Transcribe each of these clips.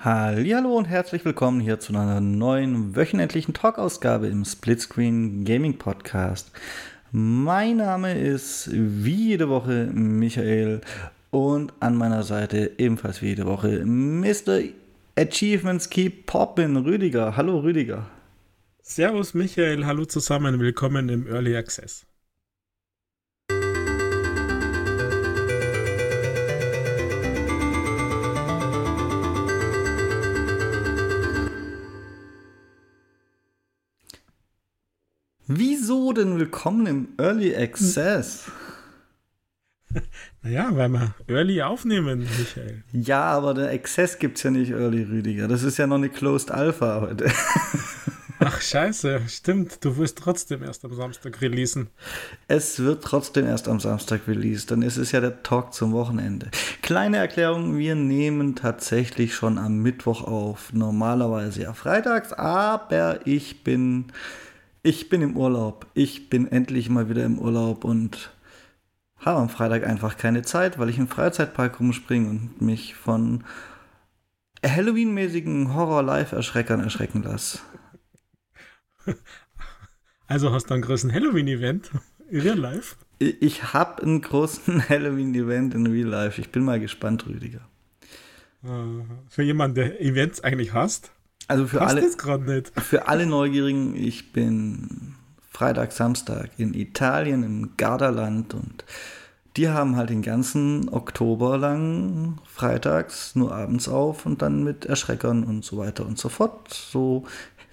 Hallo und herzlich willkommen hier zu einer neuen wöchentlichen Talkausgabe im Splitscreen Gaming Podcast. Mein Name ist wie jede Woche Michael und an meiner Seite ebenfalls wie jede Woche Mr. Achievements Keep Poppin Rüdiger. Hallo Rüdiger. Servus Michael, hallo zusammen, willkommen im Early Access. Wieso denn willkommen im Early Access? Naja, weil wir Early aufnehmen, Michael. Ja, aber der Access gibt es ja nicht Early, Rüdiger. Das ist ja noch eine Closed Alpha heute. Ach, scheiße, stimmt. Du wirst trotzdem erst am Samstag releasen. Es wird trotzdem erst am Samstag released, dann ist es ja der Talk zum Wochenende. Kleine Erklärung, wir nehmen tatsächlich schon am Mittwoch auf. Normalerweise ja freitags, aber ich bin ich bin im Urlaub. Ich bin endlich mal wieder im Urlaub und habe am Freitag einfach keine Zeit, weil ich im Freizeitpark rumspringe und mich von Halloween-mäßigen Horror-Live-Erschreckern erschrecken lasse. Also hast du einen großen Halloween-Event in Real Life? Ich habe einen großen Halloween-Event in Real Life. Ich bin mal gespannt, Rüdiger. Äh, für jemanden, der Events eigentlich hasst? Also für alle, für alle Neugierigen, ich bin Freitag, Samstag in Italien, im Gardaland und die haben halt den ganzen Oktober lang freitags nur abends auf und dann mit Erschreckern und so weiter und so fort. So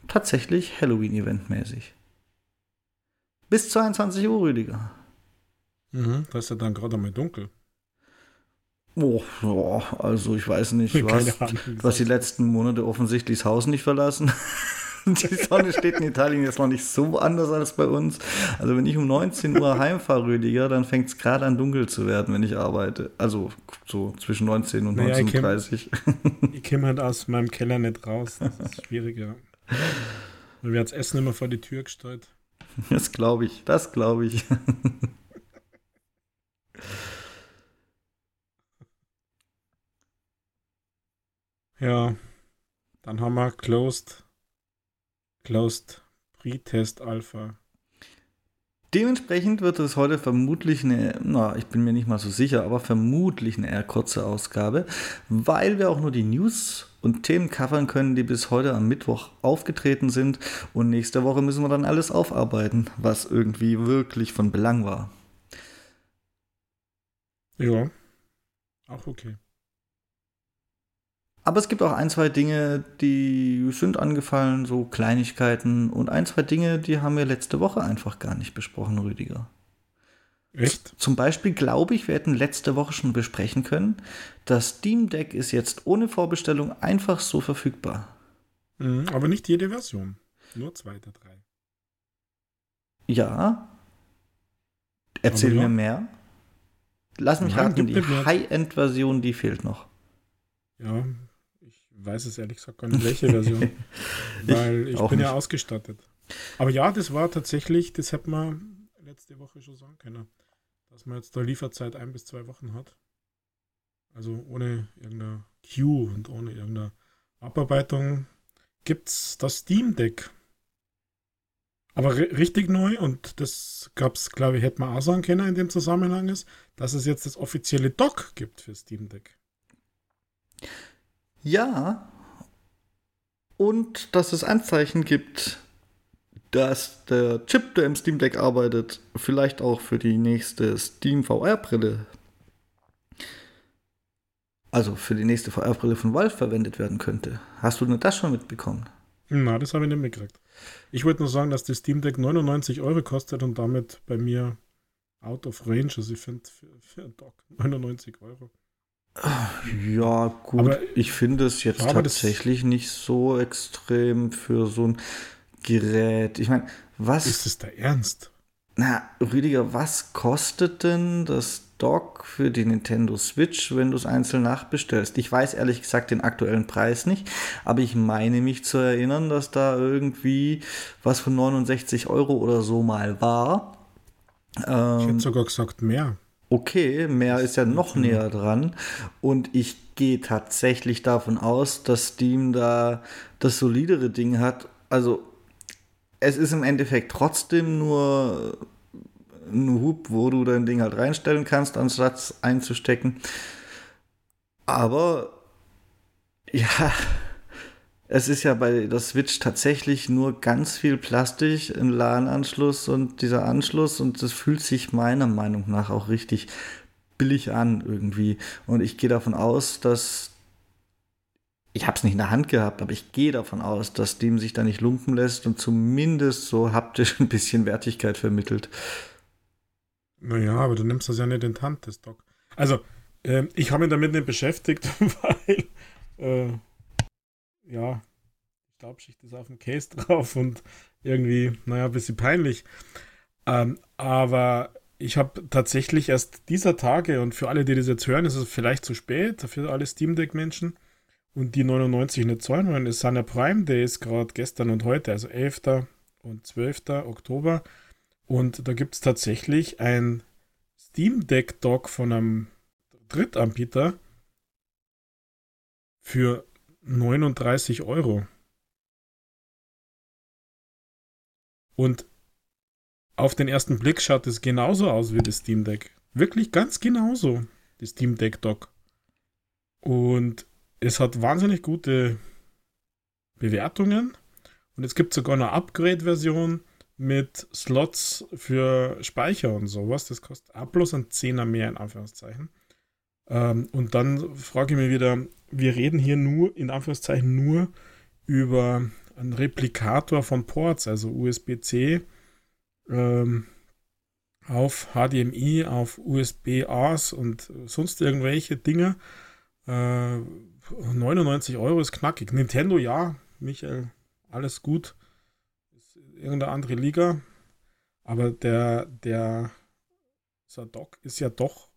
tatsächlich Halloween-Event-mäßig. Bis 22 Uhr, Rüdiger. Mhm, das ist ja dann gerade einmal dunkel. Oh, ja, also ich weiß nicht, was, was die letzten Monate offensichtlich das Haus nicht verlassen. die Sonne steht in Italien jetzt noch nicht so anders als bei uns. Also wenn ich um 19 Uhr heimfahre, Rüdiger, dann fängt es gerade an dunkel zu werden, wenn ich arbeite. Also so zwischen 19 und naja, 19.30 Uhr. Ich komme halt aus meinem Keller nicht raus. Das ist schwieriger. Weil wir das Essen immer vor die Tür gestellt. Das glaube ich, das glaube ich. Ja, dann haben wir Closed, Closed Pre-Test Alpha. Dementsprechend wird es heute vermutlich eine, na, ich bin mir nicht mal so sicher, aber vermutlich eine eher kurze Ausgabe, weil wir auch nur die News und Themen covern können, die bis heute am Mittwoch aufgetreten sind. Und nächste Woche müssen wir dann alles aufarbeiten, was irgendwie wirklich von Belang war. Ja, auch okay. Aber es gibt auch ein, zwei Dinge, die sind angefallen, so Kleinigkeiten. Und ein, zwei Dinge, die haben wir letzte Woche einfach gar nicht besprochen, Rüdiger. Echt? Zum Beispiel glaube ich, wir hätten letzte Woche schon besprechen können, das Steam Deck ist jetzt ohne Vorbestellung einfach so verfügbar. Mhm, aber nicht jede Version. Nur zwei der drei. Ja. Erzähl ja. mir mehr. Lass mich Nein, raten, die High-End-Version, die fehlt noch. Ja, weiß es ehrlich gesagt gar nicht, welche Version. weil ich, ich bin nicht. ja ausgestattet. Aber ja, das war tatsächlich, das hätte man letzte Woche schon sagen können, dass man jetzt da Lieferzeit ein bis zwei Wochen hat. Also ohne irgendeine Queue und ohne irgendeine Abarbeitung gibt es das Steam Deck. Aber richtig neu, und das gab es, glaube ich, hätte man auch sagen können in dem Zusammenhang, ist, dass es jetzt das offizielle Dock gibt für Steam Deck. Ja. Und dass es Anzeichen gibt, dass der Chip, der im Steam Deck arbeitet, vielleicht auch für die nächste Steam VR-Brille, also für die nächste VR-Brille von Valve verwendet werden könnte. Hast du nur das schon mitbekommen? Na, das habe ich nicht mitgekriegt. Ich wollte nur sagen, dass das Steam Deck 99 Euro kostet und damit bei mir out of range. Also ich finde für, für ein Dock 99 Euro. Ja, gut. Aber ich finde es jetzt tatsächlich nicht so extrem für so ein Gerät. Ich meine, was. Ist es der Ernst? Na, Rüdiger, was kostet denn das Dock für die Nintendo Switch, wenn du es einzeln nachbestellst? Ich weiß ehrlich gesagt den aktuellen Preis nicht, aber ich meine mich zu erinnern, dass da irgendwie was von 69 Euro oder so mal war. Ähm, ich hätte sogar gesagt mehr. Okay, mehr ist ja noch näher dran. Und ich gehe tatsächlich davon aus, dass Steam da das solidere Ding hat. Also es ist im Endeffekt trotzdem nur ein Hub, wo du dein Ding halt reinstellen kannst, anstatt einzustecken. Aber ja, es ist ja bei der Switch tatsächlich nur ganz viel Plastik, ein LAN-Anschluss und dieser Anschluss und das fühlt sich meiner Meinung nach auch richtig billig an irgendwie. Und ich gehe davon aus, dass ich habe es nicht in der Hand gehabt, aber ich gehe davon aus, dass dem sich da nicht lumpen lässt und zumindest so haptisch ein bisschen Wertigkeit vermittelt. Naja, aber du nimmst das ja nicht in die Hand, das Dock. Also, äh, ich habe mich damit nicht beschäftigt, weil äh, ja, Staubschicht ist auf dem Case drauf und irgendwie, naja, ein bisschen peinlich. Ähm, aber ich habe tatsächlich erst dieser Tage und für alle, die das jetzt hören, ist es vielleicht zu spät, für alle Steam Deck-Menschen und die 99 nicht zahlen wollen. Sind ja Prime Days gerade gestern und heute, also 11. und 12. Oktober. Und da gibt es tatsächlich ein Steam Deck Dock von einem Drittanbieter für 39 Euro. Und auf den ersten Blick schaut es genauso aus wie das Steam Deck. Wirklich ganz genauso, das Steam Deck Dock. Und es hat wahnsinnig gute Bewertungen. Und es gibt sogar eine Upgrade-Version mit Slots für Speicher und sowas. Das kostet auch bloß ein Zehner mehr, in Anführungszeichen. Ähm, und dann frage ich mich wieder, wir reden hier nur, in Anführungszeichen, nur über einen Replikator von Ports, also USB-C ähm, auf HDMI, auf USB-A's und sonst irgendwelche Dinge. Äh, 99 Euro ist knackig. Nintendo, ja, Michael, alles gut. Ist irgendeine andere Liga. Aber der, der Sadok ist ja doch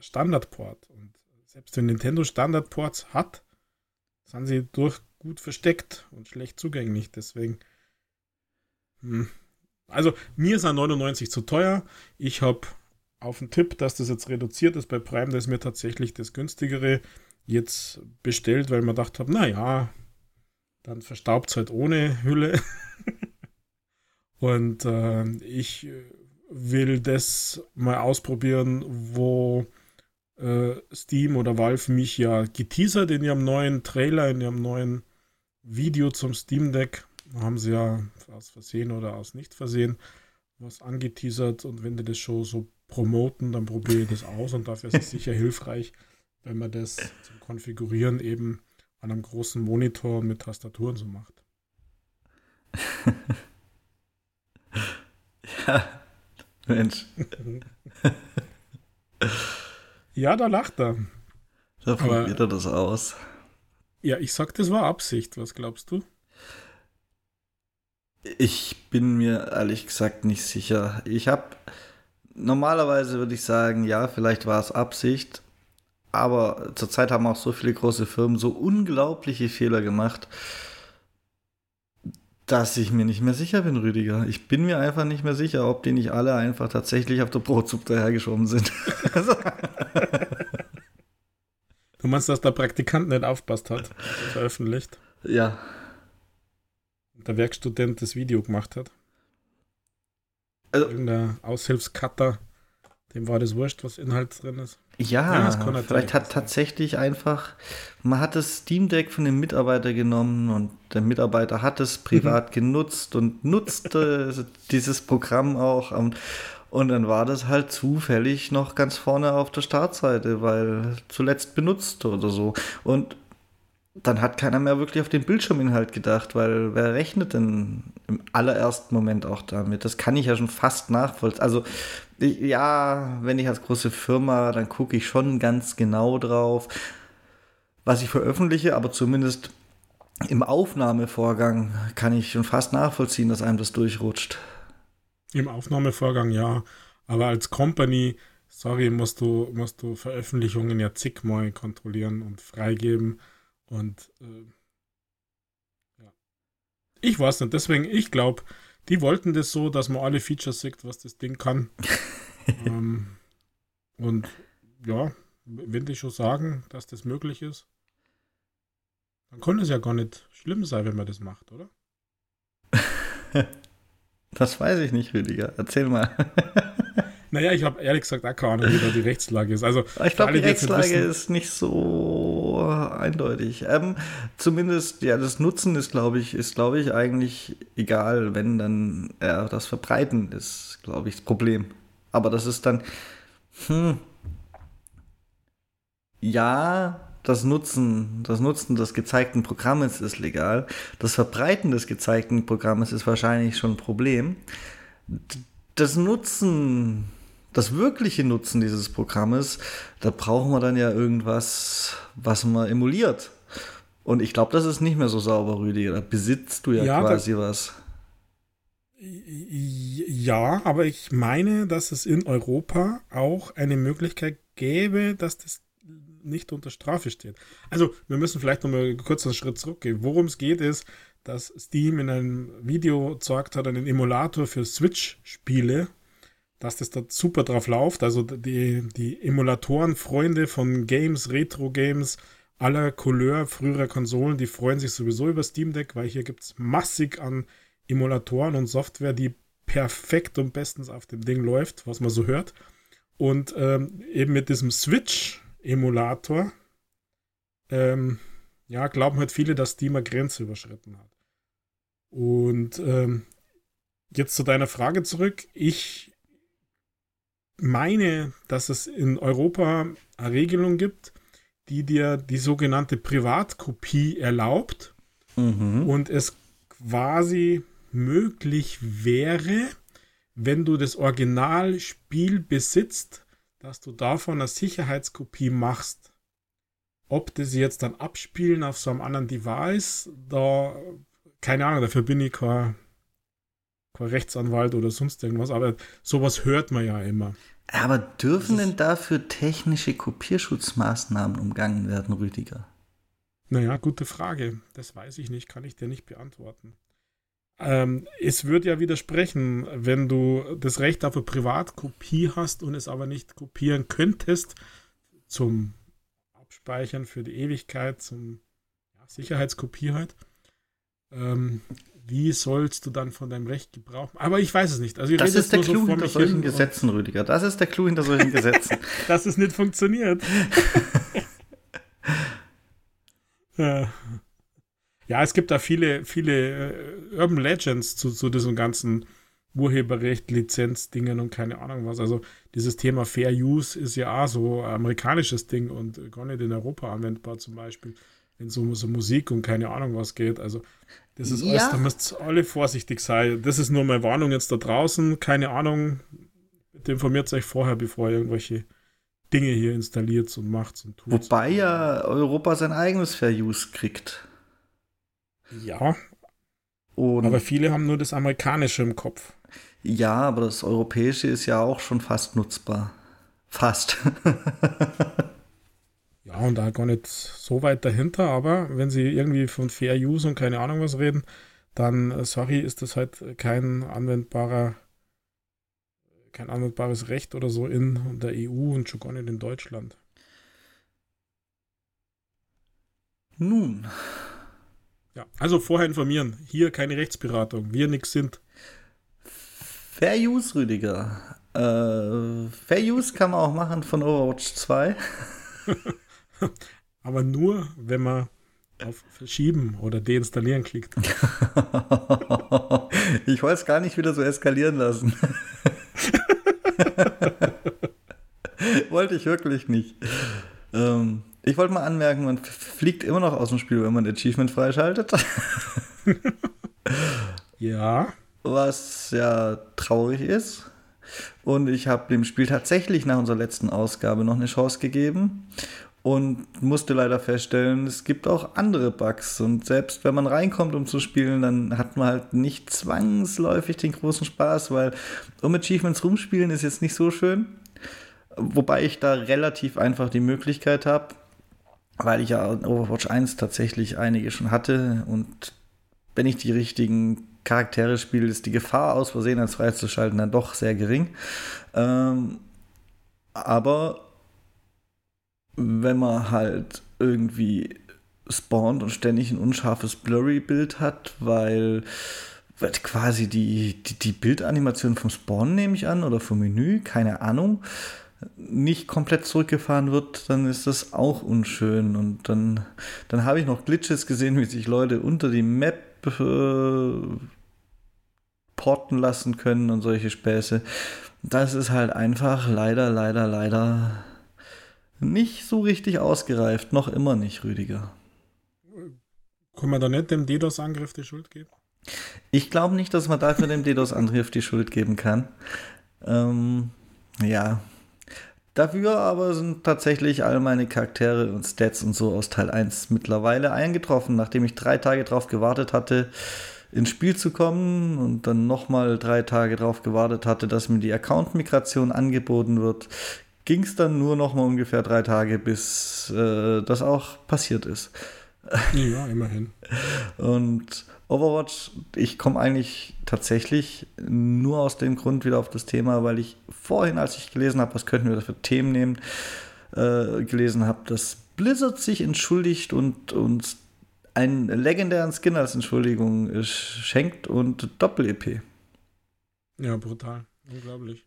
Standardport. Und selbst wenn Nintendo Standardports hat, sind sie durch gut versteckt und schlecht zugänglich. Deswegen. Hm. Also, mir ein 99 zu teuer. Ich habe auf den Tipp, dass das jetzt reduziert ist bei Prime, da ist mir tatsächlich das günstigere jetzt bestellt, weil man gedacht habe, naja, dann verstaubt es halt ohne Hülle. und äh, ich will das mal ausprobieren, wo äh, Steam oder Valve mich ja geteasert in ihrem neuen Trailer, in ihrem neuen Video zum Steam Deck. Da haben sie ja aus Versehen oder aus Nicht-Versehen was angeteasert und wenn die das schon so promoten, dann probiere ich das aus und dafür ist es sicher hilfreich, wenn man das zum Konfigurieren eben an einem großen Monitor mit Tastaturen so macht. ja, Mensch. Ja, da lacht er. Da probiert er das aus. Ja, ich sag, das war Absicht. Was glaubst du? Ich bin mir ehrlich gesagt nicht sicher. Ich habe normalerweise würde ich sagen, ja, vielleicht war es Absicht, aber zurzeit haben auch so viele große Firmen so unglaubliche Fehler gemacht dass ich mir nicht mehr sicher bin, Rüdiger. Ich bin mir einfach nicht mehr sicher, ob die nicht alle einfach tatsächlich auf der Brotsuppe dahergeschoben sind. du meinst, dass der Praktikant nicht aufpasst hat, veröffentlicht? Ja. Der Werkstudent das Video gemacht hat. Also, Irgendein Aushilfscutter dem war das wurscht, was Inhalt drin ist. Ja, ja vielleicht hat tatsächlich einfach, man hat das Steam Deck von dem Mitarbeiter genommen und der Mitarbeiter hat es privat mhm. genutzt und nutzte dieses Programm auch. Und, und dann war das halt zufällig noch ganz vorne auf der Startseite, weil zuletzt benutzt oder so. Und dann hat keiner mehr wirklich auf den Bildschirminhalt gedacht, weil wer rechnet denn im allerersten Moment auch damit? Das kann ich ja schon fast nachvollziehen. Also ich, ja, wenn ich als große Firma, dann gucke ich schon ganz genau drauf, was ich veröffentliche, aber zumindest im Aufnahmevorgang kann ich schon fast nachvollziehen, dass einem das durchrutscht. Im Aufnahmevorgang ja, aber als Company, sorry, musst du, musst du Veröffentlichungen ja zigmal kontrollieren und freigeben und äh, ja. Ich weiß nicht, deswegen, ich glaube, die wollten das so, dass man alle Features sieht, was das Ding kann. ähm, Und ja, wenn die schon sagen, dass das möglich ist, dann kann es ja gar nicht schlimm sein, wenn man das macht, oder? das weiß ich nicht, Rüdiger. Erzähl mal. naja, ich habe ehrlich gesagt auch keine Ahnung, wie da die Rechtslage ist. Also, ich glaube, die Rechtslage wissen, ist nicht so eindeutig. Ähm, zumindest, ja, das Nutzen ist, glaube ich, ist, glaube ich, eigentlich egal, wenn dann ja, das Verbreiten ist, glaube ich, das Problem. Aber das ist dann, hm, ja, das Nutzen, das Nutzen des gezeigten Programmes ist legal. Das Verbreiten des gezeigten Programmes ist wahrscheinlich schon ein Problem. Das Nutzen, das wirkliche Nutzen dieses Programmes, da brauchen wir dann ja irgendwas, was man emuliert. Und ich glaube, das ist nicht mehr so sauber, Rüdiger. Da besitzt du ja, ja quasi was. Ja, aber ich meine, dass es in Europa auch eine Möglichkeit gäbe, dass das nicht unter Strafe steht. Also, wir müssen vielleicht nochmal kurz einen Schritt zurückgehen. Worum es geht, ist, dass Steam in einem Video gezeigt hat, einen Emulator für Switch-Spiele, dass das da super drauf läuft. Also die, die Emulatoren, Freunde von Games, Retro-Games, aller Couleur früherer Konsolen, die freuen sich sowieso über Steam Deck, weil hier gibt es massig an Emulatoren und Software, die perfekt und bestens auf dem Ding läuft, was man so hört. Und ähm, eben mit diesem Switch Emulator, ähm, ja, glauben halt viele, dass Steam eine Grenze überschritten hat. Und ähm, jetzt zu deiner Frage zurück. Ich meine, dass es in Europa eine Regelung gibt, die dir die sogenannte Privatkopie erlaubt mhm. und es quasi möglich wäre, wenn du das Originalspiel besitzt, dass du davon eine Sicherheitskopie machst. Ob das jetzt dann abspielen auf so einem anderen Device, da, keine Ahnung, dafür bin ich kein, kein Rechtsanwalt oder sonst irgendwas, aber sowas hört man ja immer. Aber dürfen denn dafür technische Kopierschutzmaßnahmen umgangen werden, Rüdiger? Naja, gute Frage. Das weiß ich nicht, kann ich dir nicht beantworten. Ähm, es würde ja widersprechen, wenn du das Recht auf eine Privatkopie hast und es aber nicht kopieren könntest zum Abspeichern für die Ewigkeit, zum ja, Sicherheitskopie halt. Ähm, wie sollst du dann von deinem Recht gebrauchen? Aber ich weiß es nicht. Also das ist der Clou so hinter solchen Gesetzen, Rüdiger. Das ist der Clou hinter solchen Gesetzen. Dass es nicht funktioniert. ja. Ja, es gibt da viele, viele äh, Urban Legends zu, zu diesem ganzen Urheberrecht, Lizenzdingen und keine Ahnung was. Also dieses Thema Fair Use ist ja auch so ein amerikanisches Ding und gar nicht in Europa anwendbar zum Beispiel, wenn es um so Musik und keine Ahnung was geht. Also das ist ja. alles, da müsst alle vorsichtig sein. Das ist nur meine Warnung jetzt da draußen. Keine Ahnung, bitte informiert euch vorher, bevor ihr irgendwelche Dinge hier installiert und macht und tut. Wobei ja Europa sein eigenes Fair Use kriegt. Ja. Und aber viele haben nur das Amerikanische im Kopf. Ja, aber das Europäische ist ja auch schon fast nutzbar. Fast. ja, und da gar nicht so weit dahinter, aber wenn sie irgendwie von Fair Use und keine Ahnung was reden, dann, äh, sorry, ist das halt kein anwendbarer, kein anwendbares Recht oder so in der EU und schon gar nicht in Deutschland. Nun, ja, also vorher informieren. Hier keine Rechtsberatung. Wir nix sind. Fair Use, Rüdiger. Äh, Fair Use kann man auch machen von Overwatch 2. Aber nur, wenn man auf Verschieben oder Deinstallieren klickt. ich wollte es gar nicht wieder so eskalieren lassen. wollte ich wirklich nicht. Ähm, ich wollte mal anmerken, man fliegt immer noch aus dem Spiel, wenn man Achievement freischaltet. ja. Was ja traurig ist. Und ich habe dem Spiel tatsächlich nach unserer letzten Ausgabe noch eine Chance gegeben und musste leider feststellen, es gibt auch andere Bugs. Und selbst wenn man reinkommt, um zu spielen, dann hat man halt nicht zwangsläufig den großen Spaß, weil um Achievements rumspielen ist jetzt nicht so schön. Wobei ich da relativ einfach die Möglichkeit habe, weil ich ja in Overwatch 1 tatsächlich einige schon hatte und wenn ich die richtigen Charaktere spiele, ist die Gefahr aus Versehen als freizuschalten dann doch sehr gering. Ähm, Aber wenn man halt irgendwie spawnt und ständig ein unscharfes Blurry-Bild hat, weil, quasi die, die, die Bildanimation vom Spawn, nehme ich an, oder vom Menü, keine Ahnung, nicht komplett zurückgefahren wird, dann ist das auch unschön. Und dann, dann habe ich noch Glitches gesehen, wie sich Leute unter die Map äh, porten lassen können und solche Späße. Das ist halt einfach leider, leider, leider nicht so richtig ausgereift. Noch immer nicht, Rüdiger. Kann man da nicht dem DDoS-Angriff die Schuld geben? Ich glaube nicht, dass man dafür dem DDoS-Angriff die Schuld geben kann. Ähm, ja. Dafür aber sind tatsächlich all meine Charaktere und Stats und so aus Teil 1 mittlerweile eingetroffen, nachdem ich drei Tage drauf gewartet hatte, ins Spiel zu kommen und dann nochmal drei Tage drauf gewartet hatte, dass mir die Account-Migration angeboten wird, ging es dann nur nochmal ungefähr drei Tage, bis äh, das auch passiert ist. Ja, immerhin. Und Overwatch, ich komme eigentlich tatsächlich nur aus dem Grund wieder auf das Thema, weil ich vorhin, als ich gelesen habe, was könnten wir da für Themen nehmen, äh, gelesen habe, dass Blizzard sich entschuldigt und uns einen legendären Skin als Entschuldigung schenkt und Doppel-EP. Ja, brutal. Unglaublich.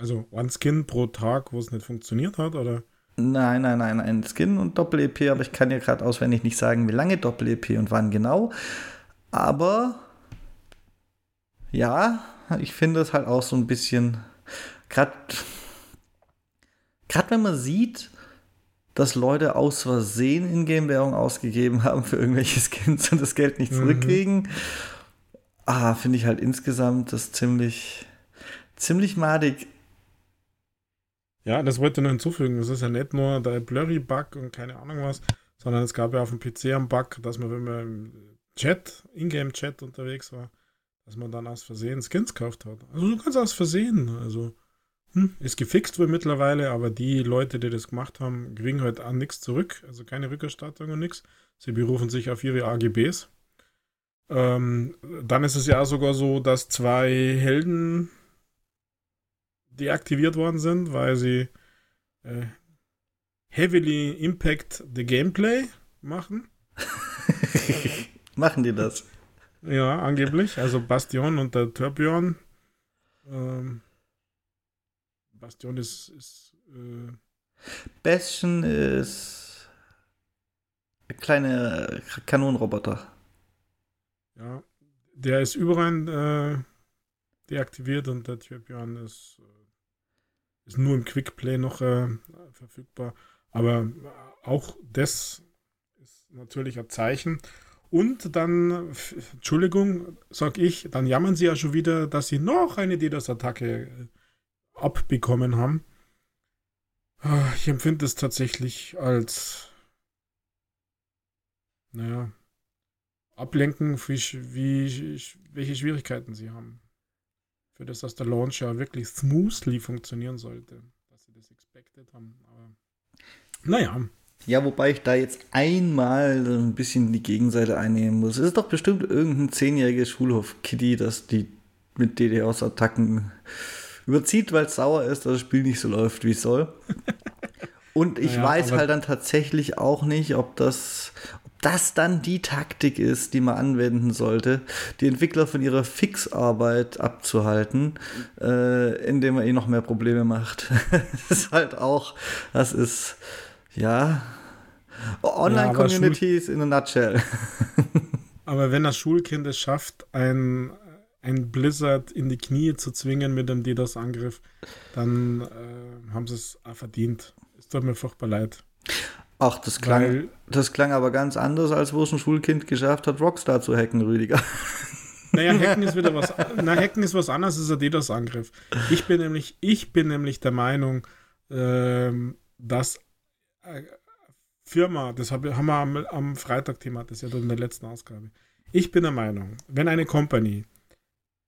Also One Skin pro Tag, wo es nicht funktioniert hat, oder? Nein, nein, nein, ein Skin und Doppel-EP, aber ich kann ja gerade auswendig nicht sagen, wie lange Doppel-EP und wann genau. Aber ja, ich finde es halt auch so ein bisschen, gerade wenn man sieht, dass Leute aus Versehen Ingame-Währung ausgegeben haben für irgendwelche Skins und das Geld nicht mhm. zurückkriegen, mhm. ah, finde ich halt insgesamt das ziemlich, ziemlich madig. Ja, das wollte ich noch hinzufügen. Es ist ja nicht nur der Blurry-Bug und keine Ahnung was, sondern es gab ja auf dem PC einen Bug, dass man, wenn man im Chat, Ingame-Chat unterwegs war, dass man dann aus Versehen Skins gekauft hat. Also du kannst aus Versehen, also hm, ist gefixt wohl mittlerweile, aber die Leute, die das gemacht haben, kriegen halt an nichts zurück, also keine Rückerstattung und nichts. Sie berufen sich auf ihre AGBs. Ähm, dann ist es ja sogar so, dass zwei Helden deaktiviert worden sind, weil sie äh, heavily impact the gameplay machen. machen die das? Ja, angeblich. Also Bastion und der Turbion. Ähm, Bastion ist. ist äh Bastion ist. Kleine Kanonenroboter. Ja. Der ist überall äh, deaktiviert und der Turbion ist. Äh, ist nur im Quickplay noch äh, verfügbar. Aber auch das ist natürlich ein Zeichen. Und dann, Entschuldigung, sag ich, dann jammern sie ja schon wieder, dass sie noch eine DDoS-Attacke äh, abbekommen haben. Ah, ich empfinde es tatsächlich als, naja, ablenken, wie, wie, welche Schwierigkeiten sie haben für das, dass der Launch ja wirklich smoothly funktionieren sollte, dass sie das expected haben. Aber naja. Ja, wobei ich da jetzt einmal ein bisschen die Gegenseite einnehmen muss. Es ist doch bestimmt irgendein zehnjähriges Schulhof-Kitty, das die mit DDoS-Attacken überzieht, weil es sauer ist, dass das Spiel nicht so läuft, wie es soll. Und ich naja, weiß halt dann tatsächlich auch nicht, ob das, das dann die Taktik ist, die man anwenden sollte, die Entwickler von ihrer Fixarbeit abzuhalten, äh, indem man ihnen noch mehr Probleme macht. das ist halt auch, das ist, ja, Online-Communities ja, in a nutshell. aber wenn das Schulkind es schafft, ein, ein Blizzard in die Knie zu zwingen mit einem DDoS-Angriff, dann äh, haben sie es verdient. Es tut mir furchtbar leid. Ach, das klang, Weil, das klang aber ganz anders, als wo es ein Schulkind geschafft hat, Rockstar zu hacken, Rüdiger. Naja, Hacken ist wieder was. Na, Hacken ist was anderes als ein DDoS-Angriff. Ich bin nämlich, ich bin nämlich der Meinung, ähm, dass äh, Firma, das hab, haben wir am, am Freitag thematisiert in der letzten Ausgabe. Ich bin der Meinung, wenn eine Company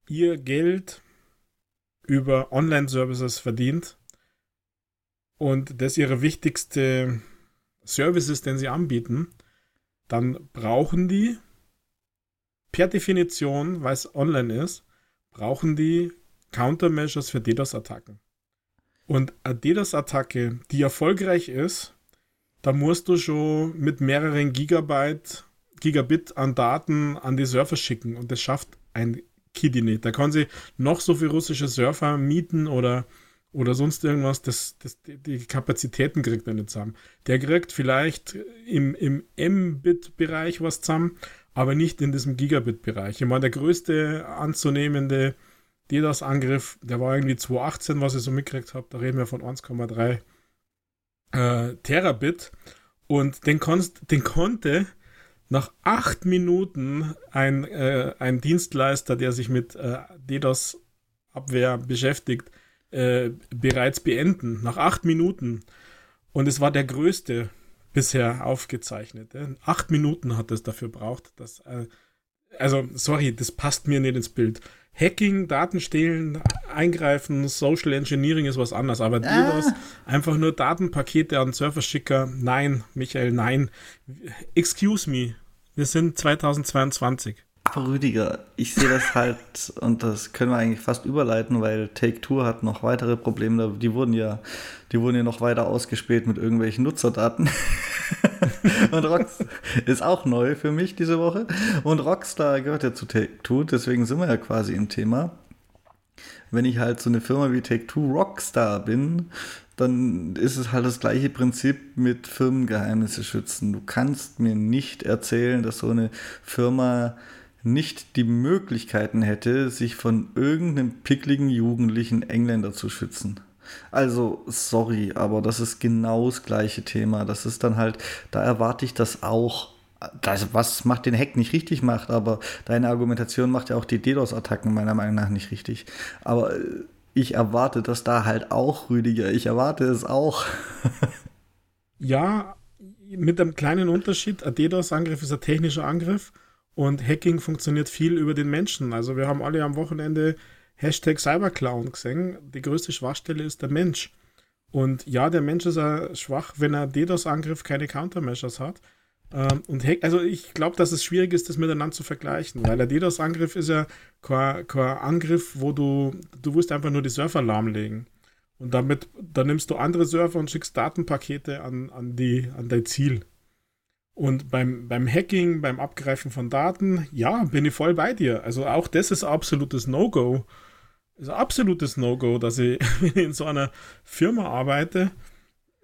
ihr Geld über Online-Services verdient und das ihre wichtigste Services, den sie anbieten, dann brauchen die per Definition, weil es online ist, brauchen die Countermeasures für DDoS-Attacken. Und eine DDoS-Attacke, die erfolgreich ist, da musst du schon mit mehreren Gigabyte, Gigabit an Daten an die Surfer schicken. Und das schafft ein Kiddy nicht. Da kann sie noch so viel russische Surfer mieten oder, oder sonst irgendwas. Das, das, die Kapazitäten kriegt er nicht zusammen. Der kriegt vielleicht im, im M-Bit-Bereich was zusammen, aber nicht in diesem Gigabit-Bereich. Ich meine, der größte anzunehmende DDoS-Angriff, der war irgendwie 2018, was ich so mitgekriegt habe. Da reden wir von 1,3 äh, Terabit. Und den, konst, den konnte nach acht Minuten ein, äh, ein Dienstleister, der sich mit äh, DDoS-Abwehr beschäftigt, äh, bereits beenden. Nach acht Minuten. Und es war der größte bisher aufgezeichnete. Acht Minuten hat es dafür braucht. Dass, äh, also, sorry, das passt mir nicht ins Bild. Hacking, Datenstehlen, Eingreifen, Social Engineering ist was anderes. Aber ah. DDoS, einfach nur Datenpakete an Serverschicker, nein, Michael, nein. Excuse me, wir sind 2022. Aber Rüdiger, ich sehe das halt, und das können wir eigentlich fast überleiten, weil Take-Two hat noch weitere Probleme. Die wurden ja, die wurden ja noch weiter ausgespäht mit irgendwelchen Nutzerdaten. und Rockstar ist auch neu für mich diese Woche. Und Rockstar gehört ja zu Take-Two, deswegen sind wir ja quasi im Thema. Wenn ich halt so eine Firma wie Take-Two Rockstar bin, dann ist es halt das gleiche Prinzip mit Firmengeheimnisse schützen. Du kannst mir nicht erzählen, dass so eine Firma nicht die Möglichkeiten hätte, sich von irgendeinem pickligen jugendlichen Engländer zu schützen. Also, sorry, aber das ist genau das gleiche Thema. Das ist dann halt, da erwarte ich das auch. Das, was macht den Hack nicht richtig macht, aber deine Argumentation macht ja auch die DDoS-Attacken meiner Meinung nach nicht richtig. Aber äh, ich erwarte das da halt auch, Rüdiger. Ich erwarte es auch. ja, mit einem kleinen Unterschied. Ein DDoS-Angriff ist ein technischer Angriff und Hacking funktioniert viel über den Menschen. Also wir haben alle am Wochenende Hashtag Cyberclown gesehen. Die größte Schwachstelle ist der Mensch. Und ja, der Mensch ist ja schwach, wenn er DDoS-Angriff keine Countermeasures hat. Ähm, und Hack, also ich glaube, dass es schwierig ist, das miteinander zu vergleichen, weil der DDoS-Angriff ist ja kein, kein, Angriff, wo du, du willst einfach nur die Server lahmlegen. Und damit, dann nimmst du andere Server und schickst Datenpakete an, an, die, an dein Ziel. Und beim, beim Hacking, beim Abgreifen von Daten, ja, bin ich voll bei dir. Also auch das ist absolutes No-Go. Ist ein absolutes No-Go, dass ich in so einer Firma arbeite,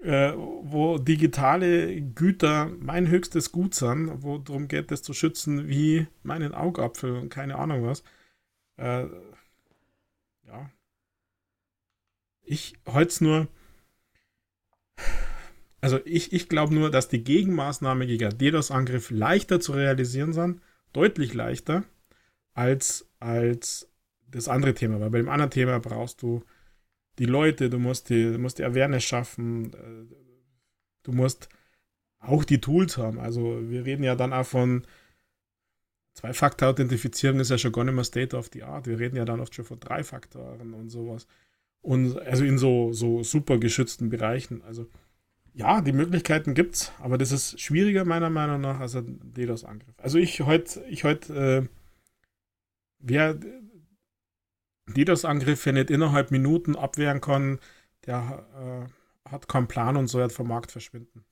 äh, wo digitale Güter mein höchstes Gut sind, wo darum geht, das zu schützen wie meinen Augapfel und keine Ahnung was. Äh, ja. Ich heute nur also ich, ich glaube nur, dass die Gegenmaßnahme gegen DDoS-Angriff leichter zu realisieren sind, deutlich leichter, als, als das andere Thema. Weil bei dem anderen Thema brauchst du die Leute, du musst die, du musst die Awareness schaffen, äh, du musst auch die Tools haben. Also wir reden ja dann auch von Zwei-Faktor-Authentifizierung ist ja schon gar nicht mehr State of the Art. Wir reden ja dann oft schon von drei Faktoren und sowas. Und also in so, so super geschützten Bereichen. Also ja, die Möglichkeiten gibt's, aber das ist schwieriger meiner Meinung nach als ein DDoS-Angriff. Also ich heute, ich heute, äh, wer DDoS-Angriffe nicht innerhalb Minuten abwehren kann, der äh, hat keinen Plan und soll halt vom Markt verschwinden.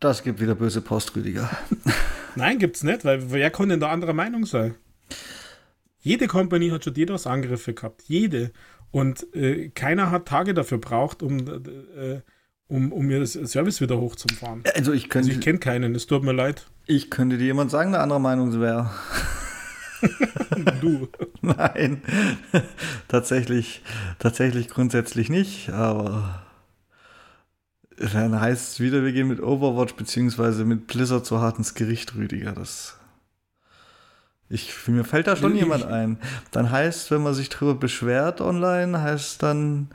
Das gibt wieder böse Post, Rüdiger. Nein, gibt's nicht, weil wer kann denn da anderer Meinung sein? Jede Company hat schon DDoS-Angriffe gehabt. Jede. Und äh, keiner hat Tage dafür braucht, um, äh, um, um ihr Service wieder hochzufahren. Also ich könnte. Also ich kenne keinen, es tut mir leid. Ich könnte dir jemand sagen, eine andere Meinung wäre. du. Nein. tatsächlich, tatsächlich grundsätzlich nicht, aber dann heißt es wieder, wir gehen mit Overwatch bzw. mit Blizzard zu hart ins Gericht, Rüdiger. Das ich, mir fällt da schon jemand ein. Dann heißt, wenn man sich drüber beschwert online, heißt dann,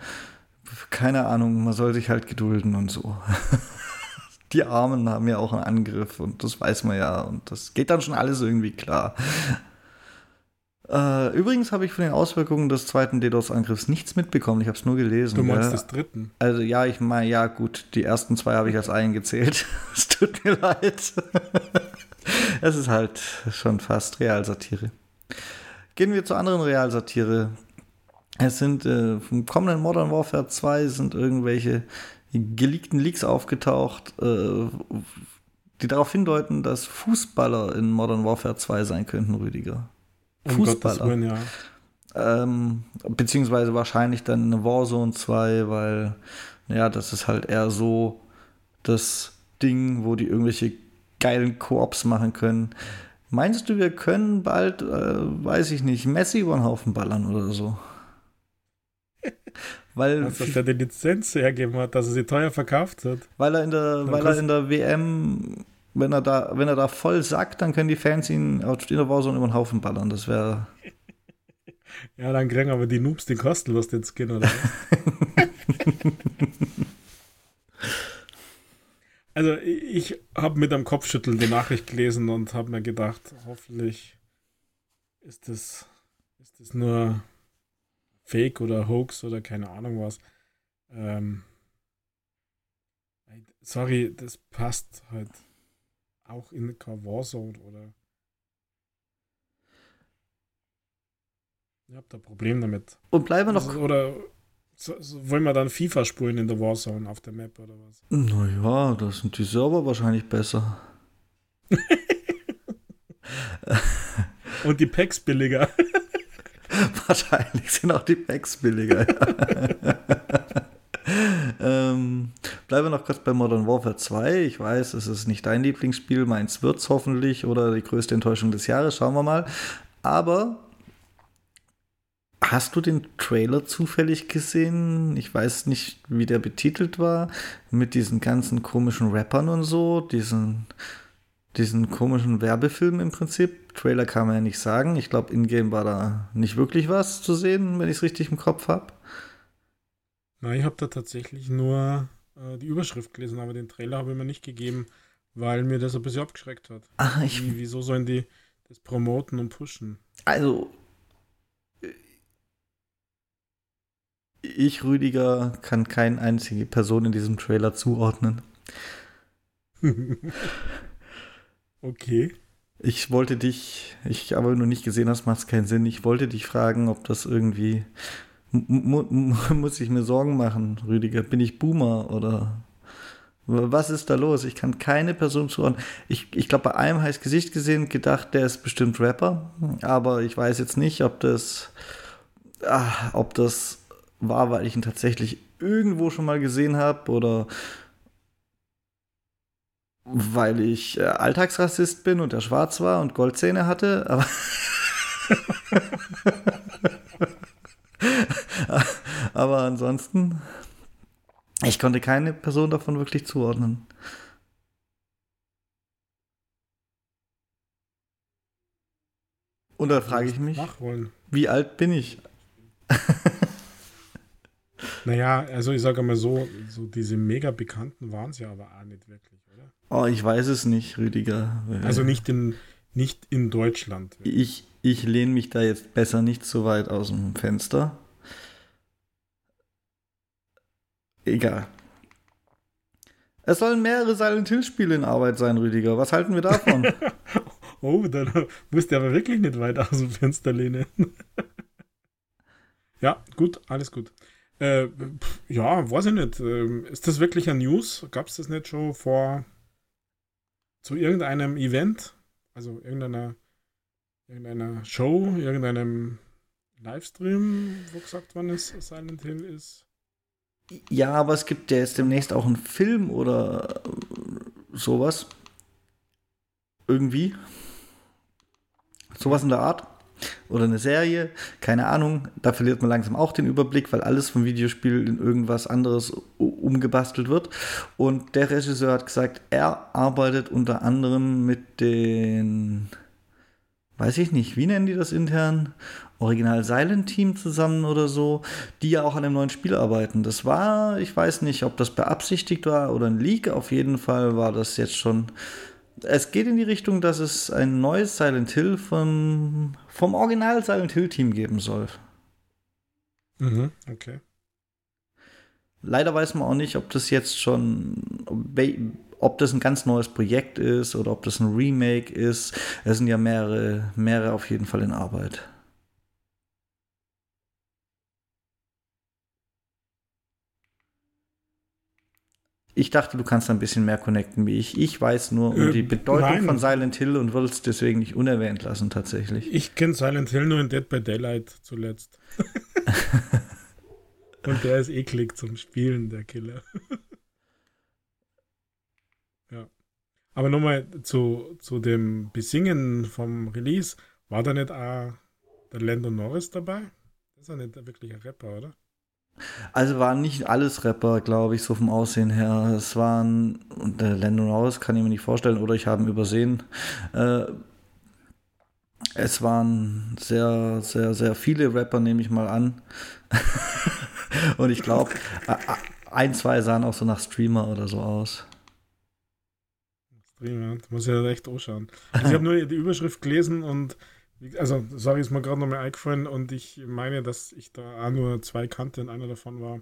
keine Ahnung, man soll sich halt gedulden und so. Die Armen haben ja auch einen Angriff und das weiß man ja und das geht dann schon alles irgendwie klar. Äh, übrigens habe ich von den Auswirkungen des zweiten DDoS-Angriffs nichts mitbekommen. Ich habe es nur gelesen. Du meinst ja. des dritten? Also ja, ich meine, ja gut, die ersten zwei habe ich als eingezählt. es tut mir leid. es ist halt schon fast Realsatire. Gehen wir zur anderen Realsatire. Es sind äh, vom kommenden Modern Warfare 2 sind irgendwelche geleakten Leaks aufgetaucht, äh, die darauf hindeuten, dass Fußballer in Modern Warfare 2 sein könnten, Rüdiger. Um Fußballer. Willen, ja. ähm, beziehungsweise wahrscheinlich dann eine Warzone 2, weil, ja, das ist halt eher so das Ding, wo die irgendwelche geilen Koops machen können. Meinst du, wir können bald, äh, weiß ich nicht, Messi über den Haufen ballern oder so? Weil also, dass er die Lizenz hergeben hat, dass er sie teuer verkauft hat. Weil er in der, weil er in der WM, wenn er da, wenn er da voll sackt, dann können die Fans ihn in der Warzone über den Haufen ballern. Das wäre. ja, dann kriegen aber die Noobs den kostenlos den Skin, oder? also ich habe mit einem Kopfschütteln die Nachricht gelesen und habe mir gedacht, hoffentlich ist das, ist das nur Fake oder Hoax oder keine Ahnung was. Ähm, sorry, das passt halt auch in kein Warzone oder. Ich hab da ein Problem damit. Und bleiben wir noch. Also, oder so, so, wollen wir dann FIFA spulen in der Warzone auf der Map oder was? Naja, da sind die Server wahrscheinlich besser. Und die Packs billiger. Wahrscheinlich sind auch die Packs billiger. ähm, bleiben wir noch kurz bei Modern Warfare 2. Ich weiß, es ist nicht dein Lieblingsspiel, meins wird es hoffentlich oder die größte Enttäuschung des Jahres, schauen wir mal. Aber hast du den Trailer zufällig gesehen? Ich weiß nicht, wie der betitelt war, mit diesen ganzen komischen Rappern und so, diesen diesen komischen Werbefilm im Prinzip. Trailer kann man ja nicht sagen. Ich glaube, in-game war da nicht wirklich was zu sehen, wenn ich es richtig im Kopf habe. Nein, ich habe da tatsächlich nur äh, die Überschrift gelesen, aber den Trailer habe ich mir nicht gegeben, weil mir das ein bisschen abgeschreckt hat. Ach, ich Wie, wieso sollen die das promoten und pushen? Also, ich, Rüdiger, kann keine einzige Person in diesem Trailer zuordnen. Okay. Ich wollte dich, ich aber nur nicht gesehen hast, macht es keinen Sinn. Ich wollte dich fragen, ob das irgendwie. muss ich mir Sorgen machen, Rüdiger? Bin ich Boomer oder was ist da los? Ich kann keine Person zuordnen. Ich, ich glaube, bei einem heißt Gesicht gesehen, gedacht, der ist bestimmt Rapper, aber ich weiß jetzt nicht, ob das, ach, ob das war, weil ich ihn tatsächlich irgendwo schon mal gesehen habe oder weil ich äh, Alltagsrassist bin und er schwarz war und Goldzähne hatte, aber. aber ansonsten, ich konnte keine Person davon wirklich zuordnen. Und da frage ich mich, wie alt bin ich? naja, also ich sage mal so, so diese mega bekannten waren es ja aber auch nicht wirklich. Oh, ich weiß es nicht, Rüdiger. Also nicht in, nicht in Deutschland. Ich, ich lehne mich da jetzt besser nicht so weit aus dem Fenster. Egal. Es sollen mehrere Silent Hill-Spiele in Arbeit sein, Rüdiger. Was halten wir davon? oh, dann musst du aber wirklich nicht weit aus dem Fenster lehnen. ja, gut, alles gut. Äh, ja, weiß ich nicht. Ähm, ist das wirklich ein News? Gab es das nicht schon vor zu irgendeinem Event, also irgendeiner, irgendeiner Show, irgendeinem Livestream, wo gesagt worden ist, Silent Hill ist. Ja, aber es gibt ja jetzt demnächst auch einen Film oder sowas. Irgendwie. Sowas in der Art oder eine Serie, keine Ahnung, da verliert man langsam auch den Überblick, weil alles vom Videospiel in irgendwas anderes umgebastelt wird. Und der Regisseur hat gesagt, er arbeitet unter anderem mit den, weiß ich nicht, wie nennen die das intern? Original Silent Team zusammen oder so, die ja auch an einem neuen Spiel arbeiten. Das war, ich weiß nicht, ob das beabsichtigt war oder ein Leak, auf jeden Fall war das jetzt schon es geht in die Richtung, dass es ein neues Silent Hill von, vom Original Silent Hill Team geben soll. Mhm, okay. Leider weiß man auch nicht, ob das jetzt schon, ob das ein ganz neues Projekt ist oder ob das ein Remake ist. Es sind ja mehrere, mehrere auf jeden Fall in Arbeit. Ich dachte, du kannst ein bisschen mehr connecten wie ich. Ich weiß nur um äh, die Bedeutung nein. von Silent Hill und würde es deswegen nicht unerwähnt lassen, tatsächlich. Ich kenne Silent Hill nur in Dead by Daylight zuletzt. und der ist eklig zum Spielen, der Killer. ja. Aber nochmal zu, zu dem Besingen vom Release. War da nicht auch der Lando Norris dabei? Das ist ja nicht wirklich ein Rapper, oder? Also waren nicht alles Rapper, glaube ich, so vom Aussehen her. Es waren, und der Lando Norris kann ich mir nicht vorstellen, oder ich habe ihn übersehen. Äh, es waren sehr, sehr, sehr viele Rapper, nehme ich mal an. und ich glaube, ein, zwei sahen auch so nach Streamer oder so aus. Streamer, muss ich ja recht anschauen. Also ich habe nur die Überschrift gelesen und also, sorry, ist mir gerade noch mal eingefallen und ich meine, dass ich da auch nur zwei kannte und einer davon war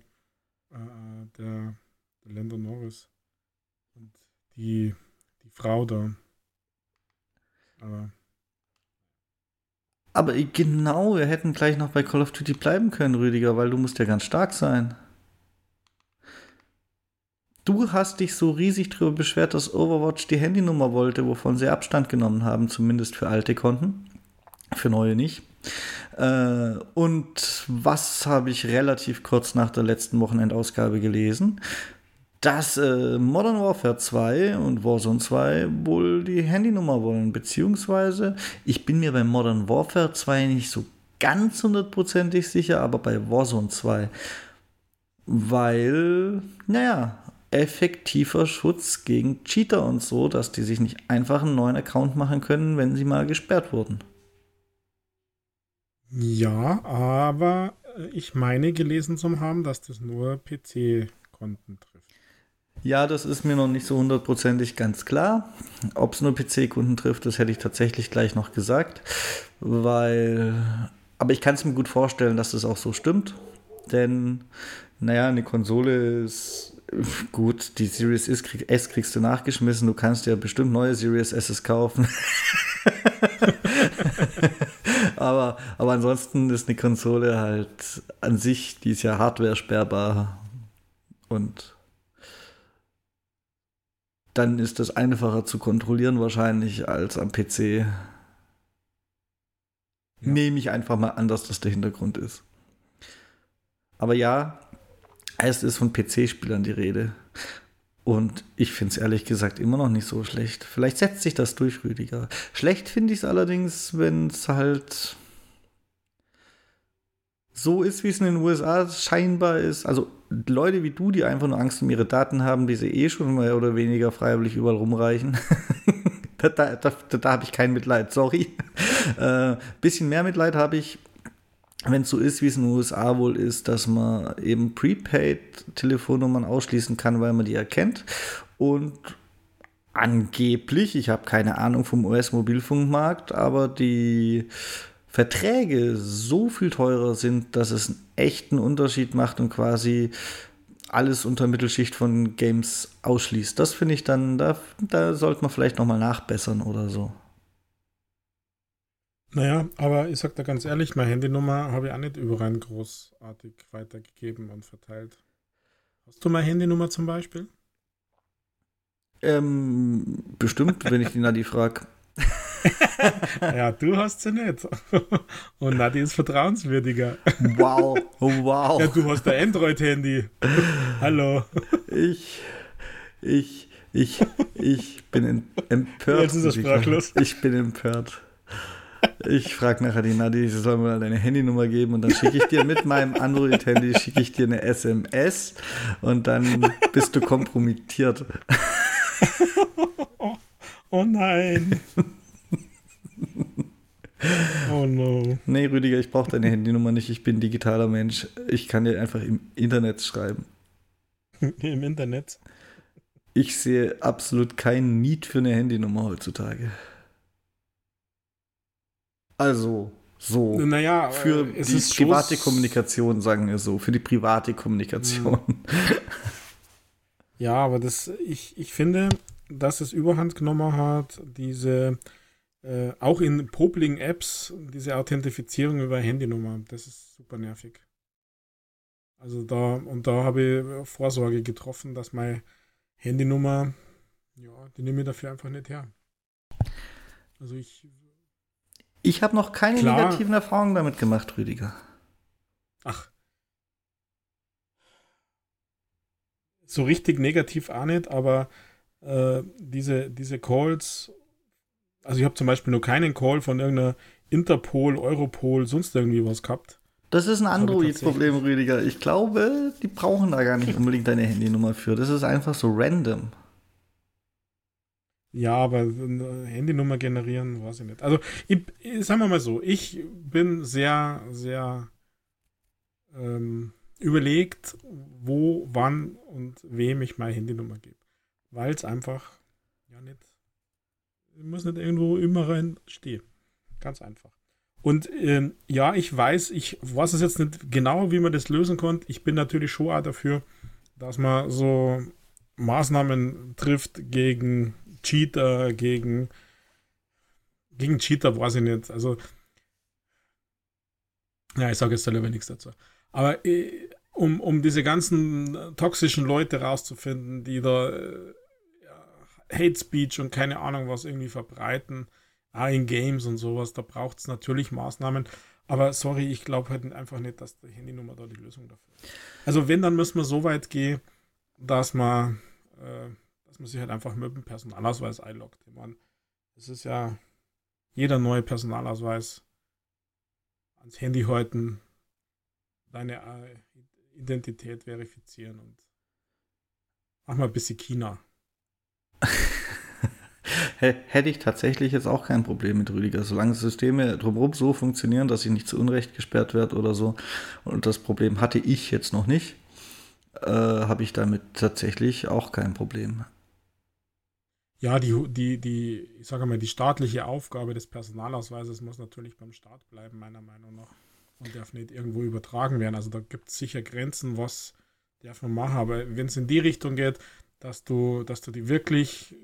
äh, der, der Lando Norris und die, die Frau da. Aber. Aber genau, wir hätten gleich noch bei Call of Duty bleiben können, Rüdiger, weil du musst ja ganz stark sein. Du hast dich so riesig darüber beschwert, dass Overwatch die Handynummer wollte, wovon sie Abstand genommen haben, zumindest für alte Konten für neue nicht. Äh, und was habe ich relativ kurz nach der letzten Wochenendausgabe gelesen? Dass äh, Modern Warfare 2 und Warzone 2 wohl die Handynummer wollen, beziehungsweise ich bin mir bei Modern Warfare 2 nicht so ganz hundertprozentig sicher, aber bei Warzone 2, weil, naja, effektiver Schutz gegen Cheater und so, dass die sich nicht einfach einen neuen Account machen können, wenn sie mal gesperrt wurden. Ja, aber äh, ich meine gelesen zu haben, dass das nur PC-Konten trifft. Ja, das ist mir noch nicht so hundertprozentig ganz klar. Ob es nur PC-Kunden trifft, das hätte ich tatsächlich gleich noch gesagt. Weil, aber ich kann es mir gut vorstellen, dass das auch so stimmt. Denn, naja, eine Konsole ist gut, die Series S, krieg, S kriegst du nachgeschmissen. Du kannst ja bestimmt neue Series S kaufen. aber, aber ansonsten ist eine Konsole halt an sich, die ist ja hardware sperrbar und dann ist das einfacher zu kontrollieren wahrscheinlich als am PC. Ja. Nehme ich einfach mal an, dass das der Hintergrund ist. Aber ja, es ist von PC-Spielern die Rede. Und ich finde es ehrlich gesagt immer noch nicht so schlecht. Vielleicht setzt sich das durch, Rüdiger. Schlecht finde ich es allerdings, wenn es halt so ist, wie es in den USA scheinbar ist. Also Leute wie du, die einfach nur Angst um ihre Daten haben, die sie eh schon mehr oder weniger freiwillig überall rumreichen. da, da, da, da habe ich kein Mitleid, sorry. Äh, bisschen mehr Mitleid habe ich, wenn es so ist, wie es in den USA wohl ist, dass man eben Prepaid-Telefonnummern ausschließen kann, weil man die erkennt. Und angeblich, ich habe keine Ahnung vom US-Mobilfunkmarkt, aber die Verträge so viel teurer sind, dass es einen echten Unterschied macht und quasi alles unter Mittelschicht von Games ausschließt. Das finde ich dann, da, da sollte man vielleicht nochmal nachbessern oder so. Naja, aber ich sag da ganz ehrlich, meine Handynummer habe ich auch nicht überall großartig weitergegeben und verteilt. Hast du meine Handynummer zum Beispiel? Ähm, bestimmt, wenn ich die Nadi frage. ja, du hast sie nicht. Und Nadi ist vertrauenswürdiger. Wow, wow. Ja, du hast ein Android-Handy. Hallo. Ich, ich, ich, ich bin empört. Jetzt ist er sprachlos. Ich bin empört. Ich frage nachher die Nadi, sie soll mir deine Handynummer geben und dann schicke ich dir mit meinem Android-Handy schicke ich dir eine SMS und dann bist du kompromittiert. Oh nein. Oh no. Nee, Rüdiger, ich brauche deine Handynummer nicht. Ich bin digitaler Mensch. Ich kann dir einfach im Internet schreiben. Im Internet? Ich sehe absolut keinen Need für eine Handynummer heutzutage. Also, so. Naja, für äh, die private Kommunikation, sagen wir so. Für die private Kommunikation. Hm. Ja, aber das, ich, ich finde, dass es überhand genommen hat, diese, äh, auch in Popling-Apps, diese Authentifizierung über Handynummer. Das ist super nervig. Also da, und da habe ich Vorsorge getroffen, dass mein Handynummer, ja, die nehme ich dafür einfach nicht her. Also ich. Ich habe noch keine klar, negativen Erfahrungen damit gemacht, Rüdiger. Ach. So richtig negativ auch nicht, aber äh, diese, diese Calls, also ich habe zum Beispiel nur keinen Call von irgendeiner Interpol, Europol, sonst irgendwie was gehabt. Das ist ein Android-Problem, Rüdiger. Ich glaube, die brauchen da gar nicht unbedingt deine Handynummer für. Das ist einfach so random. Ja, aber eine Handynummer generieren, weiß ich nicht. Also, ich, sagen wir mal so, ich bin sehr, sehr ähm, überlegt, wo, wann und wem ich meine Handynummer gebe. Weil es einfach, ja, nicht, muss nicht irgendwo immer rein stehen. Ganz einfach. Und ähm, ja, ich weiß, ich weiß es jetzt nicht genau, wie man das lösen konnte. Ich bin natürlich schon auch dafür, dass man so Maßnahmen trifft gegen Cheater, gegen, gegen Cheater, weiß ich nicht. Also, ja, ich sage jetzt selber nichts dazu. Aber äh, um, um diese ganzen toxischen Leute rauszufinden, die da äh, Hate Speech und keine Ahnung was irgendwie verbreiten, auch in Games und sowas, da braucht es natürlich Maßnahmen. Aber sorry, ich glaube halt einfach nicht, dass die Handynummer da die Lösung dafür ist. Also wenn, dann müssen wir so weit gehen, dass man, äh, dass man sich halt einfach mit dem Personalausweis einloggt. Ich meine, es ist ja jeder neue Personalausweis ans Handy halten, deine äh, Identität verifizieren und mach mal ein bisschen China. hätte ich tatsächlich jetzt auch kein Problem mit Rüdiger, solange Systeme drumherum so funktionieren, dass ich nicht zu Unrecht gesperrt werde oder so. Und das Problem hatte ich jetzt noch nicht, äh, habe ich damit tatsächlich auch kein Problem. Ja, die, die, die, ich sage mal, die staatliche Aufgabe des Personalausweises muss natürlich beim Staat bleiben, meiner Meinung nach. Und darf nicht irgendwo übertragen werden. Also da gibt es sicher Grenzen, was darf man machen. Aber wenn es in die Richtung geht, dass du, dass du die wirklich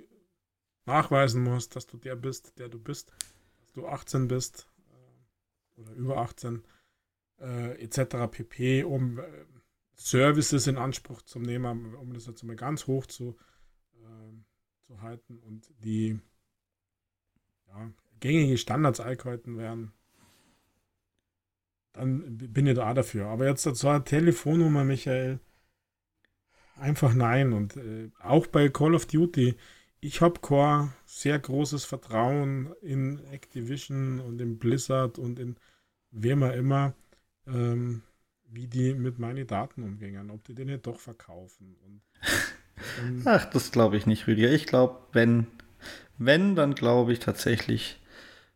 nachweisen musst, dass du der bist, der du bist, dass du 18 bist äh, oder über 18 äh, etc. pp, um äh, Services in Anspruch zu nehmen, um das jetzt mal ganz hoch zu, äh, halten und die ja, gängige Standards eingehalten werden, dann bin ich da dafür. Aber jetzt zur Telefonnummer, Michael, einfach nein. Und äh, auch bei Call of Duty, ich habe kein sehr großes Vertrauen in Activision und in Blizzard und in wem auch immer, ähm, wie die mit meinen Daten umgehen, ob die den nicht doch verkaufen. Und, Ach, das glaube ich nicht, Rüdiger. Ich glaube, wenn, wenn, dann glaube ich tatsächlich,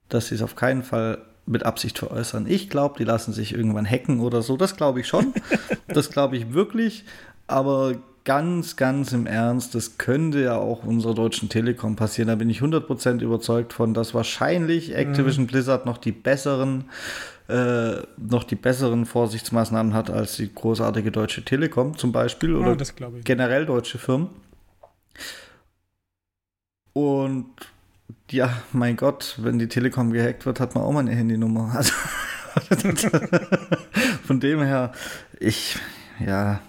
dass sie es auf keinen Fall mit Absicht veräußern. Ich glaube, die lassen sich irgendwann hacken oder so. Das glaube ich schon. das glaube ich wirklich. Aber ganz, ganz im Ernst, das könnte ja auch unserer deutschen Telekom passieren. Da bin ich 100% überzeugt von, dass wahrscheinlich Activision mhm. Blizzard noch die besseren äh, noch die besseren Vorsichtsmaßnahmen hat als die großartige deutsche Telekom zum Beispiel oder ja, generell deutsche Firmen. Und ja, mein Gott, wenn die Telekom gehackt wird, hat man auch mal eine Handynummer. Also, von dem her, ich, ja,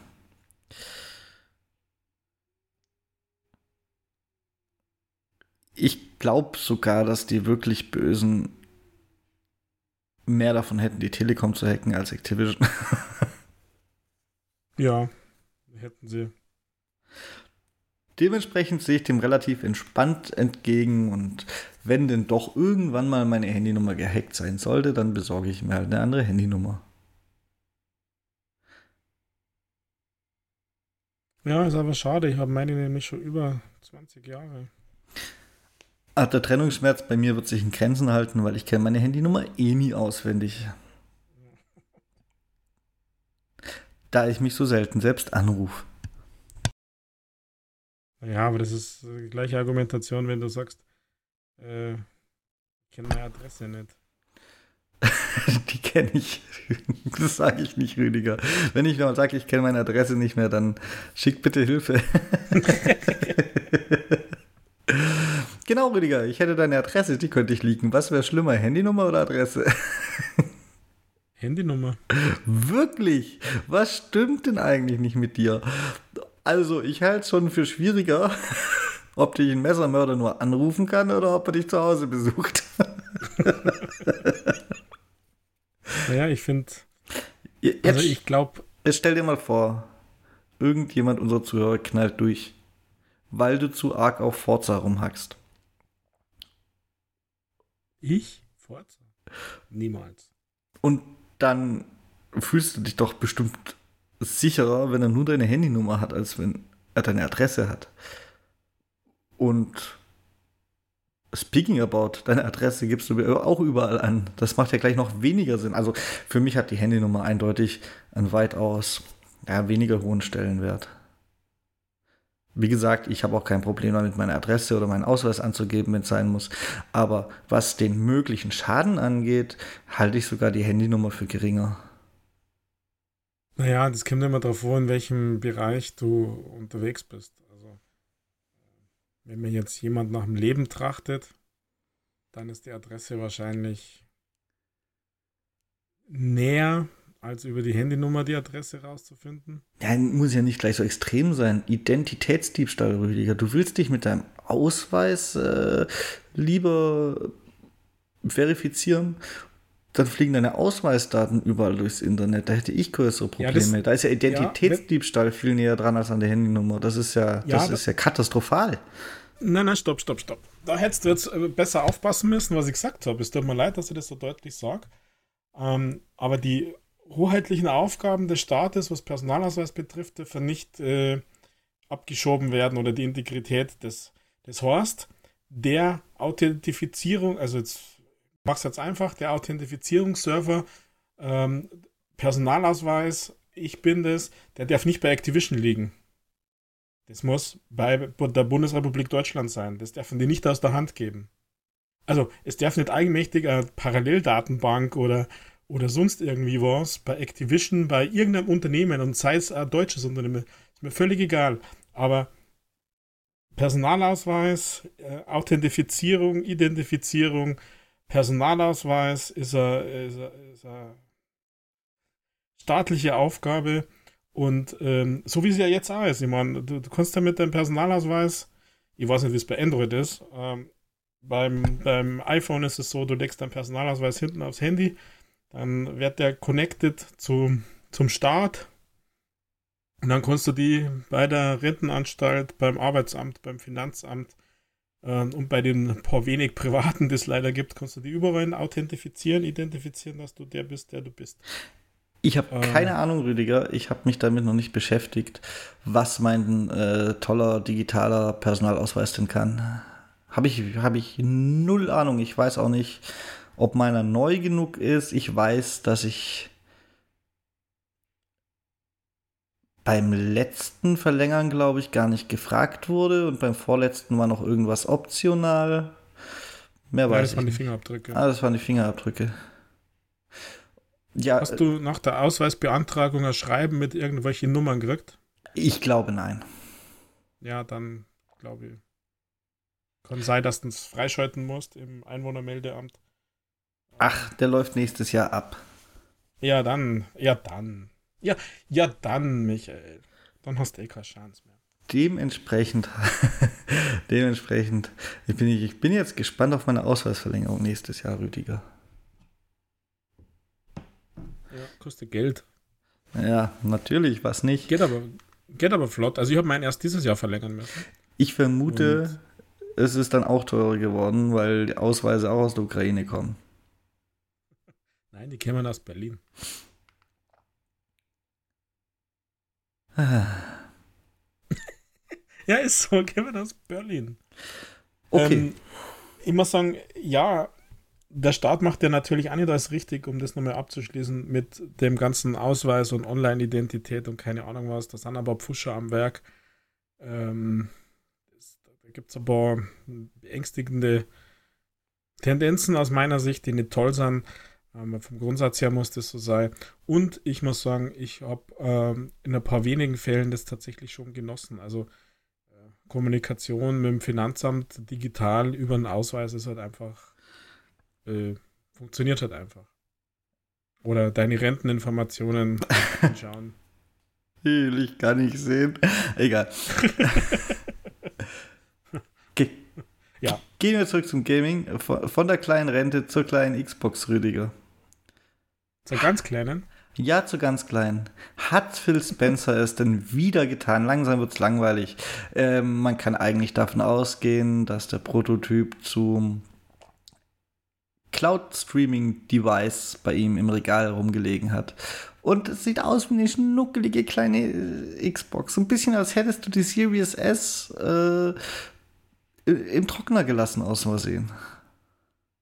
Ich glaube sogar, dass die wirklich Bösen mehr davon hätten, die Telekom zu hacken als Activision. ja, hätten sie. Dementsprechend sehe ich dem relativ entspannt entgegen und wenn denn doch irgendwann mal meine Handynummer gehackt sein sollte, dann besorge ich mir halt eine andere Handynummer. Ja, ist aber schade. Ich habe meine nämlich schon über 20 Jahre. Ach, der Trennungsschmerz bei mir wird sich in Grenzen halten, weil ich kenne meine Handynummer eh nie auswendig. Da ich mich so selten selbst anrufe. Ja, aber das ist die gleiche Argumentation, wenn du sagst, äh, ich kenne meine Adresse nicht. die kenne ich. Das sage ich nicht, Rüdiger. Wenn ich mal sage, ich kenne meine Adresse nicht mehr, dann schick bitte Hilfe. Genau, Rüdiger, ich hätte deine Adresse, die könnte ich liegen. Was wäre schlimmer, Handynummer oder Adresse? Handynummer. Wirklich? Was stimmt denn eigentlich nicht mit dir? Also, ich halte es schon für schwieriger, ob dich ein Messermörder nur anrufen kann oder ob er dich zu Hause besucht. naja, ich finde. Also, ich glaube. Stell dir mal vor, irgendjemand unserer Zuhörer knallt durch, weil du zu arg auf Forza rumhackst. Ich? Forza? Niemals. Und dann fühlst du dich doch bestimmt sicherer, wenn er nur deine Handynummer hat, als wenn er deine Adresse hat. Und speaking about, deine Adresse gibst du auch überall an. Das macht ja gleich noch weniger Sinn. Also für mich hat die Handynummer eindeutig einen weitaus ja, weniger hohen Stellenwert. Wie gesagt, ich habe auch kein Problem damit, meine Adresse oder meinen Ausweis anzugeben, wenn es sein muss. Aber was den möglichen Schaden angeht, halte ich sogar die Handynummer für geringer. Naja, das kommt immer darauf vor, in welchem Bereich du unterwegs bist. Also, wenn mir jetzt jemand nach dem Leben trachtet, dann ist die Adresse wahrscheinlich näher als über die Handynummer die Adresse rauszufinden? Ja, muss ja nicht gleich so extrem sein. Identitätsdiebstahl, Rüdiger. Du willst dich mit deinem Ausweis äh, lieber verifizieren dann fliegen deine Ausweisdaten überall durchs Internet. Da hätte ich größere Probleme. Ja, das, da ist ja Identitätsdiebstahl ja, viel näher dran als an der Handynummer. Das ist ja, ja das ist ja katastrophal. Nein, nein, stopp, stopp, stopp. Da hättest du jetzt äh, besser aufpassen müssen, was ich gesagt habe. Es tut mir leid, dass ich das so deutlich sage. Ähm, aber die hoheitlichen Aufgaben des Staates, was Personalausweis betrifft, dürfen nicht äh, abgeschoben werden oder die Integrität des, des Horst. Der Authentifizierung, also jetzt mach's jetzt einfach, der Authentifizierungsserver, ähm, Personalausweis, ich bin das, der darf nicht bei Activision liegen. Das muss bei der Bundesrepublik Deutschland sein. Das dürfen die nicht aus der Hand geben. Also, es darf nicht eigenmächtig eine Paralleldatenbank oder oder sonst irgendwie was, bei Activision, bei irgendeinem Unternehmen und sei es ein deutsches Unternehmen, ist mir völlig egal. Aber Personalausweis, äh, Authentifizierung, Identifizierung, Personalausweis ist eine, staatliche Aufgabe. Und ähm, so wie es ja jetzt auch ist, ich meine, du, du kannst ja mit deinem Personalausweis, ich weiß nicht, wie es bei Android ist, ähm, beim, beim iPhone ist es so, du legst deinen Personalausweis hinten aufs Handy dann wird der connected zu, zum Staat. Und dann kannst du die bei der Rentenanstalt, beim Arbeitsamt, beim Finanzamt äh, und bei den paar wenig Privaten, die es leider gibt, kannst du die überall authentifizieren, identifizieren, dass du der bist, der du bist. Ich habe ähm, keine Ahnung, Rüdiger. Ich habe mich damit noch nicht beschäftigt, was mein äh, toller digitaler Personalausweis denn kann. Habe ich, hab ich null Ahnung. Ich weiß auch nicht, ob meiner neu genug ist, ich weiß, dass ich beim letzten Verlängern, glaube ich, gar nicht gefragt wurde und beim vorletzten war noch irgendwas optional. Mehr weiß ja, das waren die Fingerabdrücke. Ah, das waren die Fingerabdrücke. Ja, Hast du nach der Ausweisbeantragung ein Schreiben mit irgendwelchen Nummern gekriegt? Ich glaube nein. Ja, dann glaube ich. Kann sein, dass du es freischalten musst im Einwohnermeldeamt. Ach, der läuft nächstes Jahr ab. Ja, dann. Ja, dann. Ja, ja, dann, Michael. Dann hast du eh keine Chance mehr. Dementsprechend, dementsprechend, ich bin, ich bin jetzt gespannt auf meine Ausweisverlängerung nächstes Jahr, Rüdiger. Ja, kostet Geld. Ja, natürlich, was nicht. Geht aber, geht aber flott. Also ich habe meinen erst dieses Jahr verlängern müssen. Ich vermute, Und es ist dann auch teurer geworden, weil die Ausweise auch aus der Ukraine kommen. Nein, die kämen aus Berlin. ja, ist so, kämen aus Berlin. Okay. Ähm, ich muss sagen, ja, der Staat macht ja natürlich auch nicht alles richtig, um das nochmal abzuschließen mit dem ganzen Ausweis und Online-Identität und keine Ahnung was. Da sind aber Pfuscher am Werk. Ähm, das, da gibt es ein paar beängstigende Tendenzen aus meiner Sicht, die nicht toll sind. Ähm, vom Grundsatz her muss das so sein. Und ich muss sagen, ich habe ähm, in ein paar wenigen Fällen das tatsächlich schon genossen. Also äh, Kommunikation mit dem Finanzamt digital über einen Ausweis ist halt einfach, äh, funktioniert halt einfach. Oder deine Renteninformationen anschauen. Will ich gar nicht sehen. Egal. Ja. Gehen wir zurück zum Gaming. Von der kleinen Rente zur kleinen Xbox, Rüdiger. Zur ganz kleinen? Ja, zur ganz kleinen. Hat Phil Spencer es denn wieder getan? Langsam wird es langweilig. Ähm, man kann eigentlich davon ausgehen, dass der Prototyp zum Cloud-Streaming-Device bei ihm im Regal rumgelegen hat. Und es sieht aus wie eine schnuckelige kleine äh, Xbox. ein bisschen, als hättest du die Series S äh, im Trockner gelassen, aus Versehen.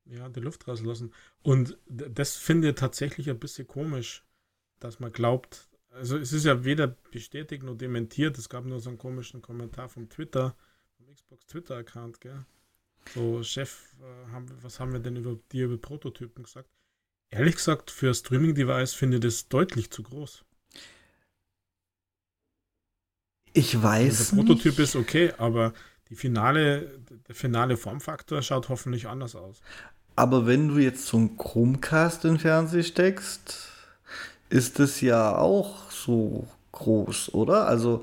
Ja, die Luft rauslassen. Und das finde ich tatsächlich ein bisschen komisch, dass man glaubt, also es ist ja weder bestätigt noch dementiert. Es gab nur so einen komischen Kommentar vom Twitter, vom Xbox Twitter-Account, gell? So, Chef, äh, haben, was haben wir denn über dir über Prototypen gesagt? Ehrlich gesagt, für Streaming-Device finde ich das deutlich zu groß. Ich weiß. Also der Prototyp nicht. ist okay, aber die finale, der finale Formfaktor schaut hoffentlich anders aus. Aber wenn du jetzt so einen Chromecast in den Fernseher steckst, ist das ja auch so groß, oder? Also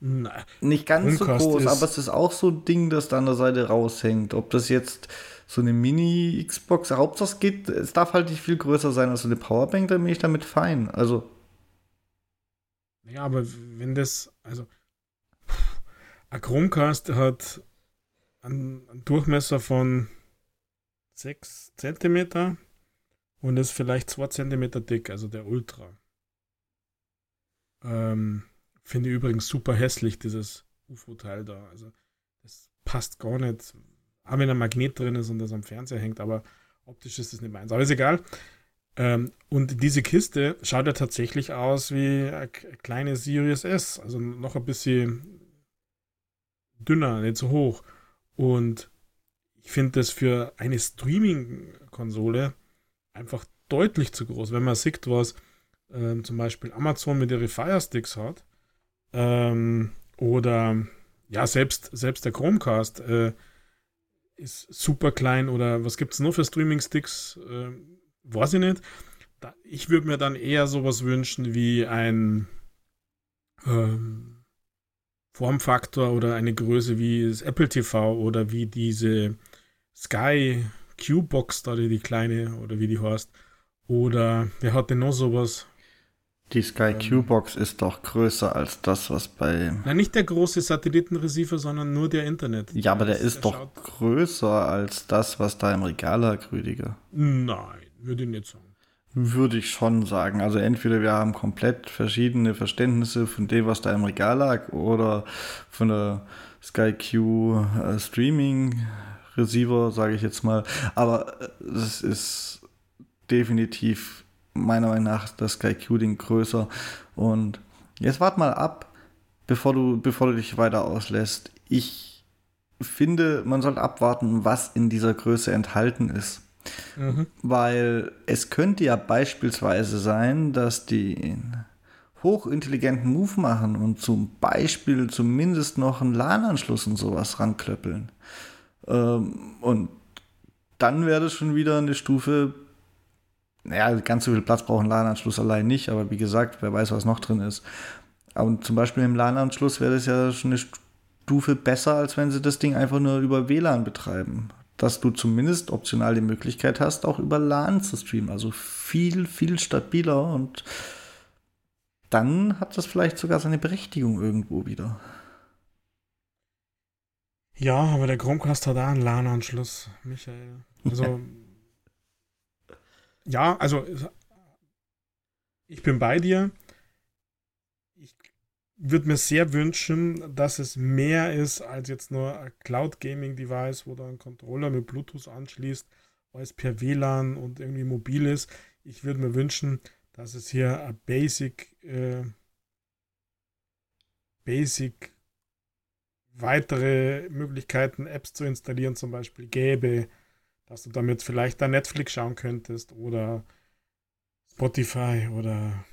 Nein. nicht ganz Chromecast so groß, aber es ist auch so ein Ding, das da an der Seite raushängt. Ob das jetzt so eine Mini-Xbox, Hauptsache es geht, es darf halt nicht viel größer sein als so eine Powerbank, dann bin ich damit fein. Also. Ja, aber wenn das, also ein Chromecast hat einen, einen Durchmesser von 6 cm und ist vielleicht 2 cm dick, also der Ultra. Ähm, Finde ich übrigens super hässlich, dieses UFO-Teil da. Also, das passt gar nicht auch wenn ein Magnet drin ist und das am Fernseher hängt, aber optisch ist das nicht meins. Aber ist egal. Ähm, und diese Kiste schaut ja tatsächlich aus wie eine kleine Series S, also noch ein bisschen dünner, nicht so hoch. Und ich finde das für eine Streaming-Konsole einfach deutlich zu groß. Wenn man sieht, was ähm, zum Beispiel Amazon mit ihren Fire Sticks hat, ähm, oder ja, selbst, selbst der Chromecast, äh, ist super klein oder was gibt es noch für Streaming-Sticks? Äh, weiß ich nicht. Da, ich würde mir dann eher sowas wünschen wie ein ähm, Formfaktor oder eine Größe wie das Apple TV oder wie diese Sky Q-Box da, die, die kleine oder wie die heißt. Oder wer hat denn noch sowas? Die Sky Q-Box ist doch größer als das, was bei. Nein, nicht der große Satellitenreceiver, sondern nur der Internet. Ja, aber der ist der doch größer als das, was da im Regal lag, Rüdiger. Nein, würde ich nicht sagen. Würde ich schon sagen. Also entweder wir haben komplett verschiedene Verständnisse von dem, was da im Regal lag, oder von der Sky Q äh, Streaming Receiver, sage ich jetzt mal. Aber es ist definitiv meiner Meinung nach das Sky-Q-Ding größer. Und jetzt wart mal ab, bevor du, bevor du dich weiter auslässt. Ich finde, man sollte abwarten, was in dieser Größe enthalten ist. Mhm. Weil es könnte ja beispielsweise sein, dass die hochintelligenten Move machen und zum Beispiel zumindest noch einen LAN-Anschluss und sowas ranklöppeln. Ähm, und dann wäre das schon wieder eine Stufe naja, ganz so viel Platz braucht ein LAN-Anschluss allein nicht, aber wie gesagt, wer weiß, was noch drin ist. Und zum Beispiel im LAN-Anschluss wäre das ja schon eine Stufe besser, als wenn sie das Ding einfach nur über WLAN betreiben. Dass du zumindest optional die Möglichkeit hast, auch über LAN zu streamen. Also viel, viel stabiler und dann hat das vielleicht sogar seine Berechtigung irgendwo wieder. Ja, aber der Chromecast hat da einen LAN-Anschluss, Michael. Also ja, also ich bin bei dir. Ich würde mir sehr wünschen, dass es mehr ist als jetzt nur ein Cloud Gaming Device, wo du einen Controller mit Bluetooth anschließt, als per WLAN und irgendwie mobil ist. Ich würde mir wünschen, dass es hier ein Basic äh, Basic weitere Möglichkeiten, Apps zu installieren, zum Beispiel gäbe, dass du damit vielleicht da Netflix schauen könntest oder Spotify oder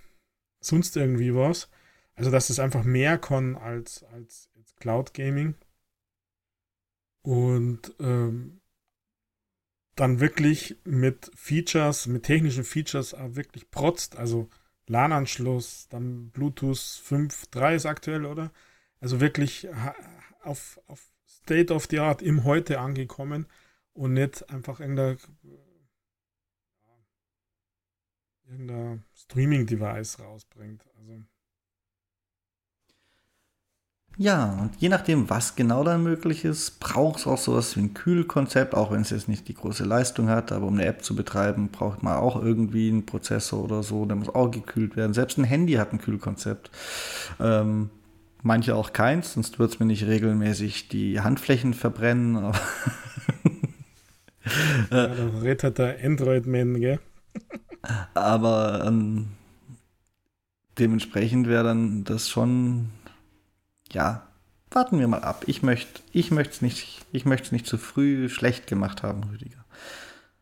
sonst irgendwie was. Also, dass es einfach mehr kann als, als, als Cloud Gaming. Und ähm, dann wirklich mit Features, mit technischen Features auch wirklich protzt. Also LAN-Anschluss, dann Bluetooth 5.3 ist aktuell, oder? Also wirklich auf, auf State of the Art im Heute angekommen und nicht einfach irgendein, irgendein Streaming-Device rausbringt. Also ja, und je nachdem, was genau dann möglich ist, braucht es auch sowas wie ein Kühlkonzept, auch wenn es jetzt nicht die große Leistung hat, aber um eine App zu betreiben, braucht man auch irgendwie einen Prozessor oder so, der muss auch gekühlt werden. Selbst ein Handy hat ein Kühlkonzept. Ähm, manche auch keins, sonst wird es mir nicht regelmäßig die Handflächen verbrennen. ja, dann rettet der Android-Man, gell? aber ähm, dementsprechend wäre dann das schon ja, warten wir mal ab. Ich möchte ich es nicht, nicht zu früh schlecht gemacht haben, Rüdiger.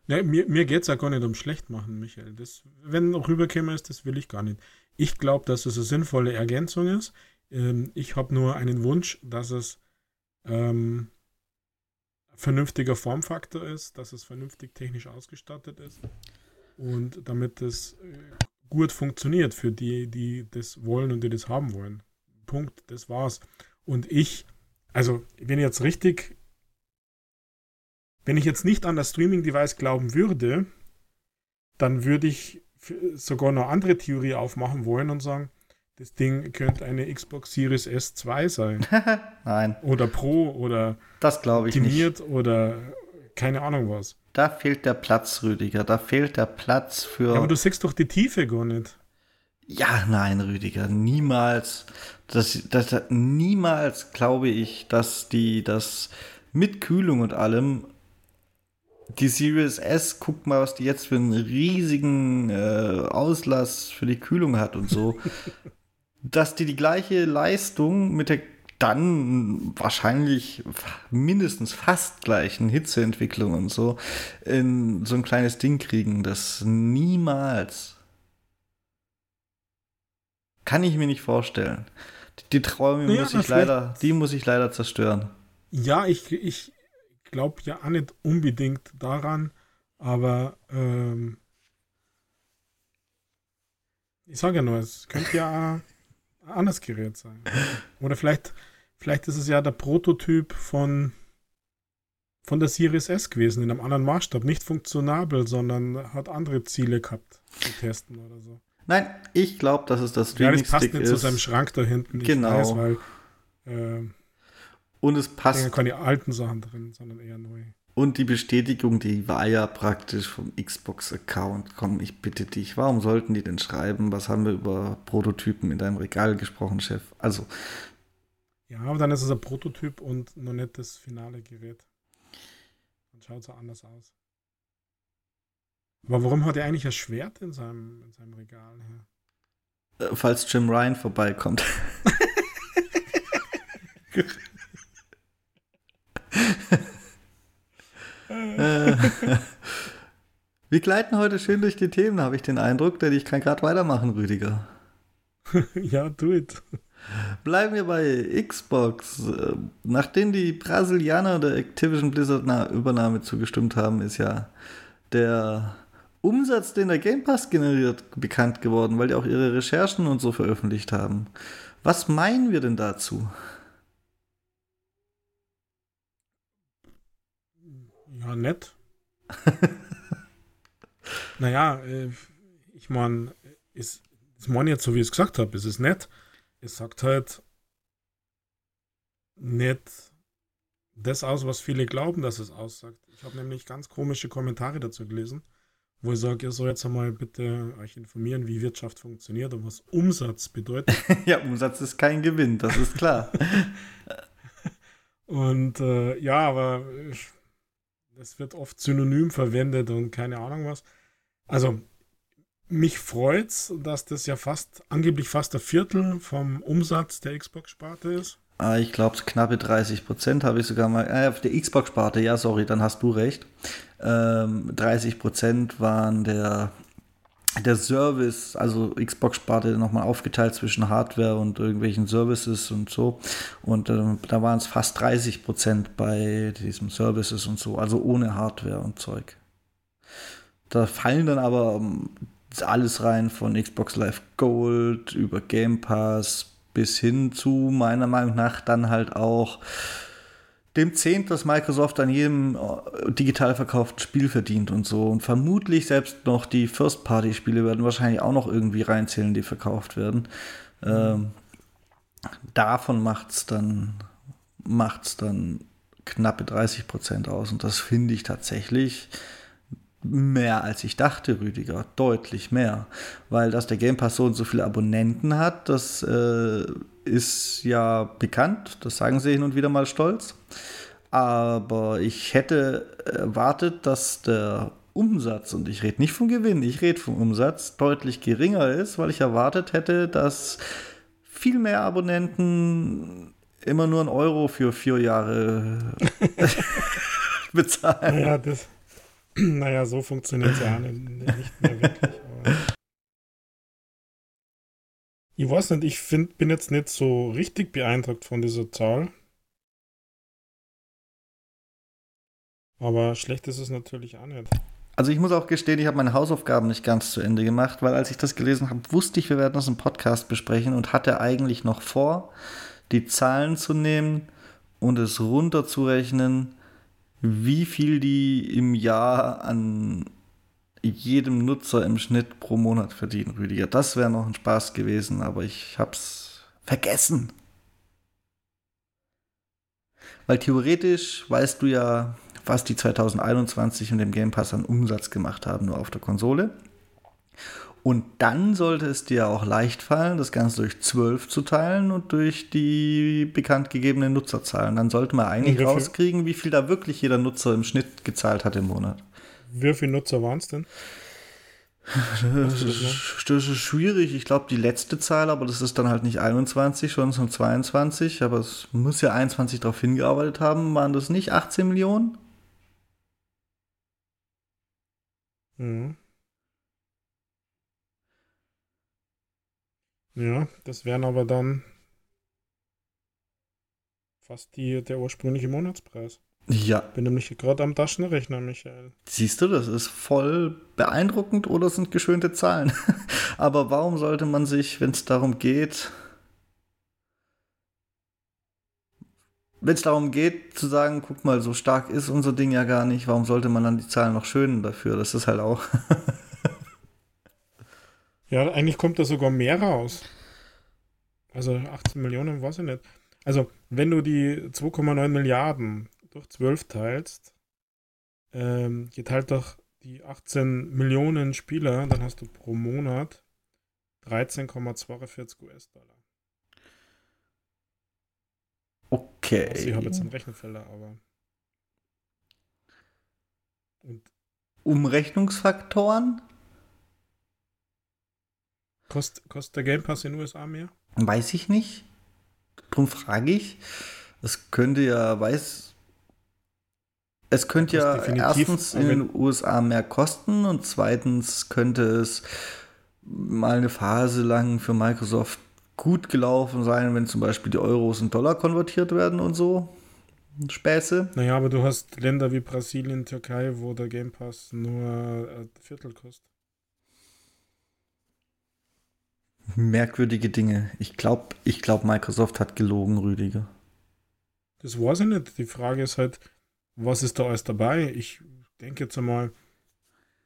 Ja, mir mir geht es ja gar nicht um schlecht machen, Michael. Das, wenn rüberkäme ist, das will ich gar nicht. Ich glaube, dass es eine sinnvolle Ergänzung ist. Ähm, ich habe nur einen Wunsch, dass es ähm, vernünftiger Formfaktor ist, dass es vernünftig technisch ausgestattet ist und damit es äh, gut funktioniert für die, die das wollen und die das haben wollen. Punkt, das war's. Und ich, also, wenn jetzt richtig, wenn ich jetzt nicht an das Streaming-Device glauben würde, dann würde ich sogar eine andere Theorie aufmachen wollen und sagen, das Ding könnte eine Xbox Series S2 sein. Nein. Oder Pro oder das glaube ich nicht. oder keine Ahnung was. Da fehlt der Platz, Rüdiger. Da fehlt der Platz für. Ja, aber du siehst doch die Tiefe gar nicht. Ja, nein, Rüdiger, niemals. Das, das, niemals glaube ich, dass die das mit Kühlung und allem die Series S, guck mal, was die jetzt für einen riesigen äh, Auslass für die Kühlung hat und so, dass die die gleiche Leistung mit der dann wahrscheinlich mindestens fast gleichen Hitzeentwicklung und so in so ein kleines Ding kriegen, das niemals. Kann ich mir nicht vorstellen. Die Träume ja, muss ich leider, die muss ich leider zerstören. Ja, ich, ich glaube ja auch nicht unbedingt daran, aber ähm, ich sage ja nur, es könnte ja anderes Gerät sein. Oder vielleicht, vielleicht ist es ja der Prototyp von, von der Series S gewesen, in einem anderen Maßstab. Nicht funktionabel, sondern hat andere Ziele gehabt zu testen oder so. Nein, ich glaube, dass es das Streaming ja, das passt nicht ist. zu seinem Schrank da hinten. Genau. Weiß, weil, äh, und es passt. Da keine alten Sachen drin, sondern eher neu. Und die Bestätigung, die war ja praktisch vom Xbox-Account. Komm, ich bitte dich, warum sollten die denn schreiben? Was haben wir über Prototypen in deinem Regal gesprochen, Chef? Also. Ja, aber dann ist es ein Prototyp und noch nicht das finale Gerät. Dann schaut es anders aus. Aber warum hat er eigentlich ein Schwert in seinem, in seinem Regal? Ja? Äh, falls Jim Ryan vorbeikommt. Wir gleiten heute schön durch die Themen, habe ich den Eindruck, denn ich kann gerade weitermachen, Rüdiger. ja, do it. Bleiben wir bei Xbox. Nachdem die Brasilianer der Activision Blizzard Übernahme zugestimmt haben, ist ja der Umsatz, den der Game Pass generiert, bekannt geworden, weil die auch ihre Recherchen und so veröffentlicht haben. Was meinen wir denn dazu? Ja, nett. naja, äh, ich meine, ist man jetzt so, wie ich es gesagt habe, es ist nett. Es sagt halt nicht das aus, was viele glauben, dass es aussagt. Ich habe nämlich ganz komische Kommentare dazu gelesen wo ich sage, ihr sollt jetzt einmal bitte euch informieren, wie Wirtschaft funktioniert und was Umsatz bedeutet. ja, Umsatz ist kein Gewinn, das ist klar. und äh, ja, aber das wird oft synonym verwendet und keine Ahnung was. Also, mich freut es, dass das ja fast, angeblich fast ein Viertel vom Umsatz der Xbox-Sparte ist. Ah, ich glaube, knappe 30 Prozent habe ich sogar mal. Äh, auf der Xbox-Sparte, ja, sorry, dann hast du recht. Ähm, 30 Prozent waren der, der Service, also Xbox-Sparte nochmal aufgeteilt zwischen Hardware und irgendwelchen Services und so. Und ähm, da waren es fast 30 Prozent bei diesem Services und so, also ohne Hardware und Zeug. Da fallen dann aber ähm, alles rein von Xbox Live Gold über Game Pass bis hin zu meiner Meinung nach dann halt auch dem Zehnt, das Microsoft an jedem äh, digital verkauften Spiel verdient und so. Und vermutlich selbst noch die First-Party-Spiele werden wahrscheinlich auch noch irgendwie reinzählen, die verkauft werden. Ähm, davon macht es dann, macht's dann knappe 30 Prozent aus. Und das finde ich tatsächlich mehr als ich dachte, Rüdiger. Deutlich mehr. Weil dass der Game Pass so und so viele Abonnenten hat, das äh, ist ja bekannt. Das sagen sie hin und wieder mal stolz. Aber ich hätte erwartet, dass der Umsatz, und ich rede nicht vom Gewinn, ich rede vom Umsatz, deutlich geringer ist, weil ich erwartet hätte, dass viel mehr Abonnenten immer nur einen Euro für vier Jahre bezahlen. Ja, das, naja, so funktioniert es ja nicht mehr wirklich. Ich weiß nicht, ich find, bin jetzt nicht so richtig beeindruckt von dieser Zahl. Aber schlecht ist es natürlich auch nicht. Also ich muss auch gestehen, ich habe meine Hausaufgaben nicht ganz zu Ende gemacht, weil als ich das gelesen habe, wusste ich, wir werden das im Podcast besprechen und hatte eigentlich noch vor, die Zahlen zu nehmen und es runterzurechnen, wie viel die im Jahr an jedem Nutzer im Schnitt pro Monat verdienen, Rüdiger. Das wäre noch ein Spaß gewesen, aber ich hab's vergessen. Weil theoretisch weißt du ja, was die 2021 mit dem Game Pass an Umsatz gemacht haben, nur auf der Konsole. Und dann sollte es dir auch leicht fallen, das Ganze durch 12 zu teilen und durch die bekannt gegebenen Nutzerzahlen. Dann sollte man eigentlich rauskriegen, wie viel da wirklich jeder Nutzer im Schnitt gezahlt hat im Monat. Wie viele Nutzer waren es denn? Das ist, das ist schwierig. Ich glaube, die letzte Zahl, aber das ist dann halt nicht 21, sondern 22. Aber es muss ja 21 darauf hingearbeitet haben. Waren das nicht 18 Millionen? Mhm. Ja, das wären aber dann fast die, der ursprüngliche Monatspreis. Ja. Bin nämlich gerade am Taschenrechner, Michael. Siehst du, das ist voll beeindruckend oder sind geschönte Zahlen. aber warum sollte man sich, wenn es darum geht, wenn es darum geht, zu sagen, guck mal, so stark ist unser Ding ja gar nicht, warum sollte man dann die Zahlen noch schönen dafür? Das ist halt auch. Ja, eigentlich kommt da sogar mehr raus. Also 18 Millionen, weiß ich nicht. Also, wenn du die 2,9 Milliarden durch 12 teilst, ähm, geteilt durch die 18 Millionen Spieler, dann hast du pro Monat 13,42 US-Dollar. Okay. Also ich habe jetzt einen Rechenfäller, aber. Und Umrechnungsfaktoren? Kost, kostet der Game Pass in den USA mehr? Weiß ich nicht. Drum frage ich. Es könnte ja, weiß. Es könnte ja erstens in den USA mehr kosten und zweitens könnte es mal eine Phase lang für Microsoft gut gelaufen sein, wenn zum Beispiel die Euros in Dollar konvertiert werden und so. Späße. Naja, aber du hast Länder wie Brasilien, Türkei, wo der Game Pass nur ein Viertel kostet. Merkwürdige Dinge. Ich glaube, ich glaub, Microsoft hat gelogen, Rüdiger. Das weiß ich nicht. Die Frage ist halt, was ist da alles dabei? Ich denke jetzt einmal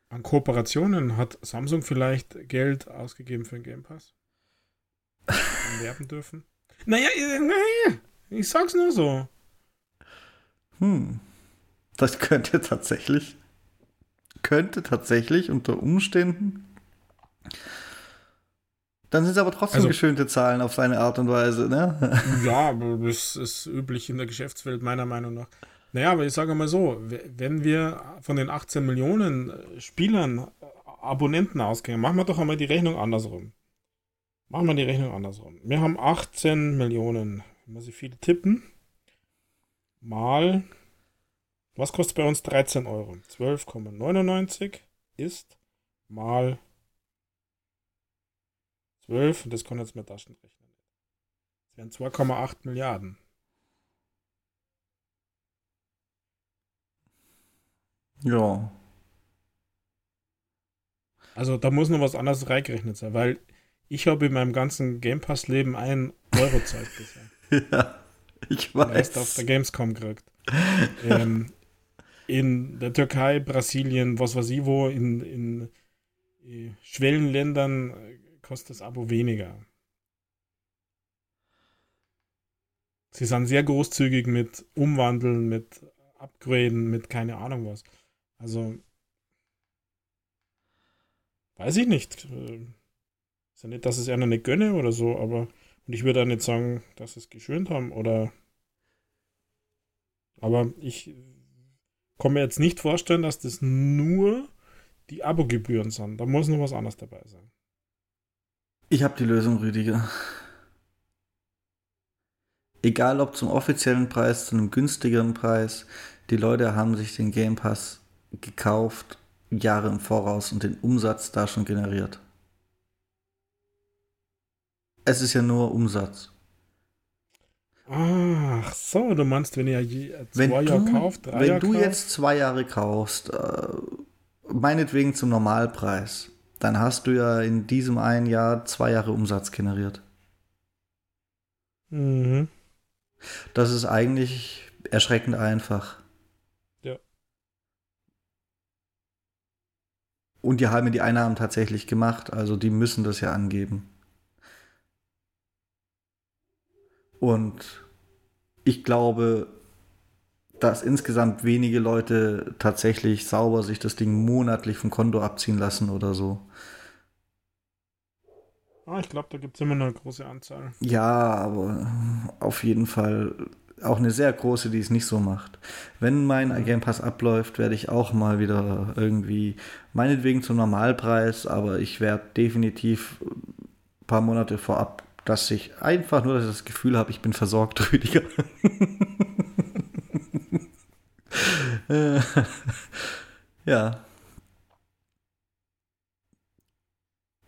an Kooperationen. Hat Samsung vielleicht Geld ausgegeben für den Game Pass? werben dürfen? Naja, naja, ich sag's nur so. Hm. Das könnte tatsächlich, könnte tatsächlich unter Umständen dann sind es aber trotzdem also, geschönte Zahlen auf seine Art und Weise, ne? Ja, das ist üblich in der Geschäftswelt, meiner Meinung nach. Naja, aber ich sage mal so, wenn wir von den 18 Millionen Spielern Abonnenten ausgehen, machen wir doch einmal die Rechnung andersrum. Machen wir die Rechnung andersrum. Wir haben 18 Millionen, wenn wir sie viel tippen, mal, was kostet bei uns 13 Euro? 12,99 ist mal 12 und das kann jetzt mit Taschen rechnen. Das wären 2,8 Milliarden. Ja. Also da muss noch was anderes reingerechnet sein, weil ich habe in meinem ganzen Game Pass-Leben einen Euro Zeit bisher. ja, ich weiß. Erst auf der Gamescom gekriegt. ähm, in der Türkei, Brasilien, was weiß ich wo, in, in, in Schwellenländern kostet das Abo weniger. Sie sind sehr großzügig mit Umwandeln, mit Upgraden, mit keine Ahnung was. Also, weiß ich nicht. Ist ja nicht, dass es einer nicht gönne oder so, aber und ich würde auch nicht sagen, dass sie es geschönt haben oder. Aber ich kann mir jetzt nicht vorstellen, dass das nur die Abogebühren sind. Da muss noch was anderes dabei sein. Ich habe die Lösung, Rüdiger. Egal ob zum offiziellen Preis, zu einem günstigeren Preis, die Leute haben sich den Game Pass gekauft, Jahre im Voraus und den Umsatz da schon generiert. Es ist ja nur Umsatz. Ach so, du meinst, wenn ihr zwei wenn Jahre kauft, drei Wenn Jahr du kauft? jetzt zwei Jahre kaufst, äh, meinetwegen zum Normalpreis, dann hast du ja in diesem einen Jahr zwei Jahre Umsatz generiert. Mhm. Das ist eigentlich erschreckend einfach. Ja. Und die haben die Einnahmen tatsächlich gemacht, also die müssen das ja angeben. Und ich glaube, dass insgesamt wenige Leute tatsächlich sauber sich das Ding monatlich vom Konto abziehen lassen oder so. Ah, ich glaube, da gibt es immer eine große Anzahl. Ja, aber auf jeden Fall auch eine sehr große, die es nicht so macht. Wenn mein Game Pass abläuft, werde ich auch mal wieder irgendwie, meinetwegen zum Normalpreis, aber ich werde definitiv ein paar Monate vorab dass ich einfach nur das Gefühl habe, ich bin versorgt, Rüdiger. ja.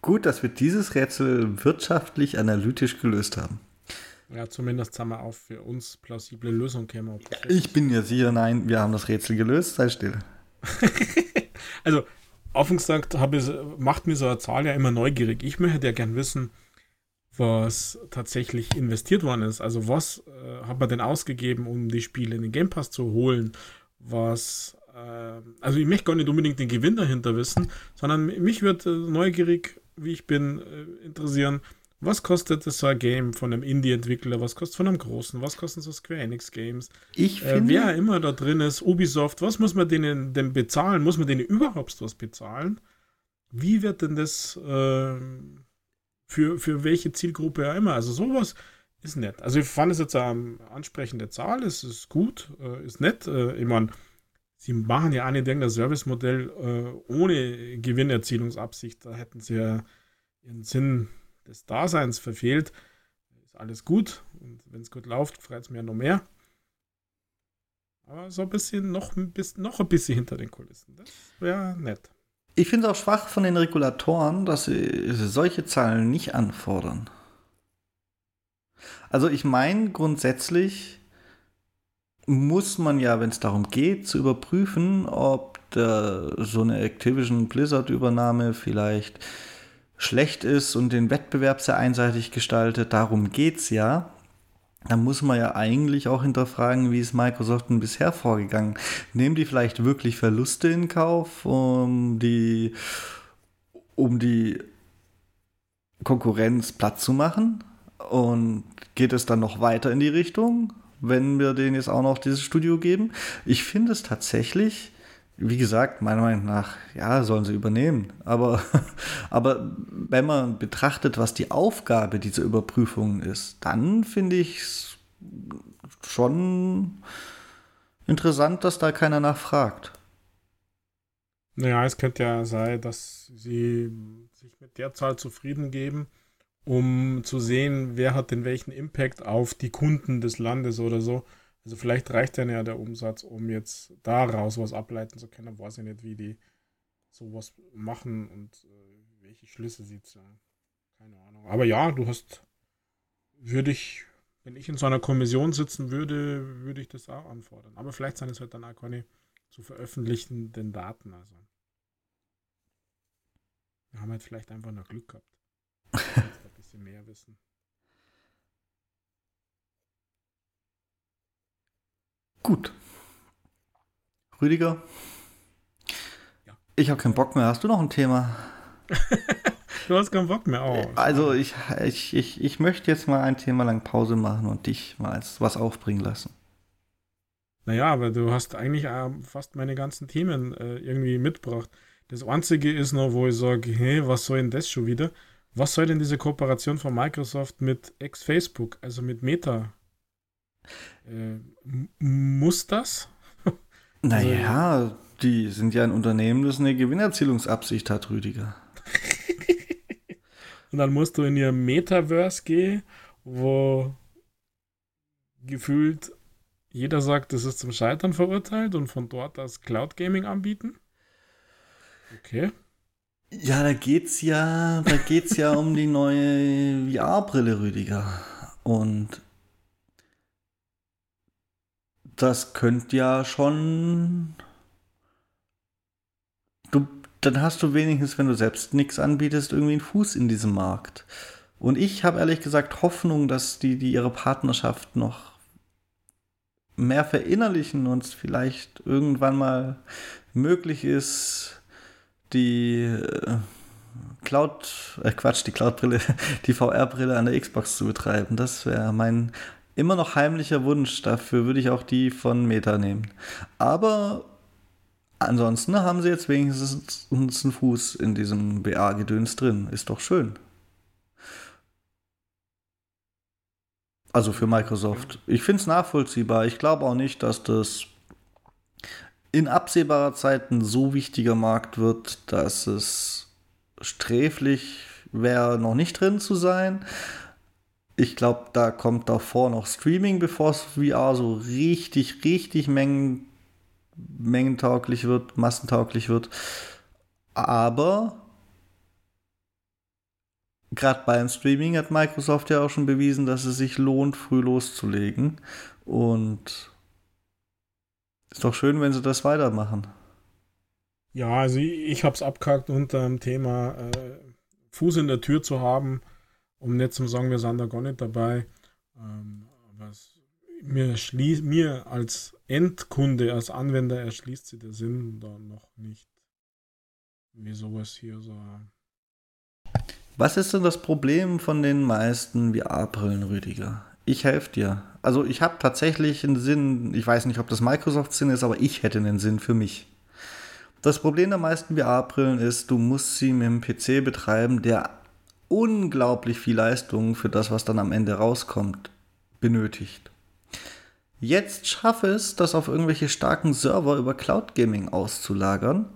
Gut, dass wir dieses Rätsel wirtschaftlich analytisch gelöst haben. Ja, zumindest haben wir auch für uns plausible Lösungen käme. Ich bin ja sicher, nein, wir haben das Rätsel gelöst, sei still. also, offen gesagt, ich, macht mir so eine Zahl ja immer neugierig. Ich möchte ja gern wissen, was tatsächlich investiert worden ist. Also was äh, hat man denn ausgegeben, um die Spiele in den Game Pass zu holen? Was, äh, also ich möchte gar nicht unbedingt den Gewinn dahinter wissen, sondern mich wird äh, neugierig, wie ich bin, äh, interessieren, was kostet das so ein Game von einem Indie-Entwickler? Was kostet von einem großen? Was kosten so Square Enix Games? Ich äh, finde, wer immer da drin ist, Ubisoft, was muss man denen denn bezahlen? Muss man denen überhaupt was bezahlen? Wie wird denn das äh, für, für welche Zielgruppe auch immer. Also sowas ist nett. Also ich fand es jetzt eine ansprechende Zahl, es ist gut, äh, ist nett. Äh, ich meine, sie machen ja auch nicht irgendein Servicemodell äh, ohne Gewinnerzielungsabsicht. Da hätten sie ja ihren Sinn des Daseins verfehlt. Ist alles gut und wenn es gut läuft, freut es mir noch mehr. Aber so ein bisschen noch, ein bisschen, noch ein bisschen hinter den Kulissen. Das wäre nett. Ich finde es auch schwach von den Regulatoren, dass sie solche Zahlen nicht anfordern. Also ich meine, grundsätzlich muss man ja, wenn es darum geht, zu überprüfen, ob der, so eine Activision Blizzard-Übernahme vielleicht schlecht ist und den Wettbewerb sehr einseitig gestaltet. Darum geht es ja da muss man ja eigentlich auch hinterfragen, wie ist Microsoft denn bisher vorgegangen? Nehmen die vielleicht wirklich Verluste in Kauf, um die, um die Konkurrenz platt zu machen? Und geht es dann noch weiter in die Richtung, wenn wir denen jetzt auch noch dieses Studio geben? Ich finde es tatsächlich wie gesagt, meiner Meinung nach, ja, sollen sie übernehmen. Aber, aber wenn man betrachtet, was die Aufgabe dieser Überprüfung ist, dann finde ich es schon interessant, dass da keiner nachfragt. Naja, es könnte ja sein, dass sie sich mit der Zahl zufrieden geben, um zu sehen, wer hat denn welchen Impact auf die Kunden des Landes oder so. Also vielleicht reicht dann ja der Umsatz, um jetzt daraus was ableiten zu können. Weiß ich nicht, wie die sowas machen und äh, welche Schlüsse sie ziehen. Keine Ahnung. Aber ja, du hast, würde ich, wenn ich in so einer Kommission sitzen würde, würde ich das auch anfordern. Aber vielleicht sind es halt dann auch keine zu veröffentlichenden Daten. Also. Wir haben halt vielleicht einfach noch Glück gehabt. ein bisschen mehr wissen. Gut. Rüdiger? Ja. Ich habe keinen Bock mehr. Hast du noch ein Thema? du hast keinen Bock mehr. Oh, also ich, ich, ich, ich möchte jetzt mal ein Thema lang Pause machen und dich mal was aufbringen lassen. Naja, aber du hast eigentlich äh, fast meine ganzen Themen äh, irgendwie mitgebracht. Das Einzige ist noch, wo ich sage, hey, was soll denn das schon wieder? Was soll denn diese Kooperation von Microsoft mit ex-Facebook, also mit Meta? Äh, muss das? Naja, also, die sind ja ein Unternehmen, das eine Gewinnerzielungsabsicht hat, Rüdiger. Und dann musst du in ihr Metaverse gehen, wo gefühlt jeder sagt, das ist zum Scheitern verurteilt und von dort das Cloud Gaming anbieten. Okay. Ja, da geht's ja, da geht's ja um die neue VR-Brille, Rüdiger. Und das könnte ja schon. Du, dann hast du wenigstens, wenn du selbst nichts anbietest, irgendwie einen Fuß in diesem Markt. Und ich habe ehrlich gesagt Hoffnung, dass die, die ihre Partnerschaft noch mehr verinnerlichen und es vielleicht irgendwann mal möglich ist, die äh, Cloud, äh Quatsch, die Cloud-Brille, die VR-Brille an der Xbox zu betreiben. Das wäre mein immer noch heimlicher Wunsch. Dafür würde ich auch die von Meta nehmen. Aber ansonsten haben sie jetzt wenigstens einen Fuß in diesem BA-Gedöns drin. Ist doch schön. Also für Microsoft. Ich finde es nachvollziehbar. Ich glaube auch nicht, dass das in absehbarer Zeit ein so wichtiger Markt wird, dass es sträflich wäre, noch nicht drin zu sein. Ich glaube, da kommt davor noch Streaming, bevor es VR so richtig, richtig mengen, mengentauglich wird, massentauglich wird. Aber gerade beim Streaming hat Microsoft ja auch schon bewiesen, dass es sich lohnt, früh loszulegen. Und ist doch schön, wenn sie das weitermachen. Ja, also ich, ich habe es abgehakt unter dem Thema äh, Fuß in der Tür zu haben, um nicht zu sagen, wir sind da gar nicht dabei. Ähm, aber mir, mir als Endkunde, als Anwender erschließt sich der Sinn da noch nicht, wie sowas hier so was ist denn das Problem von den meisten VR-Brillen, Rüdiger? Ich helfe dir. Also ich habe tatsächlich einen Sinn, ich weiß nicht, ob das Microsoft Sinn ist, aber ich hätte einen Sinn für mich. Das Problem der meisten VR-Brillen ist, du musst sie mit einem PC betreiben, der unglaublich viel Leistung für das, was dann am Ende rauskommt, benötigt. Jetzt schaffe es, das auf irgendwelche starken Server über Cloud Gaming auszulagern.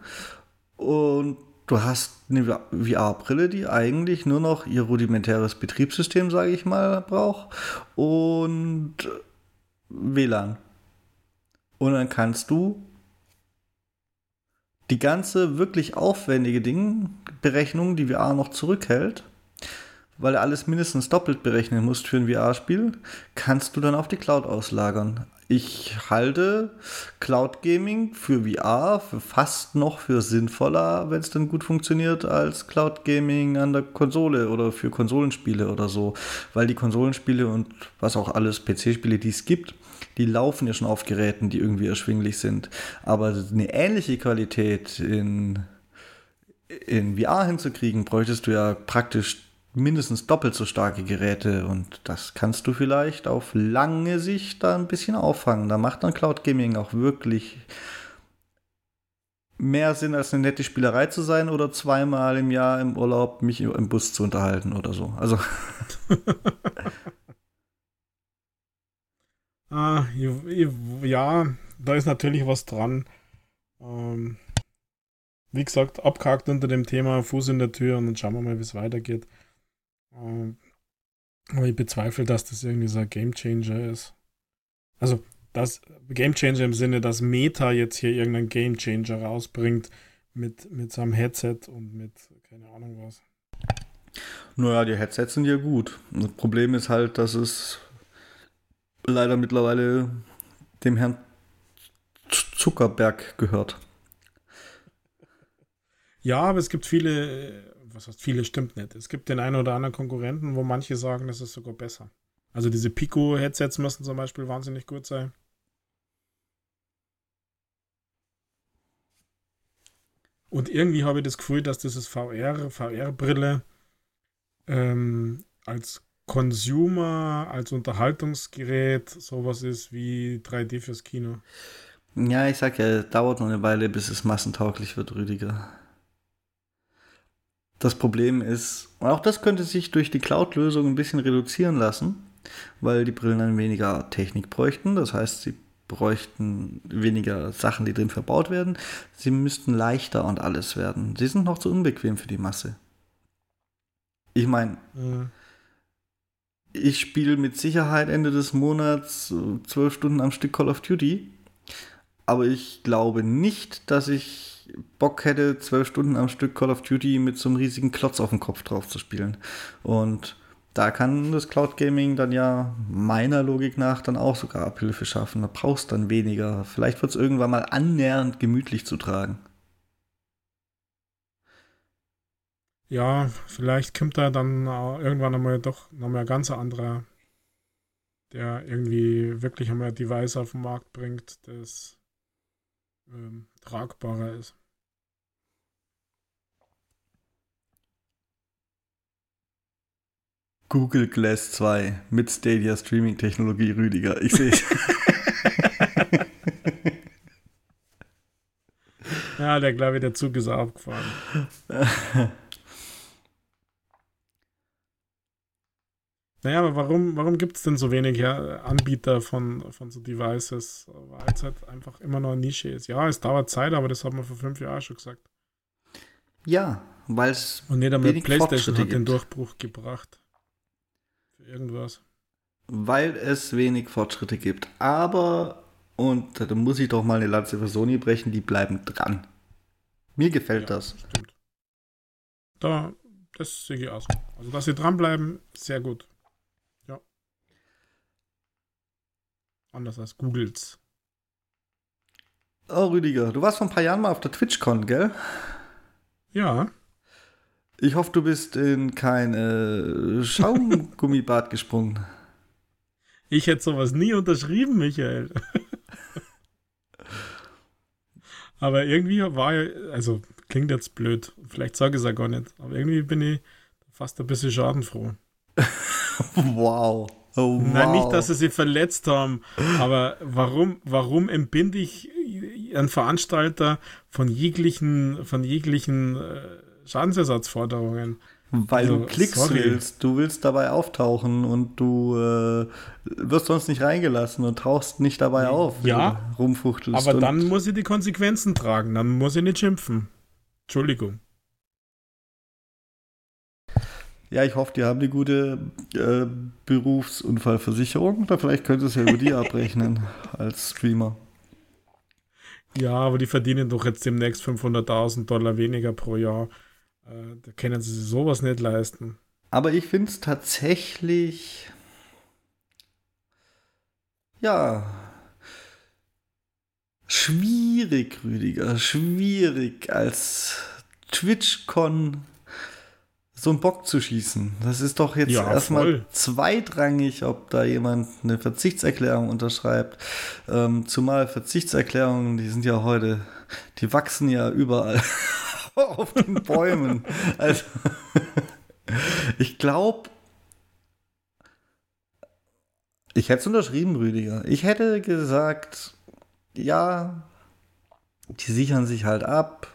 Und du hast eine VR-Brille, die eigentlich nur noch ihr rudimentäres Betriebssystem, sage ich mal, braucht und WLAN. Und dann kannst du die ganze wirklich aufwendige Ding, Berechnung, die VR noch zurückhält, weil er alles mindestens doppelt berechnen musst für ein VR-Spiel, kannst du dann auf die Cloud auslagern ich halte Cloud Gaming für VR für fast noch für sinnvoller, wenn es dann gut funktioniert, als Cloud Gaming an der Konsole oder für Konsolenspiele oder so. Weil die Konsolenspiele und was auch alles PC-Spiele, die es gibt, die laufen ja schon auf Geräten, die irgendwie erschwinglich sind. Aber eine ähnliche Qualität in, in VR hinzukriegen, bräuchtest du ja praktisch mindestens doppelt so starke Geräte und das kannst du vielleicht auf lange Sicht da ein bisschen auffangen. Da macht dann Cloud Gaming auch wirklich mehr Sinn, als eine nette Spielerei zu sein oder zweimal im Jahr im Urlaub mich im Bus zu unterhalten oder so. Also. ah, ja, da ist natürlich was dran. Ähm, wie gesagt, abgehakt unter dem Thema Fuß in der Tür und dann schauen wir mal, wie es weitergeht. Ähm, aber ich bezweifle, dass das irgendwie so ein Gamechanger ist. Also, das Gamechanger im Sinne, dass Meta jetzt hier irgendeinen Gamechanger rausbringt mit, mit seinem Headset und mit keine Ahnung was. Naja, die Headsets sind ja gut. Das Problem ist halt, dass es leider mittlerweile dem Herrn Zuckerberg gehört. Ja, aber es gibt viele was heißt viele, stimmt nicht. Es gibt den einen oder anderen Konkurrenten, wo manche sagen, das ist sogar besser. Also diese Pico-Headsets müssen zum Beispiel wahnsinnig gut sein. Und irgendwie habe ich das Gefühl, dass dieses VR, VR-Brille ähm, als Consumer, als Unterhaltungsgerät sowas ist wie 3D fürs Kino. Ja, ich sag ja, dauert noch eine Weile, bis es massentauglich wird, Rüdiger. Das Problem ist, auch das könnte sich durch die Cloud-Lösung ein bisschen reduzieren lassen, weil die Brillen dann weniger Technik bräuchten. Das heißt, sie bräuchten weniger Sachen, die drin verbaut werden. Sie müssten leichter und alles werden. Sie sind noch zu unbequem für die Masse. Ich meine, mhm. ich spiele mit Sicherheit Ende des Monats zwölf Stunden am Stück Call of Duty aber ich glaube nicht, dass ich Bock hätte, zwölf Stunden am Stück Call of Duty mit so einem riesigen Klotz auf dem Kopf drauf zu spielen. Und da kann das Cloud Gaming dann ja meiner Logik nach dann auch sogar Abhilfe schaffen. Da brauchst dann weniger. Vielleicht wird es irgendwann mal annähernd gemütlich zu tragen. Ja, vielleicht kommt da dann irgendwann einmal doch nochmal ein ganz anderer, der irgendwie wirklich einmal ein Device auf den Markt bringt, das ähm, tragbarer ist. Google Glass 2 mit Stadia Streaming Technologie Rüdiger. Ich sehe Ja, der glaube ich, der Zug ist abgefahren. Naja, aber warum, warum gibt es denn so wenig ja, Anbieter von, von so Devices? Weil es halt einfach immer noch eine Nische ist. Ja, es dauert Zeit, aber das hat man vor fünf Jahren schon gesagt. Ja, weil es. Und nicht einmal PlayStation hat den Durchbruch gebracht. Für irgendwas. Weil es wenig Fortschritte gibt. Aber, und da muss ich doch mal eine Lanze für Sony brechen, die bleiben dran. Mir gefällt ja, das. Stimmt. Da, das sehe ich aus. Also, dass sie dranbleiben, sehr gut. Anders als Googles. Oh, Rüdiger, du warst vor ein paar Jahren mal auf der TwitchCon, gell? Ja. Ich hoffe, du bist in kein äh, Schaumgummibad gesprungen. Ich hätte sowas nie unterschrieben, Michael. aber irgendwie war ja, also klingt jetzt blöd, vielleicht sage ich es ja gar nicht, aber irgendwie bin ich fast ein bisschen schadenfroh. wow. Oh, wow. Nein, nicht, dass sie sie verletzt haben, aber warum, warum entbinde ich einen Veranstalter von jeglichen, von jeglichen äh, Schadensersatzforderungen? Weil also, du Klicks sorry. willst, du willst dabei auftauchen und du äh, wirst sonst nicht reingelassen und tauchst nicht dabei auf, ja, rumfuchtelst. Aber dann muss ich die Konsequenzen tragen, dann muss ich nicht schimpfen. Entschuldigung. Ja, ich hoffe, die haben eine gute äh, Berufsunfallversicherung. Oder vielleicht können sie es ja über die abrechnen als Streamer. Ja, aber die verdienen doch jetzt demnächst 500.000 Dollar weniger pro Jahr. Äh, da können sie sich sowas nicht leisten. Aber ich finde es tatsächlich. Ja. Schwierig, Rüdiger. Schwierig als TwitchCon so einen Bock zu schießen. Das ist doch jetzt ja, erstmal zweitrangig, ob da jemand eine Verzichtserklärung unterschreibt. Ähm, zumal Verzichtserklärungen, die sind ja heute, die wachsen ja überall auf den Bäumen. Also, ich glaube, ich hätte es unterschrieben, Rüdiger. Ich hätte gesagt, ja, die sichern sich halt ab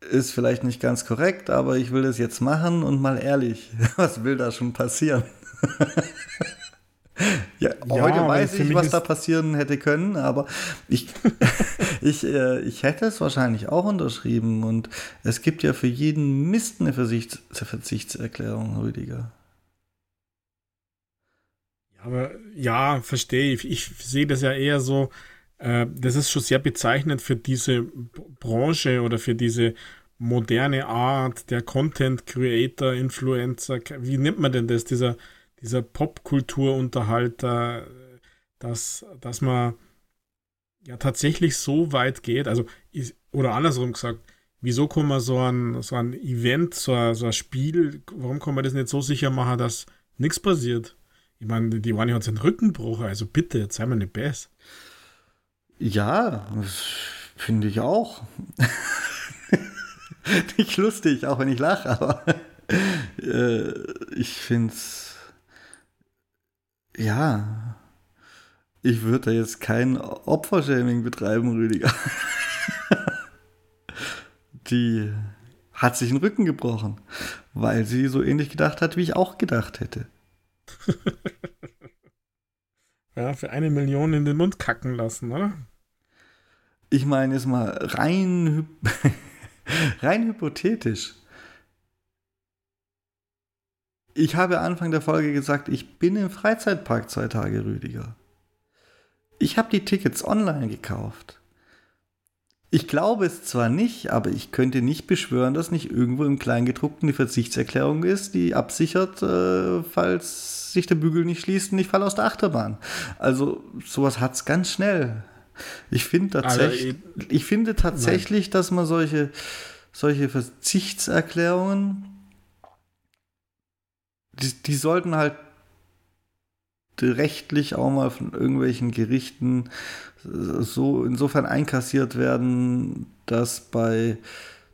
ist vielleicht nicht ganz korrekt, aber ich will das jetzt machen und mal ehrlich, was will da schon passieren? ja, ja, heute weiß ich, was da passieren hätte können, aber ich, ich, äh, ich hätte es wahrscheinlich auch unterschrieben und es gibt ja für jeden Mist eine Versichts Verzichtserklärung, Rüdiger. Ja, aber ja, verstehe ich. Ich sehe das ja eher so, das ist schon sehr bezeichnend für diese Branche oder für diese moderne Art der Content Creator, Influencer. Wie nennt man denn das? Dieser, dieser Popkulturunterhalter, dass, dass man ja tatsächlich so weit geht, also oder andersrum gesagt, wieso kann man so ein, so ein Event, so ein, so ein Spiel, warum kann man das nicht so sicher machen, dass nichts passiert? Ich meine, die waren ja uns einen Rückenbruch, also bitte, jetzt sei mal nicht besser. Ja, finde ich auch. nicht lustig, auch wenn ich lache, aber äh, ich finde es. Ja. Ich würde da jetzt kein Opfershaming betreiben, Rüdiger. Die hat sich den Rücken gebrochen, weil sie so ähnlich gedacht hat, wie ich auch gedacht hätte. ja, für eine Million in den Mund kacken lassen, oder? Ich meine jetzt mal rein, rein hypothetisch. Ich habe Anfang der Folge gesagt, ich bin im Freizeitpark zwei Tage, Rüdiger. Ich habe die Tickets online gekauft. Ich glaube es zwar nicht, aber ich könnte nicht beschwören, dass nicht irgendwo im Kleingedruckten die Verzichtserklärung ist, die absichert, äh, falls sich der Bügel nicht schließt und ich falle aus der Achterbahn. Also sowas hat es ganz schnell. Ich, find tatsächlich, also, ich, ich finde tatsächlich, nein. dass man solche, solche Verzichtserklärungen, die, die sollten halt rechtlich auch mal von irgendwelchen Gerichten so insofern einkassiert werden, dass bei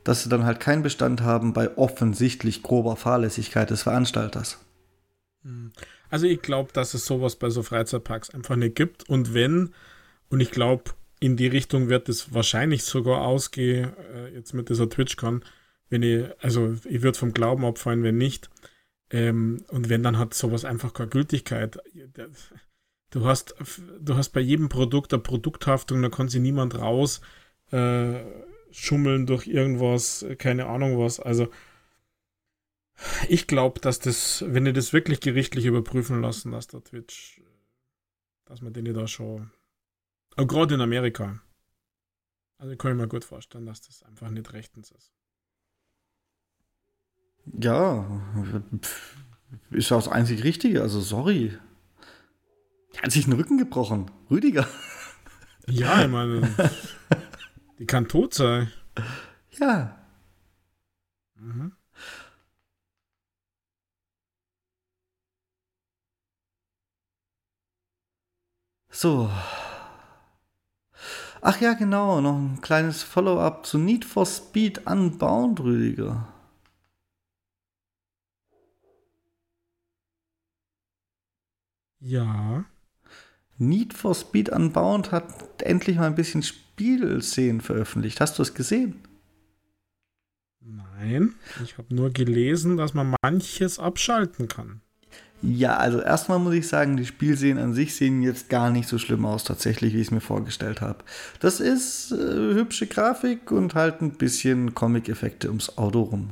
dass sie dann halt keinen Bestand haben bei offensichtlich grober Fahrlässigkeit des Veranstalters. Hm. Also ich glaube, dass es sowas bei so Freizeitparks einfach nicht gibt und wenn und ich glaube, in die Richtung wird es wahrscheinlich sogar ausgehen, äh, jetzt mit dieser TwitchCon, wenn ich, also ich würde vom Glauben abfallen, wenn nicht. Ähm, und wenn, dann hat sowas einfach keine Gültigkeit. Du hast, du hast bei jedem Produkt eine Produkthaftung, da kann sich niemand raus äh, schummeln durch irgendwas, keine Ahnung was. Also ich glaube, dass das, wenn die das wirklich gerichtlich überprüfen lassen, dass der Twitch, dass man den da schon, auch gerade in Amerika, also kann ich mir gut vorstellen, dass das einfach nicht rechtens ist. Ja, ist das einzig Richtige, also sorry. Er hat sich den Rücken gebrochen. Rüdiger. Ja, ich meine, die kann tot sein. Ja. Mhm. So. Ach ja, genau, noch ein kleines Follow-up zu Need for Speed Unbound, Rüdiger. Ja. Need for Speed Unbound hat endlich mal ein bisschen Spielszenen veröffentlicht. Hast du es gesehen? Nein, ich habe nur gelesen, dass man manches abschalten kann. Ja, also erstmal muss ich sagen, die Spielszenen an sich sehen jetzt gar nicht so schlimm aus, tatsächlich, wie ich es mir vorgestellt habe. Das ist äh, hübsche Grafik und halt ein bisschen Comic-Effekte ums Auto rum.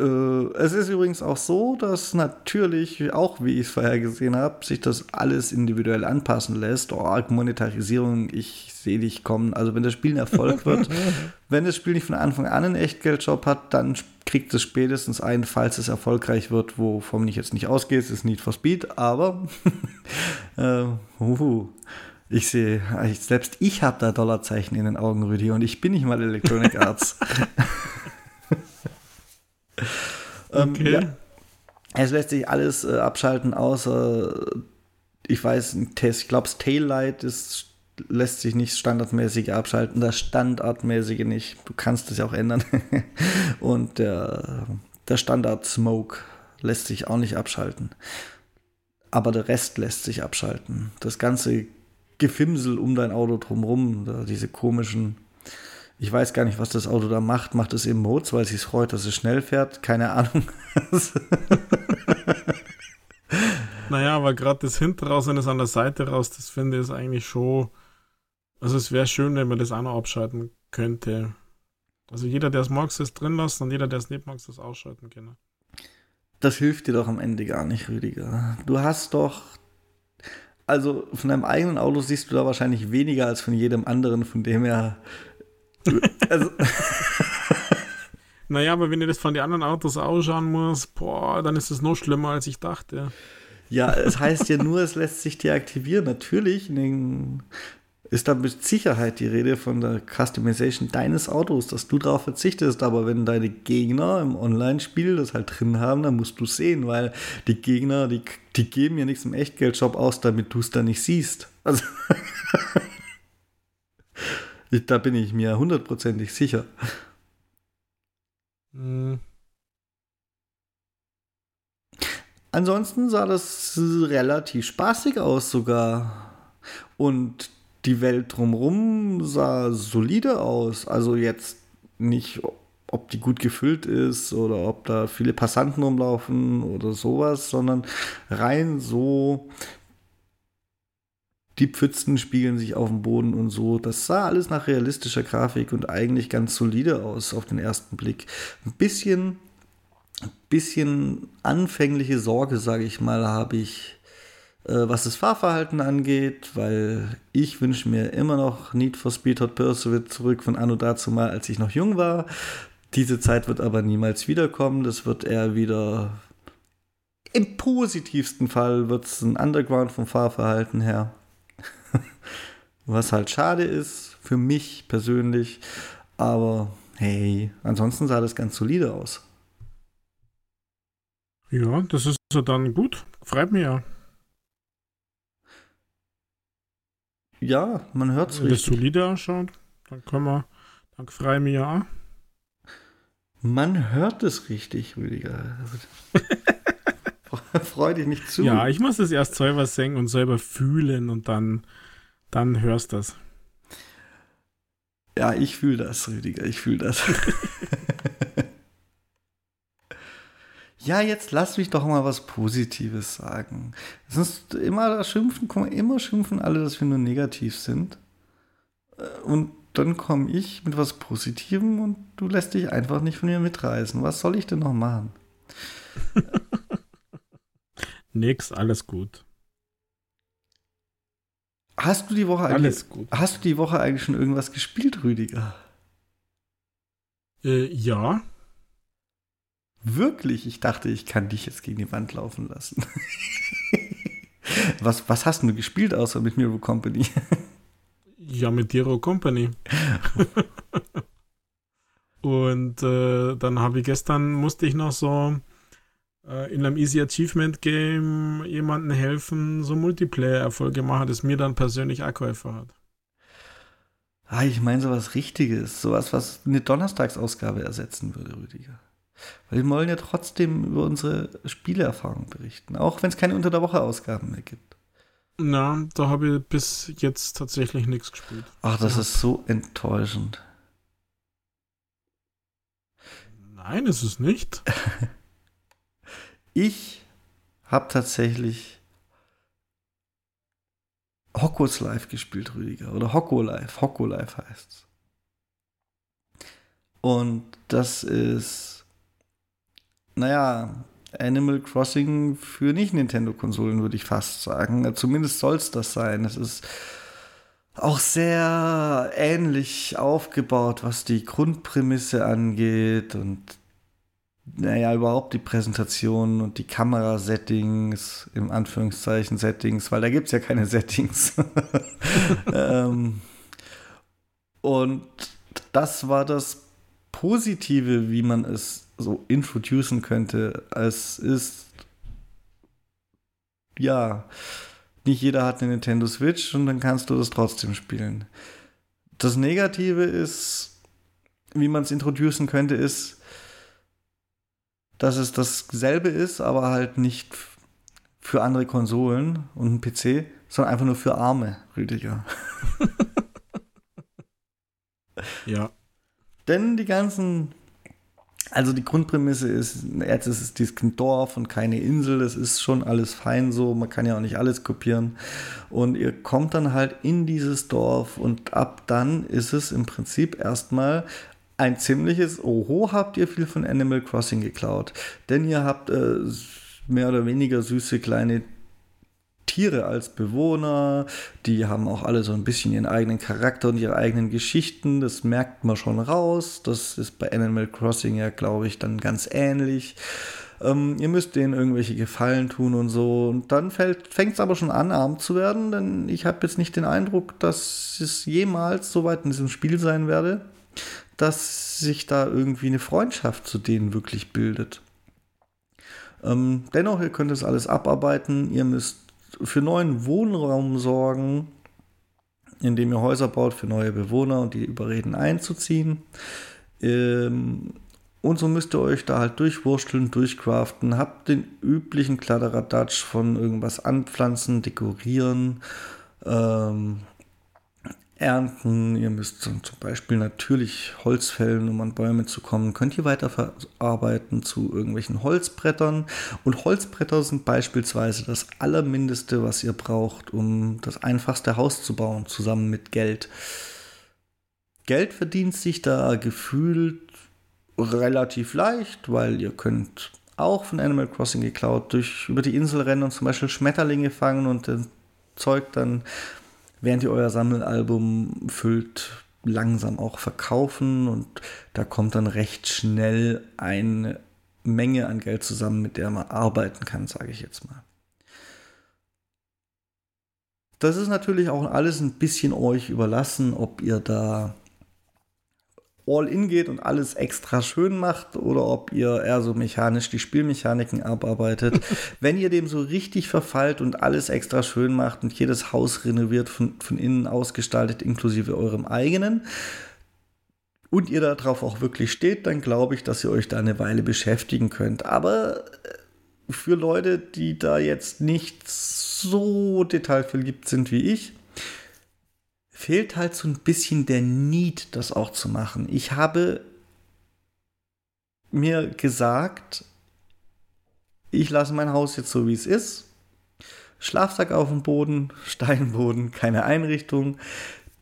Äh, es ist übrigens auch so, dass natürlich, auch wie ich es vorher gesehen habe, sich das alles individuell anpassen lässt. Oh, Monetarisierung, ich sehe dich kommen. Also wenn das Spiel ein Erfolg wird, wenn das Spiel nicht von Anfang an einen Echtgeldjob hat, dann kriegt es spätestens einen, falls es erfolgreich wird, wovon ich jetzt nicht ausgehe, es ist Need for Speed, aber äh, uhu. Ich sehe, selbst ich habe da Dollarzeichen in den Augen, Rüdi, und ich bin nicht mal Electronic Arts. Ähm, okay. Ja, es lässt sich alles äh, abschalten, außer ich weiß, ich glaube, das Taillight ist, lässt sich nicht standardmäßig abschalten, das Standardmäßige nicht. Du kannst es ja auch ändern. Und der, der Standard Smoke lässt sich auch nicht abschalten. Aber der Rest lässt sich abschalten. Das ganze Gefimsel um dein Auto drumherum, diese komischen ich weiß gar nicht, was das Auto da macht. Macht es im Mods, weil es sich freut, dass es schnell fährt? Keine Ahnung. naja, aber gerade das hinten raus und das an der Seite raus, das finde ich eigentlich schon. Also es wäre schön, wenn man das auch noch abschalten könnte. Also jeder, der es mag, es drin lassen und jeder, der es nicht mag, es ausschalten können. Das hilft dir doch am Ende gar nicht, Rüdiger. Du hast doch. Also von deinem eigenen Auto siehst du da wahrscheinlich weniger als von jedem anderen, von dem her also. naja, aber wenn ihr das von den anderen Autos ausschauen muss, boah, dann ist es noch schlimmer, als ich dachte. Ja, es heißt ja nur, es lässt sich deaktivieren. Natürlich, den, ist da mit Sicherheit die Rede von der Customization deines Autos, dass du darauf verzichtest. Aber wenn deine Gegner im Online-Spiel das halt drin haben, dann musst du sehen, weil die Gegner, die, die geben ja nichts im Echtgeldshop aus, damit du es da nicht siehst. Also da bin ich mir hundertprozentig sicher. Mhm. Ansonsten sah das relativ spaßig aus sogar. Und die Welt drumherum sah solide aus. Also jetzt nicht, ob die gut gefüllt ist oder ob da viele Passanten rumlaufen oder sowas, sondern rein so. Die Pfützen spiegeln sich auf dem Boden und so. Das sah alles nach realistischer Grafik und eigentlich ganz solide aus auf den ersten Blick. Ein bisschen, bisschen anfängliche Sorge, sage ich mal, habe ich äh, was das Fahrverhalten angeht, weil ich wünsche mir immer noch Need for Speed Hot Pursuit zurück von Anno dazu mal, als ich noch jung war. Diese Zeit wird aber niemals wiederkommen. Das wird eher wieder im positivsten Fall wird es ein Underground vom Fahrverhalten her. Was halt schade ist für mich persönlich. Aber hey, ansonsten sah das ganz solide aus. Ja, das ist ja dann gut. Freut mich ja. Ja, man hört es richtig. Wenn das solide ausschaut, dann können wir, dann freue mich ja. Man hört es richtig, Rüdiger. Freu dich nicht zu. Ja, ich muss es erst selber singen und selber fühlen und dann, dann hörst du das. Ja, ich fühle das, Rüdiger, ich fühle das. Ja, jetzt lass mich doch mal was Positives sagen. Sonst immer schimpfen, immer schimpfen alle, dass wir nur negativ sind. Äh, und dann komme ich mit was Positivem und du lässt dich einfach nicht von mir mitreißen. Was soll ich denn noch machen? Nix, alles gut. Hast du die Woche alles gut. Hast du die Woche eigentlich schon irgendwas gespielt, Rüdiger? Äh, ja. Wirklich? Ich dachte, ich kann dich jetzt gegen die Wand laufen lassen. was, was hast du gespielt außer mit Miro Company? ja, mit Hero Company. Und äh, dann habe ich gestern, musste ich noch so äh, in einem Easy Achievement Game jemandem helfen, so Multiplayer-Erfolge machen, das mir dann persönlich Akkäufer hat. Ah, ich meine sowas Richtiges, sowas, was eine Donnerstagsausgabe ersetzen würde, Rüdiger. Weil wir wollen ja trotzdem über unsere Spieleerfahrung berichten, auch wenn es keine Unter der Woche Ausgaben mehr gibt. Na, da habe ich bis jetzt tatsächlich nichts gespielt. Ach, das ja. ist so enttäuschend. Nein, ist es nicht. ich habe tatsächlich Hogwarts Live gespielt, Rüdiger. Oder Hocko Live. Hocko Live heißt's. Und das ist naja, Animal Crossing für Nicht-Nintendo-Konsolen, würde ich fast sagen. Zumindest soll es das sein. Es ist auch sehr ähnlich aufgebaut, was die Grundprämisse angeht und naja, überhaupt die Präsentation und die Kamerasettings, im Anführungszeichen Settings, weil da gibt es ja keine Settings. ähm, und das war das Positive, wie man es so introducen könnte. Es ist ja, nicht jeder hat eine Nintendo Switch und dann kannst du das trotzdem spielen. Das Negative ist, wie man es introducen könnte, ist, dass es dasselbe ist, aber halt nicht für andere Konsolen und ein PC, sondern einfach nur für Arme, Rüdiger. ja. Denn die ganzen also die Grundprämisse ist, jetzt ist es dieses Dorf und keine Insel, das ist schon alles fein so, man kann ja auch nicht alles kopieren. Und ihr kommt dann halt in dieses Dorf und ab dann ist es im Prinzip erstmal ein ziemliches Oho, habt ihr viel von Animal Crossing geklaut. Denn ihr habt äh, mehr oder weniger süße kleine Tiere als Bewohner, die haben auch alle so ein bisschen ihren eigenen Charakter und ihre eigenen Geschichten, das merkt man schon raus. Das ist bei Animal Crossing ja, glaube ich, dann ganz ähnlich. Ähm, ihr müsst denen irgendwelche Gefallen tun und so. Und dann fängt es aber schon an, arm zu werden, denn ich habe jetzt nicht den Eindruck, dass es jemals so weit in diesem Spiel sein werde, dass sich da irgendwie eine Freundschaft zu denen wirklich bildet. Ähm, dennoch, ihr könnt es alles abarbeiten. Ihr müsst für neuen Wohnraum sorgen, indem ihr Häuser baut für neue Bewohner und die überreden einzuziehen. Ähm, und so müsst ihr euch da halt durchwursteln, durchcraften. Habt den üblichen Kladderadatsch von irgendwas anpflanzen, dekorieren, ähm, ernten. Ihr müsst zum Beispiel natürlich Holz fällen, um an Bäume zu kommen. Könnt ihr weiterverarbeiten zu irgendwelchen Holzbrettern. Und Holzbretter sind beispielsweise das Allermindeste, was ihr braucht, um das einfachste Haus zu bauen, zusammen mit Geld. Geld verdient sich da gefühlt relativ leicht, weil ihr könnt auch von Animal Crossing geklaut durch über die Insel rennen und zum Beispiel Schmetterlinge fangen und das Zeug dann während ihr euer Sammelalbum füllt, langsam auch verkaufen und da kommt dann recht schnell eine Menge an Geld zusammen, mit der man arbeiten kann, sage ich jetzt mal. Das ist natürlich auch alles ein bisschen euch überlassen, ob ihr da all in geht und alles extra schön macht oder ob ihr eher so mechanisch die Spielmechaniken abarbeitet. Wenn ihr dem so richtig verfallt und alles extra schön macht und jedes Haus renoviert, von, von innen ausgestaltet, inklusive eurem eigenen, und ihr darauf auch wirklich steht, dann glaube ich, dass ihr euch da eine Weile beschäftigen könnt. Aber äh, für Leute, die da jetzt nicht so detailverliebt sind wie ich, fehlt halt so ein bisschen der Need, das auch zu machen. Ich habe mir gesagt, ich lasse mein Haus jetzt so, wie es ist. Schlafsack auf dem Boden, Steinboden, keine Einrichtung,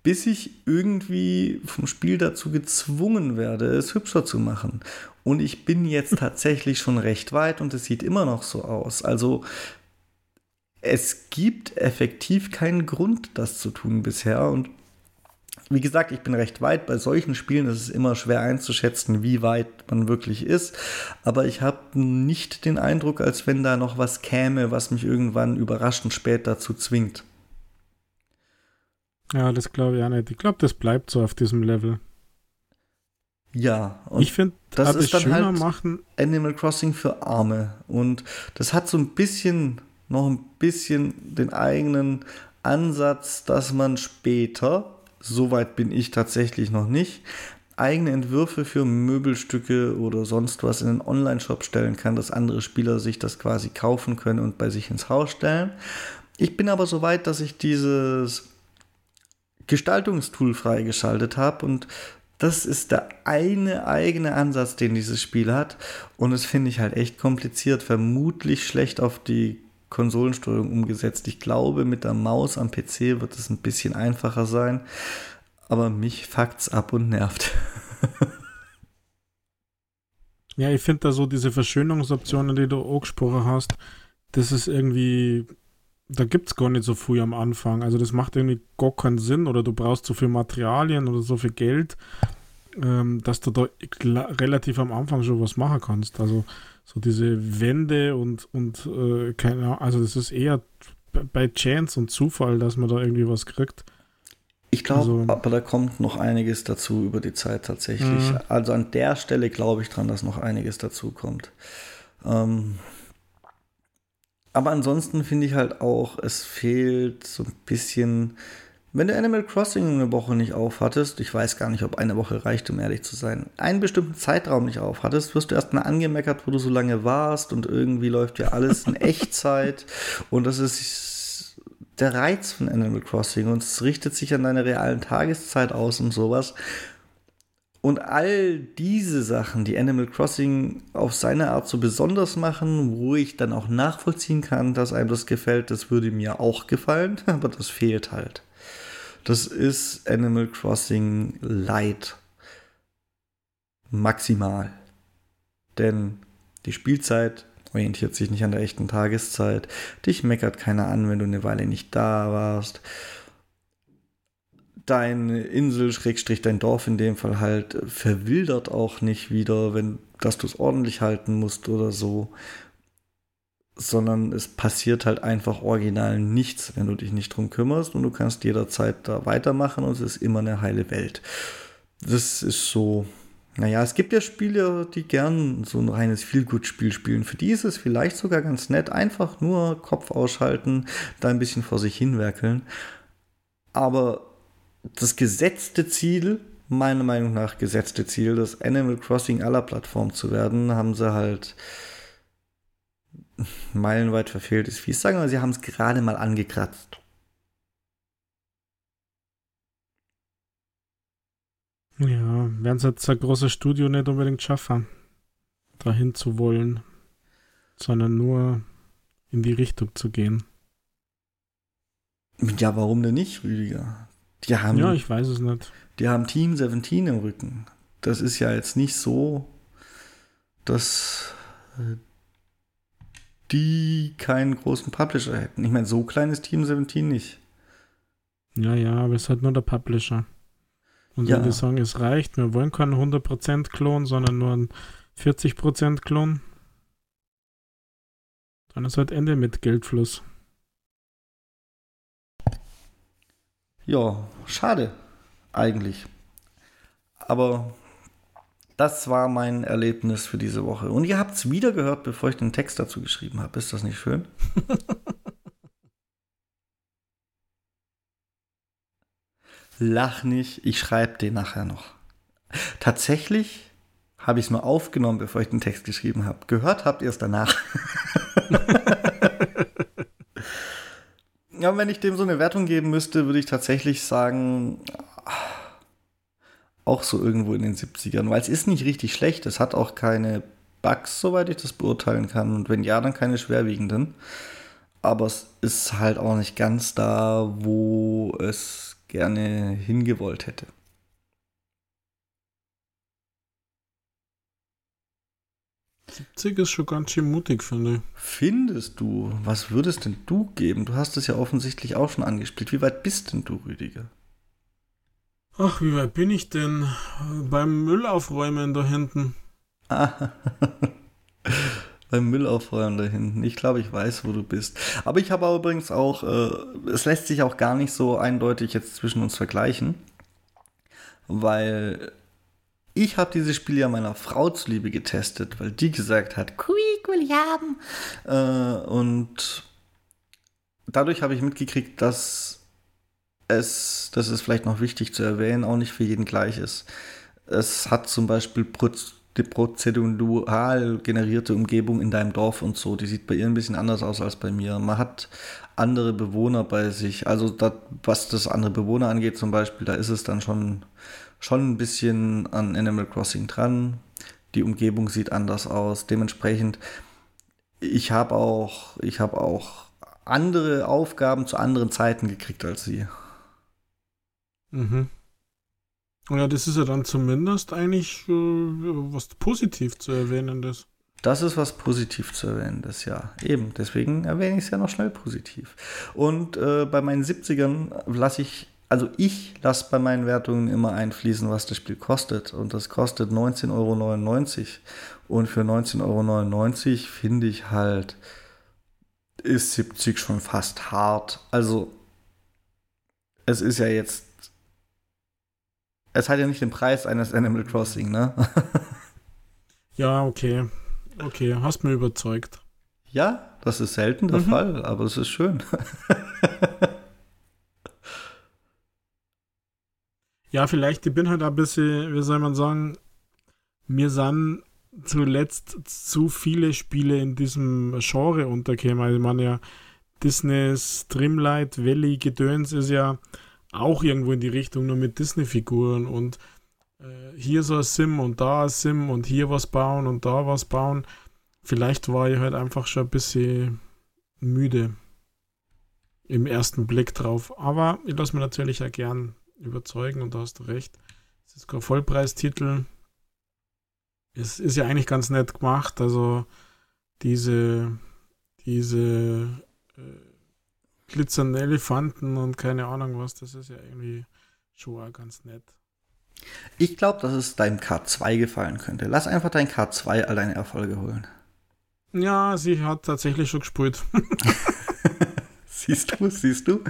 bis ich irgendwie vom Spiel dazu gezwungen werde, es hübscher zu machen. Und ich bin jetzt tatsächlich schon recht weit und es sieht immer noch so aus. Also es gibt effektiv keinen Grund, das zu tun bisher. Und wie gesagt, ich bin recht weit. Bei solchen Spielen ist es immer schwer einzuschätzen, wie weit man wirklich ist. Aber ich habe nicht den Eindruck, als wenn da noch was käme, was mich irgendwann überraschend spät dazu zwingt. Ja, das glaube ich auch nicht. Ich glaube, das bleibt so auf diesem Level. Ja, und ich finde, das ist dann halt machen. Animal Crossing für Arme. Und das hat so ein bisschen noch ein bisschen den eigenen Ansatz, dass man später, soweit bin ich tatsächlich noch nicht, eigene Entwürfe für Möbelstücke oder sonst was in den Online-Shop stellen kann, dass andere Spieler sich das quasi kaufen können und bei sich ins Haus stellen. Ich bin aber so weit, dass ich dieses Gestaltungstool freigeschaltet habe und das ist der eine eigene Ansatz, den dieses Spiel hat. Und das finde ich halt echt kompliziert, vermutlich schlecht auf die Konsolensteuerung umgesetzt. Ich glaube, mit der Maus am PC wird es ein bisschen einfacher sein, aber mich fuckt's ab und nervt. ja, ich finde da so diese Verschönungsoptionen, die du angesprochen hast, das ist irgendwie, da gibt es gar nicht so früh am Anfang. Also das macht irgendwie gar keinen Sinn oder du brauchst so viel Materialien oder so viel Geld, ähm, dass du da relativ am Anfang schon was machen kannst. Also so diese Wände und, und äh, keine Ahnung, also das ist eher bei Chance und Zufall, dass man da irgendwie was kriegt. Ich glaube, also, aber da kommt noch einiges dazu über die Zeit tatsächlich. Mhm. Also an der Stelle glaube ich dran, dass noch einiges dazu kommt. Ähm, aber ansonsten finde ich halt auch, es fehlt so ein bisschen wenn du Animal Crossing eine Woche nicht aufhattest, ich weiß gar nicht, ob eine Woche reicht, um ehrlich zu sein, einen bestimmten Zeitraum nicht aufhattest, wirst du erstmal angemeckert, wo du so lange warst und irgendwie läuft ja alles in Echtzeit und das ist der Reiz von Animal Crossing und es richtet sich an deine realen Tageszeit aus und sowas. Und all diese Sachen, die Animal Crossing auf seine Art so besonders machen, wo ich dann auch nachvollziehen kann, dass einem das gefällt, das würde mir auch gefallen, aber das fehlt halt. Das ist Animal Crossing Light. Maximal. Denn die Spielzeit orientiert sich nicht an der echten Tageszeit. Dich meckert keiner an, wenn du eine Weile nicht da warst. Deine Insel, Schrägstrich dein Dorf in dem Fall halt, verwildert auch nicht wieder, wenn dass du es ordentlich halten musst oder so, sondern es passiert halt einfach original nichts, wenn du dich nicht drum kümmerst und du kannst jederzeit da weitermachen und es ist immer eine heile Welt. Das ist so, naja, es gibt ja Spieler, die gern so ein reines Feelgood-Spiel spielen. Für die ist es vielleicht sogar ganz nett, einfach nur Kopf ausschalten, da ein bisschen vor sich hinwerkeln. Aber das gesetzte Ziel, meiner Meinung nach gesetzte Ziel, das Animal Crossing aller Plattformen zu werden, haben sie halt meilenweit verfehlt, ist fies sagen, aber sie haben es gerade mal angekratzt. Ja, werden es jetzt ein großes Studio nicht unbedingt schaffen, dahin zu wollen, sondern nur in die Richtung zu gehen. Ja, warum denn nicht, Rüdiger? Die haben, ja, ich weiß es nicht. Die haben Team 17 im Rücken. Das ist ja jetzt nicht so, dass äh, die keinen großen Publisher hätten. Ich meine, so klein ist Team 17 nicht. Ja, ja, aber es hat nur der Publisher. Und ja. wenn wir sagen, es reicht, wir wollen keinen 100% Klon, sondern nur einen 40% Klon, dann ist halt Ende mit Geldfluss. Ja, schade, eigentlich. Aber das war mein Erlebnis für diese Woche. Und ihr habt es wieder gehört, bevor ich den Text dazu geschrieben habe. Ist das nicht schön? Lach nicht, ich schreibe den nachher noch. Tatsächlich habe ich es nur aufgenommen, bevor ich den Text geschrieben habe. Gehört habt ihr es danach. ja, wenn ich dem so eine Wertung geben müsste, würde ich tatsächlich sagen, auch so irgendwo in den 70ern, weil es ist nicht richtig schlecht. Es hat auch keine Bugs, soweit ich das beurteilen kann. Und wenn ja, dann keine schwerwiegenden. Aber es ist halt auch nicht ganz da, wo es gerne hingewollt hätte. Ist schon ganz schön mutig, finde ich. Findest du? Was würdest denn du geben? Du hast es ja offensichtlich auch schon angespielt. Wie weit bist denn du, Rüdiger? Ach, wie weit bin ich denn? Beim Müllaufräumen da hinten. Beim Müllaufräumen da hinten. Ich glaube, ich weiß, wo du bist. Aber ich habe übrigens auch, äh, es lässt sich auch gar nicht so eindeutig jetzt zwischen uns vergleichen, weil ich habe dieses Spiel ja meiner Frau zuliebe getestet, weil die gesagt hat, Quick will ich haben. Äh, und dadurch habe ich mitgekriegt, dass es, das ist vielleicht noch wichtig zu erwähnen, auch nicht für jeden gleich ist. Es hat zum Beispiel die prozedural generierte Umgebung in deinem Dorf und so, die sieht bei ihr ein bisschen anders aus als bei mir. Man hat andere Bewohner bei sich. Also das, was das andere Bewohner angeht zum Beispiel, da ist es dann schon, schon ein bisschen an Animal Crossing dran. Die Umgebung sieht anders aus. Dementsprechend, ich habe auch, ich habe auch andere Aufgaben zu anderen Zeiten gekriegt als sie. Mhm. Ja, das ist ja dann zumindest eigentlich äh, was positiv zu erwähnendes. Das ist was positiv zu erwähnendes, ja. Eben, deswegen erwähne ich es ja noch schnell positiv. Und äh, bei meinen 70ern lasse ich, also ich lasse bei meinen Wertungen immer einfließen, was das Spiel kostet. Und das kostet 19,99 Euro. Und für 19,99 Euro finde ich halt, ist 70 schon fast hart. Also, es ist ja jetzt es hat ja nicht den Preis eines Animal Crossing, ne? ja, okay. Okay, hast mir überzeugt. Ja, das ist selten der mhm. Fall, aber es ist schön. ja, vielleicht, ich bin halt ein bisschen, wie soll man sagen, mir sind zuletzt zu viele Spiele in diesem Genre untergekommen. Also, ich meine ja, Disney's Dreamlight Valley Gedöns ist ja auch irgendwo in die Richtung, nur mit Disney-Figuren und äh, hier so ein Sim und da ein Sim und hier was bauen und da was bauen. Vielleicht war ich halt einfach schon ein bisschen müde im ersten Blick drauf. Aber ich lasse mir natürlich auch gern überzeugen und da hast du recht. Es ist kein Vollpreistitel. Es ist ja eigentlich ganz nett gemacht. Also diese, diese glitzernde Elefanten und keine Ahnung was, das ist ja irgendwie schon auch ganz nett. Ich glaube, dass es deinem K2 gefallen könnte. Lass einfach dein K2 all deine Erfolge holen. Ja, sie hat tatsächlich schon gespielt. siehst du, siehst du.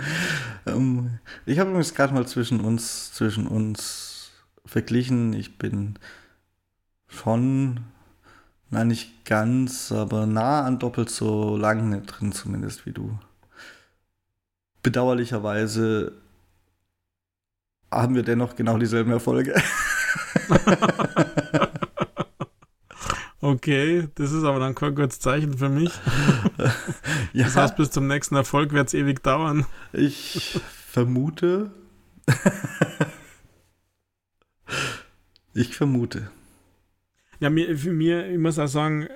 Ähm, ich habe übrigens gerade mal zwischen uns, zwischen uns verglichen. Ich bin schon, na nicht ganz, aber nah an doppelt so lang drin zumindest wie du. Bedauerlicherweise haben wir dennoch genau dieselben Erfolge. okay, das ist aber dann kein gutes Zeichen für mich. ja. Das heißt, bis zum nächsten Erfolg wird es ewig dauern. Ich vermute. ich vermute. Ja, mir, für mir, ich muss auch sagen,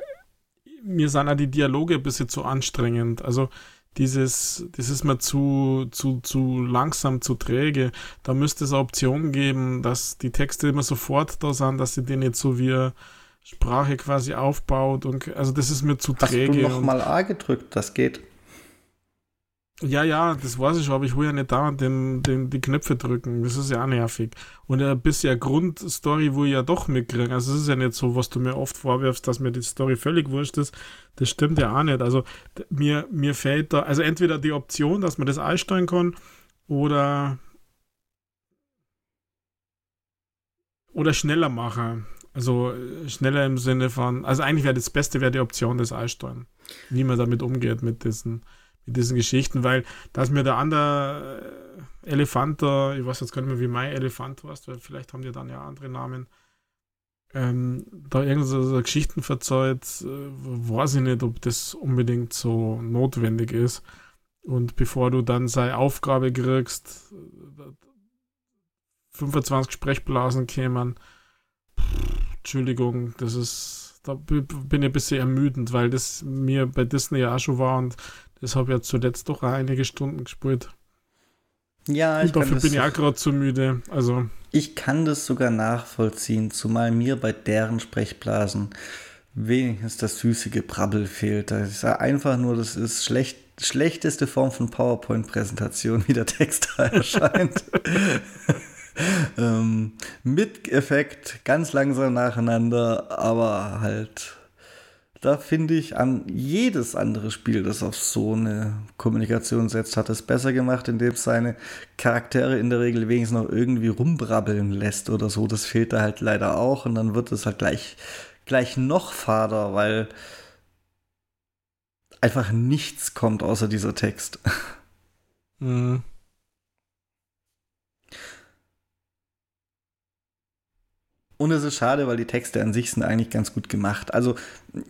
mir sind auch die Dialoge ein bisschen zu anstrengend. Also dieses, das ist mir zu, zu, zu langsam, zu träge. Da müsste es eine Option geben, dass die Texte immer sofort da sind, dass sie den nicht so wie Sprache quasi aufbaut. Und also das ist mir zu träge. Hast du nochmal A gedrückt, das geht. Ja, ja, das weiß ich schon, aber ich will ja nicht dauernd den, den, die Knöpfe drücken. Das ist ja auch nervig. Und ein bisschen Grundstory, wo ich ja doch mitkriege. Also es ist ja nicht so, was du mir oft vorwirfst, dass mir die Story völlig wurscht ist. Das stimmt ja auch nicht. Also mir, mir fällt da, also entweder die Option, dass man das einstellen kann, oder oder schneller machen. Also schneller im Sinne von, also eigentlich wäre das Beste wäre die Option des Einstellen. Wie man damit umgeht mit diesen mit diesen Geschichten, weil dass mir der andere äh, Elefant da, ich weiß jetzt gar nicht mehr, wie mein Elefant warst, weil vielleicht haben die dann ja andere Namen, ähm, da irgendeine so Geschichten verzeiht, äh, weiß ich nicht, ob das unbedingt so notwendig ist. Und bevor du dann seine Aufgabe kriegst, 25 Sprechblasen kämen, Entschuldigung, das ist, da bin ich ein bisschen ermüdend, weil das mir bei Disney ja auch schon war und das habe ich ja zuletzt doch einige Stunden gespielt. Ja, ich Und dafür bin ich auch gerade zu müde. Also. Ich kann das sogar nachvollziehen, zumal mir bei deren Sprechblasen wenigstens das süße Gebrabbel fehlt. Das ist einfach nur, das ist schlecht, schlechteste Form von PowerPoint-Präsentation, wie der Text da erscheint. ähm, mit Effekt, ganz langsam nacheinander, aber halt da finde ich an jedes andere Spiel, das auf so eine Kommunikation setzt, hat es besser gemacht, indem es seine Charaktere in der Regel wenigstens noch irgendwie rumbrabbeln lässt oder so. Das fehlt da halt leider auch und dann wird es halt gleich, gleich noch fader, weil einfach nichts kommt außer dieser Text. Mhm. Und es ist schade, weil die Texte an sich sind eigentlich ganz gut gemacht. Also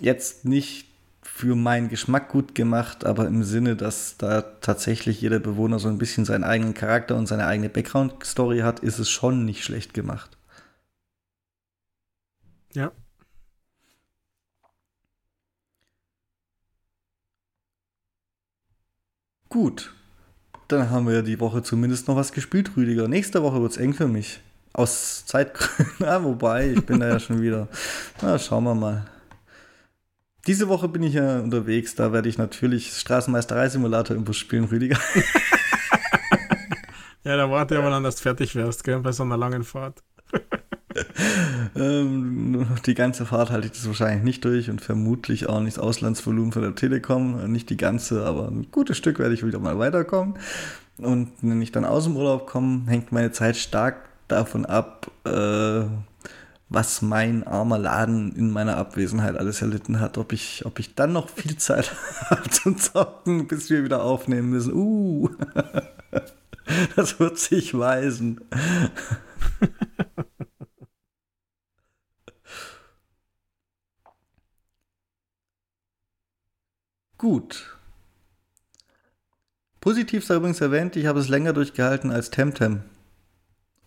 jetzt nicht für meinen Geschmack gut gemacht, aber im Sinne, dass da tatsächlich jeder Bewohner so ein bisschen seinen eigenen Charakter und seine eigene Background-Story hat, ist es schon nicht schlecht gemacht. Ja. Gut. Dann haben wir die Woche zumindest noch was gespielt, Rüdiger. Nächste Woche wird es eng für mich. Aus Zeitgründen, ja, wobei, ich bin da ja schon wieder. Na, schauen wir mal. Diese Woche bin ich ja unterwegs, da werde ich natürlich Straßenmeisterei-Simulator im Bus spielen, Rüdiger. ja, da warte aber dann, dass du fertig wärst, gell, bei so einer langen Fahrt. ähm, die ganze Fahrt halte ich das wahrscheinlich nicht durch und vermutlich auch nicht das Auslandsvolumen von der Telekom. Nicht die ganze, aber ein gutes Stück werde ich wieder mal weiterkommen. Und wenn ich dann aus dem Urlaub komme, hängt meine Zeit stark davon ab, äh, was mein armer Laden in meiner Abwesenheit alles erlitten hat, ob ich, ob ich dann noch viel Zeit habe zum Zocken, bis wir wieder aufnehmen müssen. Uh, das wird sich weisen. Gut. Positiv sei übrigens erwähnt, ich habe es länger durchgehalten als Temtem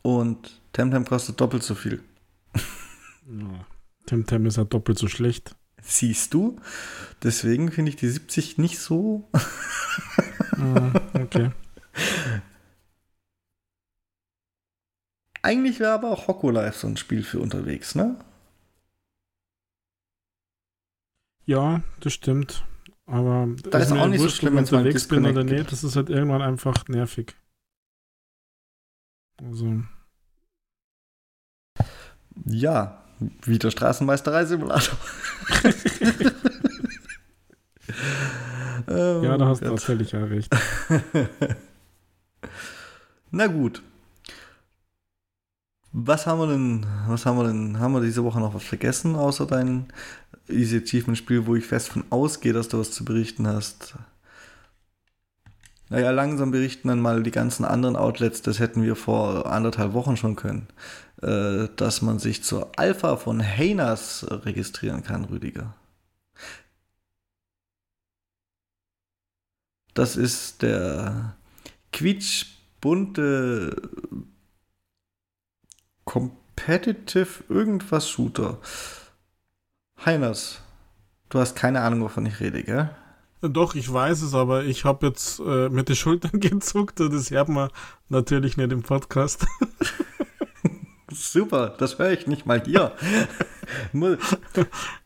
und Temtem kostet doppelt so viel. Ja, Temtem ist ja doppelt so schlecht. Siehst du? Deswegen finde ich die 70 nicht so. ah, okay. Eigentlich wäre aber auch Hocko Live so ein Spiel für unterwegs, ne? Ja, das stimmt. Aber das ist auch nicht wurscht, so schlimm, wenn ich unterwegs bin oder nicht. Das ist halt irgendwann einfach nervig. Also. Ja, wie der Straßenmeisterei-Simulator. ja, da hast du natürlich auch recht. Na gut. Was haben wir denn, was haben wir denn, haben wir diese Woche noch was vergessen, außer dein Easy Achievement Spiel, wo ich fest von ausgehe, dass du was zu berichten hast? Naja, langsam berichten dann mal die ganzen anderen Outlets, das hätten wir vor anderthalb Wochen schon können, äh, dass man sich zur Alpha von Heinas registrieren kann, Rüdiger. Das ist der quietschbunte Competitive irgendwas Shooter. Heiners, du hast keine Ahnung, wovon ich rede, gell? Doch, ich weiß es, aber ich habe jetzt äh, mit den Schultern gezuckt und das hört man natürlich nicht im Podcast. Super, das höre ich nicht mal hier.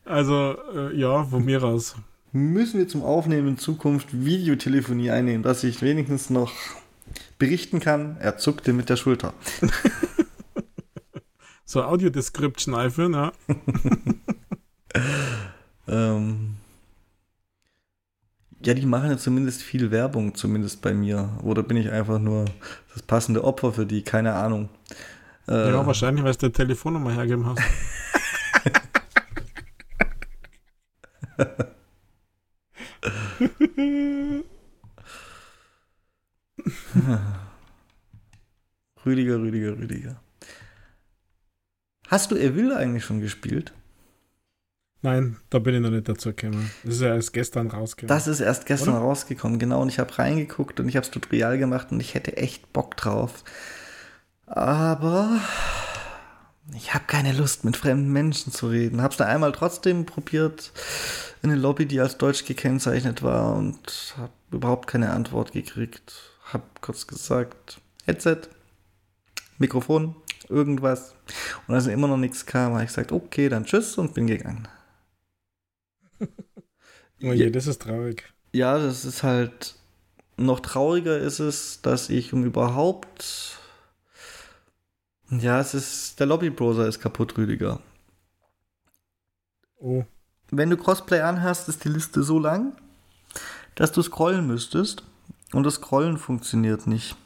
also, äh, ja, von mir aus. Müssen wir zum Aufnehmen in Zukunft Videotelefonie einnehmen, dass ich wenigstens noch berichten kann, er zuckte mit der Schulter. so Audio-Description einführen, ja. ähm, ja, die machen ja zumindest viel Werbung, zumindest bei mir. Oder bin ich einfach nur das passende Opfer für die? Keine Ahnung. Äh, ja, wahrscheinlich, weil du der Telefonnummer hergeben hast. Rüdiger, Rüdiger, Rüdiger. Hast du Evil eigentlich schon gespielt? Nein, da bin ich noch nicht dazu gekommen. Das ist ja erst gestern rausgekommen. Das ist erst gestern Oder? rausgekommen, genau. Und ich habe reingeguckt und ich habe es Tutorial gemacht und ich hätte echt Bock drauf. Aber ich habe keine Lust, mit fremden Menschen zu reden. Habe es da einmal trotzdem probiert in eine Lobby, die als Deutsch gekennzeichnet war und habe überhaupt keine Antwort gekriegt. Habe kurz gesagt, Headset, Mikrofon, irgendwas. Und als immer noch nichts kam, habe ich gesagt, okay, dann tschüss und bin gegangen. oh je, das ist traurig. Ja, das ist halt. Noch trauriger ist es, dass ich um überhaupt. Ja, es ist. Der Lobby-Browser ist kaputt, Rüdiger. Oh. Wenn du Crossplay anhast, ist die Liste so lang, dass du scrollen müsstest. Und das Scrollen funktioniert nicht.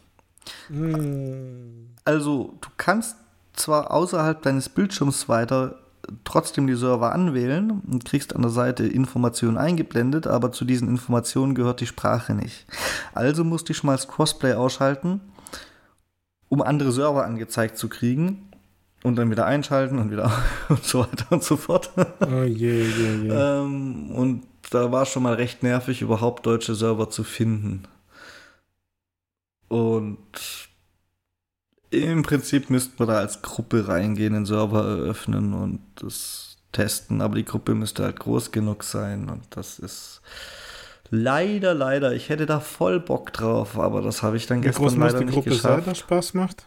Mm. Also, du kannst zwar außerhalb deines Bildschirms weiter trotzdem die Server anwählen und kriegst an der Seite Informationen eingeblendet, aber zu diesen Informationen gehört die Sprache nicht. Also musste ich schon mal das Crossplay ausschalten, um andere Server angezeigt zu kriegen und dann wieder einschalten und wieder und so weiter und so fort. Oh je, je, je. ähm, und da war schon mal recht nervig, überhaupt deutsche Server zu finden. Und im Prinzip müssten wir da als Gruppe reingehen, den Server eröffnen und das testen, aber die Gruppe müsste halt groß genug sein und das ist leider, leider, ich hätte da voll Bock drauf, aber das habe ich dann Wie gestern groß leider die nicht Gruppe geschafft. Sein, Spaß macht?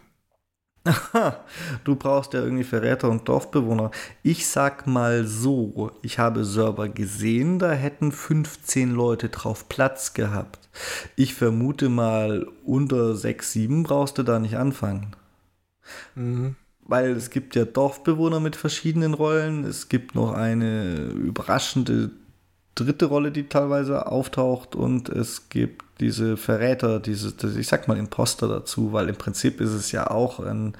du brauchst ja irgendwie Verräter und Dorfbewohner. Ich sag mal so, ich habe Server gesehen, da hätten 15 Leute drauf Platz gehabt. Ich vermute mal, unter 6, 7 brauchst du da nicht anfangen. Mhm. Weil es gibt ja Dorfbewohner mit verschiedenen Rollen. Es gibt noch eine überraschende dritte Rolle, die teilweise auftaucht. Und es gibt diese Verräter, diese, ich sag mal Imposter dazu, weil im Prinzip ist es ja auch ein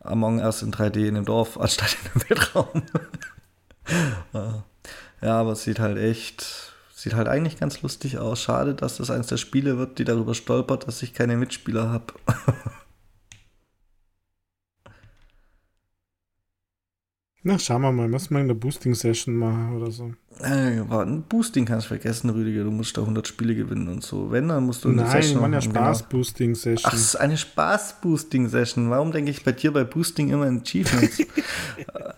Among Us in 3D in dem Dorf anstatt in dem Weltraum. ja, aber es sieht halt echt, sieht halt eigentlich ganz lustig aus. Schade, dass das eines der Spiele wird, die darüber stolpert, dass ich keine Mitspieler habe. Na, schauen wir mal, was wir in der Boosting-Session machen oder so. Äh, ein Boosting kannst du vergessen, Rüdiger. Du musst da 100 Spiele gewinnen und so. Wenn, dann musst du eine Nein, Session. Nein, eine Spaß-Boosting-Session. Ach, ist eine Spaß-Boosting-Session. Warum denke ich bei dir bei Boosting immer an Achievements? ja,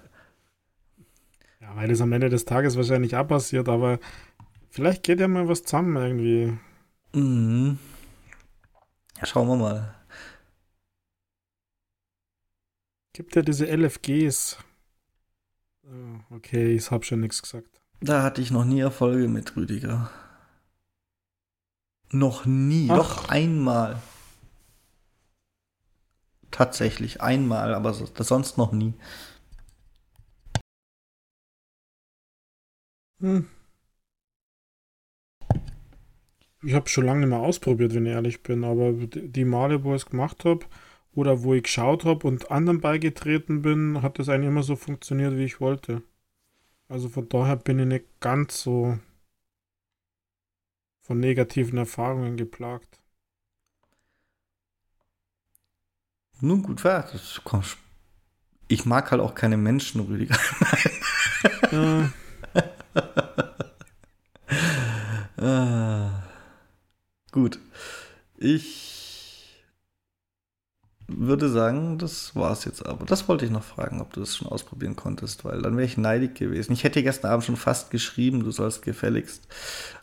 weil das am Ende des Tages wahrscheinlich auch passiert, aber vielleicht geht ja mal was zusammen irgendwie. Mhm. Ja, schauen wir mal. Gibt ja diese LFGs. Ah, okay, ich habe schon nichts gesagt. Da hatte ich noch nie Erfolge mit Rüdiger. Noch nie, Ach. doch einmal. Tatsächlich einmal, aber sonst noch nie. Hm. Ich habe schon lange nicht mehr ausprobiert, wenn ich ehrlich bin, aber die Male, wo ich es gemacht habe, oder wo ich geschaut habe und anderen beigetreten bin, hat das eigentlich immer so funktioniert, wie ich wollte. Also von daher bin ich nicht ganz so von negativen Erfahrungen geplagt. Nun gut, das ich mag halt auch keine Menschen, Rüdiger. ja. ah. Gut. Ich würde sagen, das war's jetzt aber. Das wollte ich noch fragen, ob du das schon ausprobieren konntest, weil dann wäre ich neidig gewesen. Ich hätte gestern Abend schon fast geschrieben, du sollst gefälligst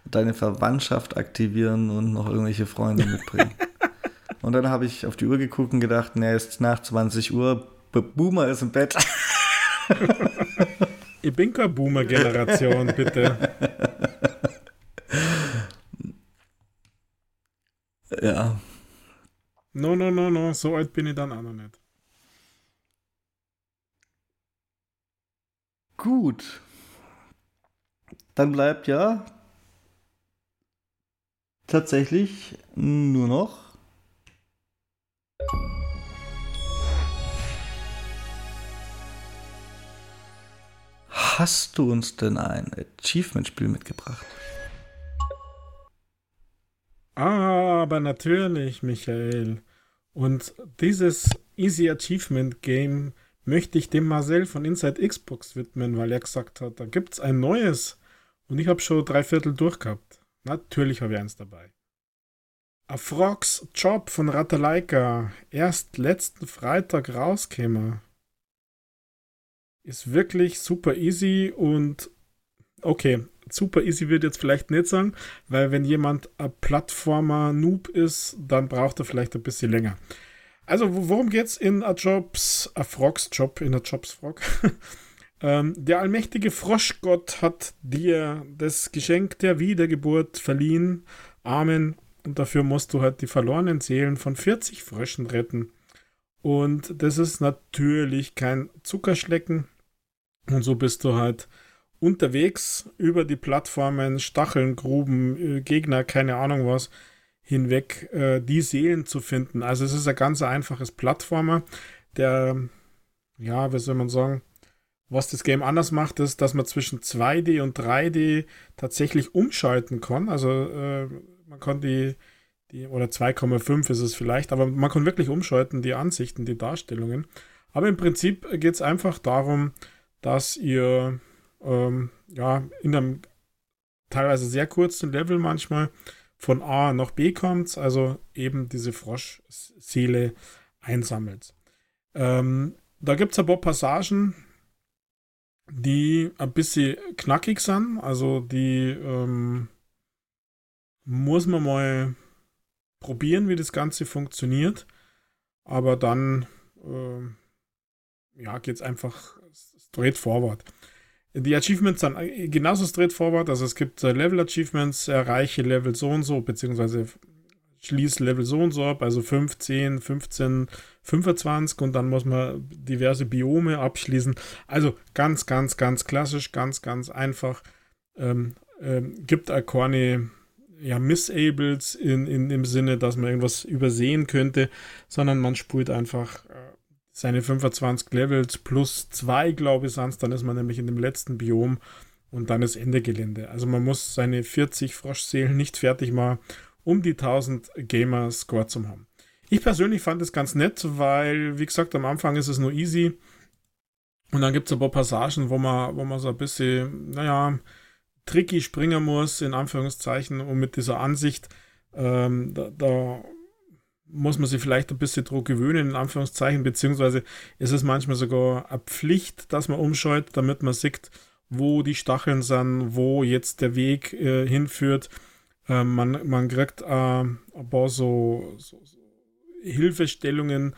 deine Verwandtschaft aktivieren und noch irgendwelche Freunde mitbringen. und dann habe ich auf die Uhr geguckt und gedacht, ne, ist nach 20 Uhr, Boomer ist im Bett. ich bin keine Boomer-Generation, bitte. Ja. No, no, no, no, so alt bin ich dann auch noch nicht. Gut. Dann bleibt ja tatsächlich nur noch Hast du uns denn ein Achievement-Spiel mitgebracht? Aber natürlich, Michael. Und dieses Easy Achievement Game möchte ich dem Marcel von Inside Xbox widmen, weil er gesagt hat, da gibt es ein neues. Und ich habe schon drei Viertel durchgehabt. Natürlich habe ich eins dabei. A Frogs Job von Ratalaika, erst letzten Freitag rauskäme. Ist wirklich super easy und okay, super easy wird jetzt vielleicht nicht sagen, weil wenn jemand ein Plattformer-Noob ist, dann braucht er vielleicht ein bisschen länger. Also, worum geht's in A Jobs, A Frogs Job, in A Jobs Frog? ähm, der allmächtige Froschgott hat dir das Geschenk der Wiedergeburt verliehen. Amen. Und dafür musst du halt die verlorenen Seelen von 40 Fröschen retten. Und das ist natürlich kein Zuckerschlecken. Und so bist du halt unterwegs über die Plattformen, Stacheln, Gruben, äh, Gegner, keine Ahnung was, hinweg äh, die Seelen zu finden. Also es ist ein ganz einfaches Plattformer, der, ja, wie soll man sagen, was das Game anders macht, ist, dass man zwischen 2D und 3D tatsächlich umschalten kann. Also äh, man kann die, die oder 2,5 ist es vielleicht, aber man kann wirklich umschalten, die Ansichten, die Darstellungen. Aber im Prinzip geht es einfach darum, dass ihr ähm, ja, in einem teilweise sehr kurzen Level manchmal von A nach B kommt, also eben diese Froschseele einsammelt. Ähm, da gibt es ein paar Passagen, die ein bisschen knackig sind, also die ähm, muss man mal probieren, wie das Ganze funktioniert, aber dann äh, ja, geht es einfach straight forward. Die Achievements sind äh, genauso straightforward. Also es gibt äh, Level-Achievements, erreiche Level so und so, beziehungsweise schließe Level so und so ab, also 15, 15, 25 und dann muss man diverse Biome abschließen. Also ganz, ganz, ganz klassisch, ganz, ganz einfach. Ähm, ähm, gibt keine ja, Misables in, in dem Sinne, dass man irgendwas übersehen könnte, sondern man spult einfach äh, seine 25 Levels plus zwei, glaube ich, sonst, dann ist man nämlich in dem letzten Biom und dann ist Ende Gelände. Also man muss seine 40 Froschseelen nicht fertig machen, um die 1000 Gamer-Score zu haben. Ich persönlich fand es ganz nett, weil, wie gesagt, am Anfang ist es nur easy. Und dann gibt es ein paar Passagen, wo man, wo man so ein bisschen, naja, tricky springen muss, in Anführungszeichen, und mit dieser Ansicht, ähm, da, da muss man sich vielleicht ein bisschen drauf gewöhnen, in Anführungszeichen, beziehungsweise ist es manchmal sogar eine Pflicht, dass man umschaut, damit man sieht, wo die Stacheln sind, wo jetzt der Weg äh, hinführt. Äh, man, man kriegt äh, ein paar so, so, so Hilfestellungen,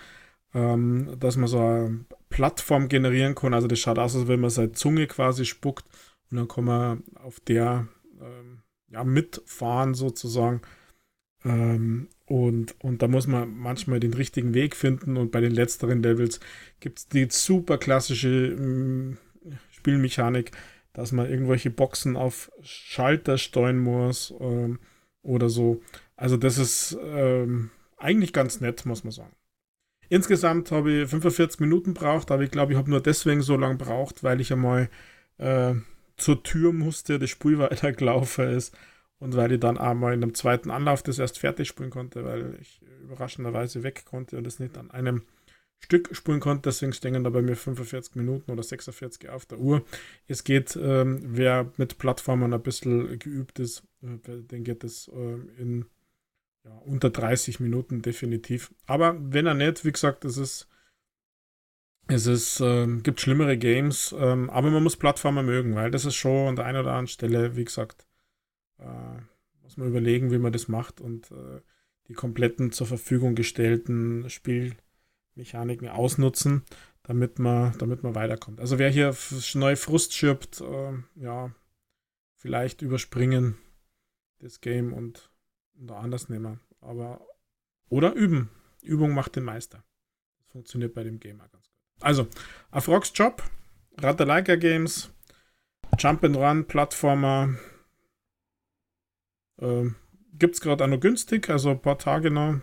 ähm, dass man so eine Plattform generieren kann. Also das schaut aus, als wenn man seine Zunge quasi spuckt und dann kann man auf der ähm, ja, mitfahren sozusagen. Ähm, und, und da muss man manchmal den richtigen Weg finden. Und bei den letzteren Levels gibt es die super klassische mh, mm, Spielmechanik, dass man irgendwelche Boxen auf Schalter steuern muss ähm, oder so. Also das ist ähm, eigentlich ganz nett, muss man sagen. Insgesamt habe ich 45 Minuten braucht, aber ich glaube, ich habe nur deswegen so lange braucht, weil ich einmal äh, zur Tür musste, das Spiel weitergelaufen ist und weil ich dann einmal in einem zweiten Anlauf das erst fertig spielen konnte, weil ich überraschenderweise weg konnte und es nicht an einem Stück spielen konnte. Deswegen stehen da bei mir 45 Minuten oder 46 auf der Uhr. Es geht, ähm, wer mit Plattformen ein bisschen geübt ist, äh, den geht es äh, in ja, unter 30 Minuten definitiv. Aber wenn er nicht, wie gesagt, es ist, es ist, ähm, gibt schlimmere Games, ähm, aber man muss Plattformen mögen, weil das ist schon an der einen oder anderen Stelle, wie gesagt, muss man überlegen, wie man das macht und äh, die kompletten zur Verfügung gestellten Spielmechaniken ausnutzen, damit man, damit man weiterkommt. Also wer hier neu Frust schirbt, äh, ja, vielleicht überspringen das Game und oder anders nehmen. Aber oder üben. Übung macht den Meister. Das funktioniert bei dem Gamer ganz gut. Also, auf Rocks Job, Ratalaika Games, Jump and Run, Plattformer. Äh, Gibt es gerade auch noch günstig, also ein paar Tage noch.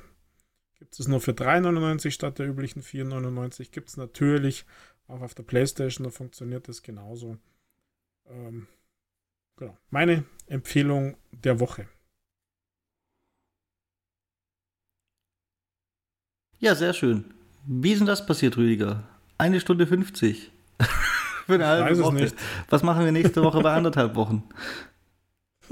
Gibt es nur für 3,99 statt der üblichen 4,99. Gibt es natürlich auch auf der Playstation, da funktioniert das genauso. Ähm, genau. Meine Empfehlung der Woche. Ja, sehr schön. Wie ist denn das passiert, Rüdiger? Eine Stunde 50. Für eine halbe Weiß Woche. Es nicht. Was machen wir nächste Woche bei anderthalb Wochen?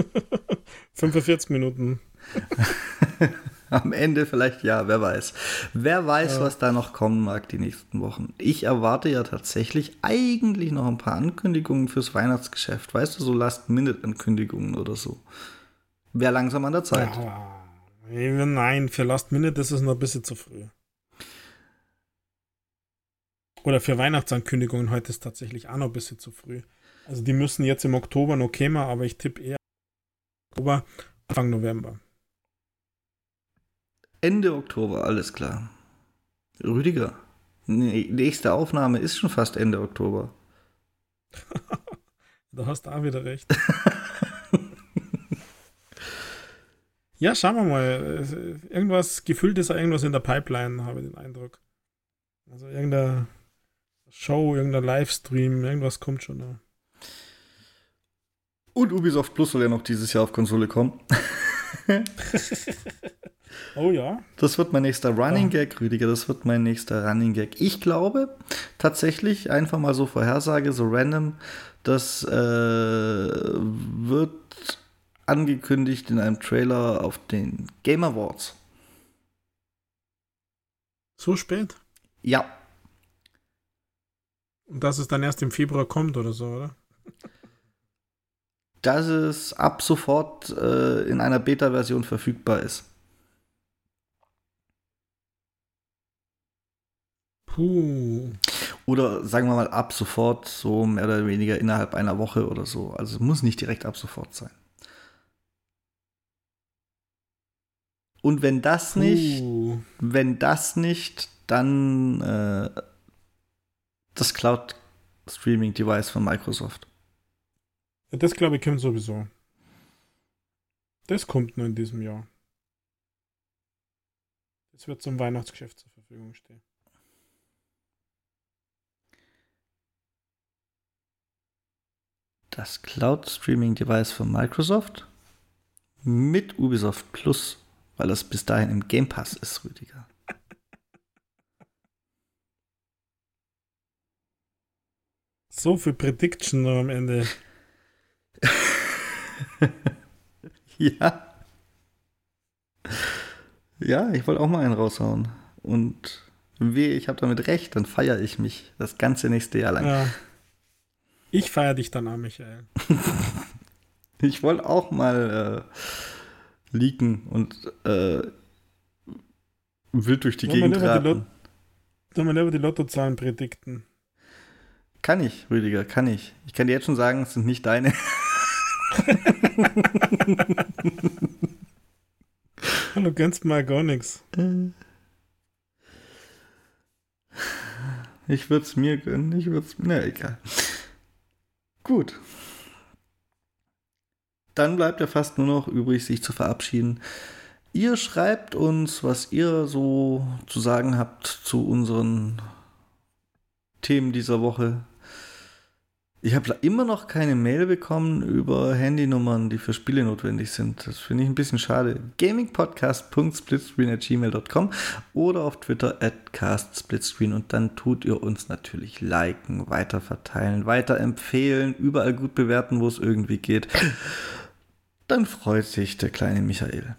45 Minuten. Am Ende vielleicht ja, wer weiß. Wer weiß, ja. was da noch kommen mag die nächsten Wochen. Ich erwarte ja tatsächlich eigentlich noch ein paar Ankündigungen fürs Weihnachtsgeschäft. Weißt du, so Last-Minute-Ankündigungen oder so. Wäre langsam an der Zeit. Ja, nein, für Last-Minute ist es noch ein bisschen zu früh. Oder für Weihnachtsankündigungen heute ist tatsächlich auch noch ein bisschen zu früh. Also die müssen jetzt im Oktober noch kommen, aber ich tippe eher Oktober, Anfang November. Ende Oktober, alles klar. Rüdiger, nächste Aufnahme ist schon fast Ende Oktober. du hast auch wieder recht. ja, schauen wir mal. Irgendwas gefüllt ist irgendwas in der Pipeline, habe ich den Eindruck. Also irgendeine Show, irgendein Livestream, irgendwas kommt schon da. Und Ubisoft Plus soll ja noch dieses Jahr auf Konsole kommen. oh ja. Das wird mein nächster Running Gag, Rüdiger. Das wird mein nächster Running Gag. Ich glaube tatsächlich, einfach mal so Vorhersage, so random, das äh, wird angekündigt in einem Trailer auf den Game Awards. So spät? Ja. Und dass es dann erst im Februar kommt oder so, oder? Dass es ab sofort äh, in einer Beta-Version verfügbar ist. Puh. Oder sagen wir mal ab sofort, so mehr oder weniger innerhalb einer Woche oder so. Also es muss nicht direkt ab sofort sein. Und wenn das Puh. nicht, wenn das nicht, dann äh, das Cloud Streaming Device von Microsoft. Ja, das glaube ich kommt sowieso. Das kommt nur in diesem Jahr. Das wird zum Weihnachtsgeschäft zur Verfügung stehen. Das Cloud Streaming Device von Microsoft mit Ubisoft Plus, weil das bis dahin im Game Pass ist, Rüdiger. So viel Prediction am Ende. ja. Ja, ich wollte auch mal einen raushauen. Und weh, ich habe damit recht, dann feiere ich mich das ganze nächste Jahr lang. Ja. Ich feiere dich dann an, Michael. ich wollte auch mal äh, leaken und äh, wild durch die Wollen Gegend raten. Sollen wir über die Lottozahlen predikten? Kann ich, Rüdiger, kann ich. Ich kann dir jetzt schon sagen, es sind nicht deine. Hallo, gönnst mal gar nichts. Ich würde es mir gönnen, ich würde es mir. Na, egal. Gut. dann bleibt ja fast nur noch übrig, sich zu verabschieden. Ihr schreibt uns, was ihr so zu sagen habt zu unseren Themen dieser Woche. Ich habe immer noch keine Mail bekommen über Handynummern, die für Spiele notwendig sind. Das finde ich ein bisschen schade. gamingpodcast.splitscreen.gmail.com oder auf Twitter at castsplitscreen und dann tut ihr uns natürlich liken, weiterverteilen, weiterempfehlen, überall gut bewerten, wo es irgendwie geht. Dann freut sich der kleine Michael.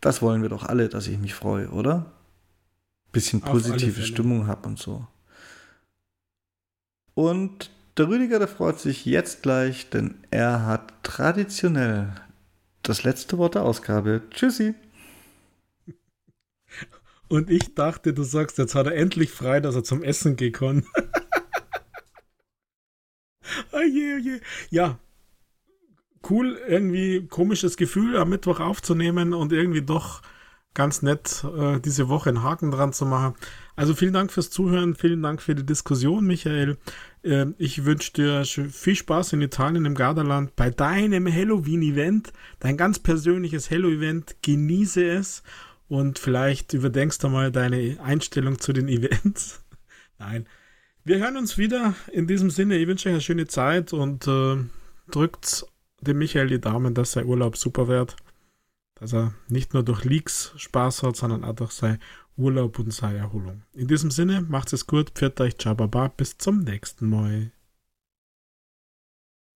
Das wollen wir doch alle, dass ich mich freue, oder? Bisschen positive Stimmung habe und so. Und der Rüdiger, der freut sich jetzt gleich, denn er hat traditionell das letzte Wort der Ausgabe. Tschüssi. Und ich dachte, du sagst, jetzt hat er endlich frei, dass er zum Essen gehen kann. oh je. Ja, cool, irgendwie komisches Gefühl am Mittwoch aufzunehmen und irgendwie doch ganz nett, äh, diese Woche einen Haken dran zu machen. Also vielen Dank fürs Zuhören, vielen Dank für die Diskussion, Michael. Äh, ich wünsche dir viel Spaß in Italien im Gardaland bei deinem Halloween-Event, dein ganz persönliches Halloween-Event. Genieße es und vielleicht überdenkst du mal deine Einstellung zu den Events. Nein. Wir hören uns wieder. In diesem Sinne, ich wünsche euch eine schöne Zeit und äh, drückt dem Michael die Daumen, dass sein Urlaub super wird dass er nicht nur durch Leaks Spaß hat, sondern auch durch sein Urlaub und seine Erholung. In diesem Sinne, macht es gut, pfiat euch, ciao, baba, bis zum nächsten Mal.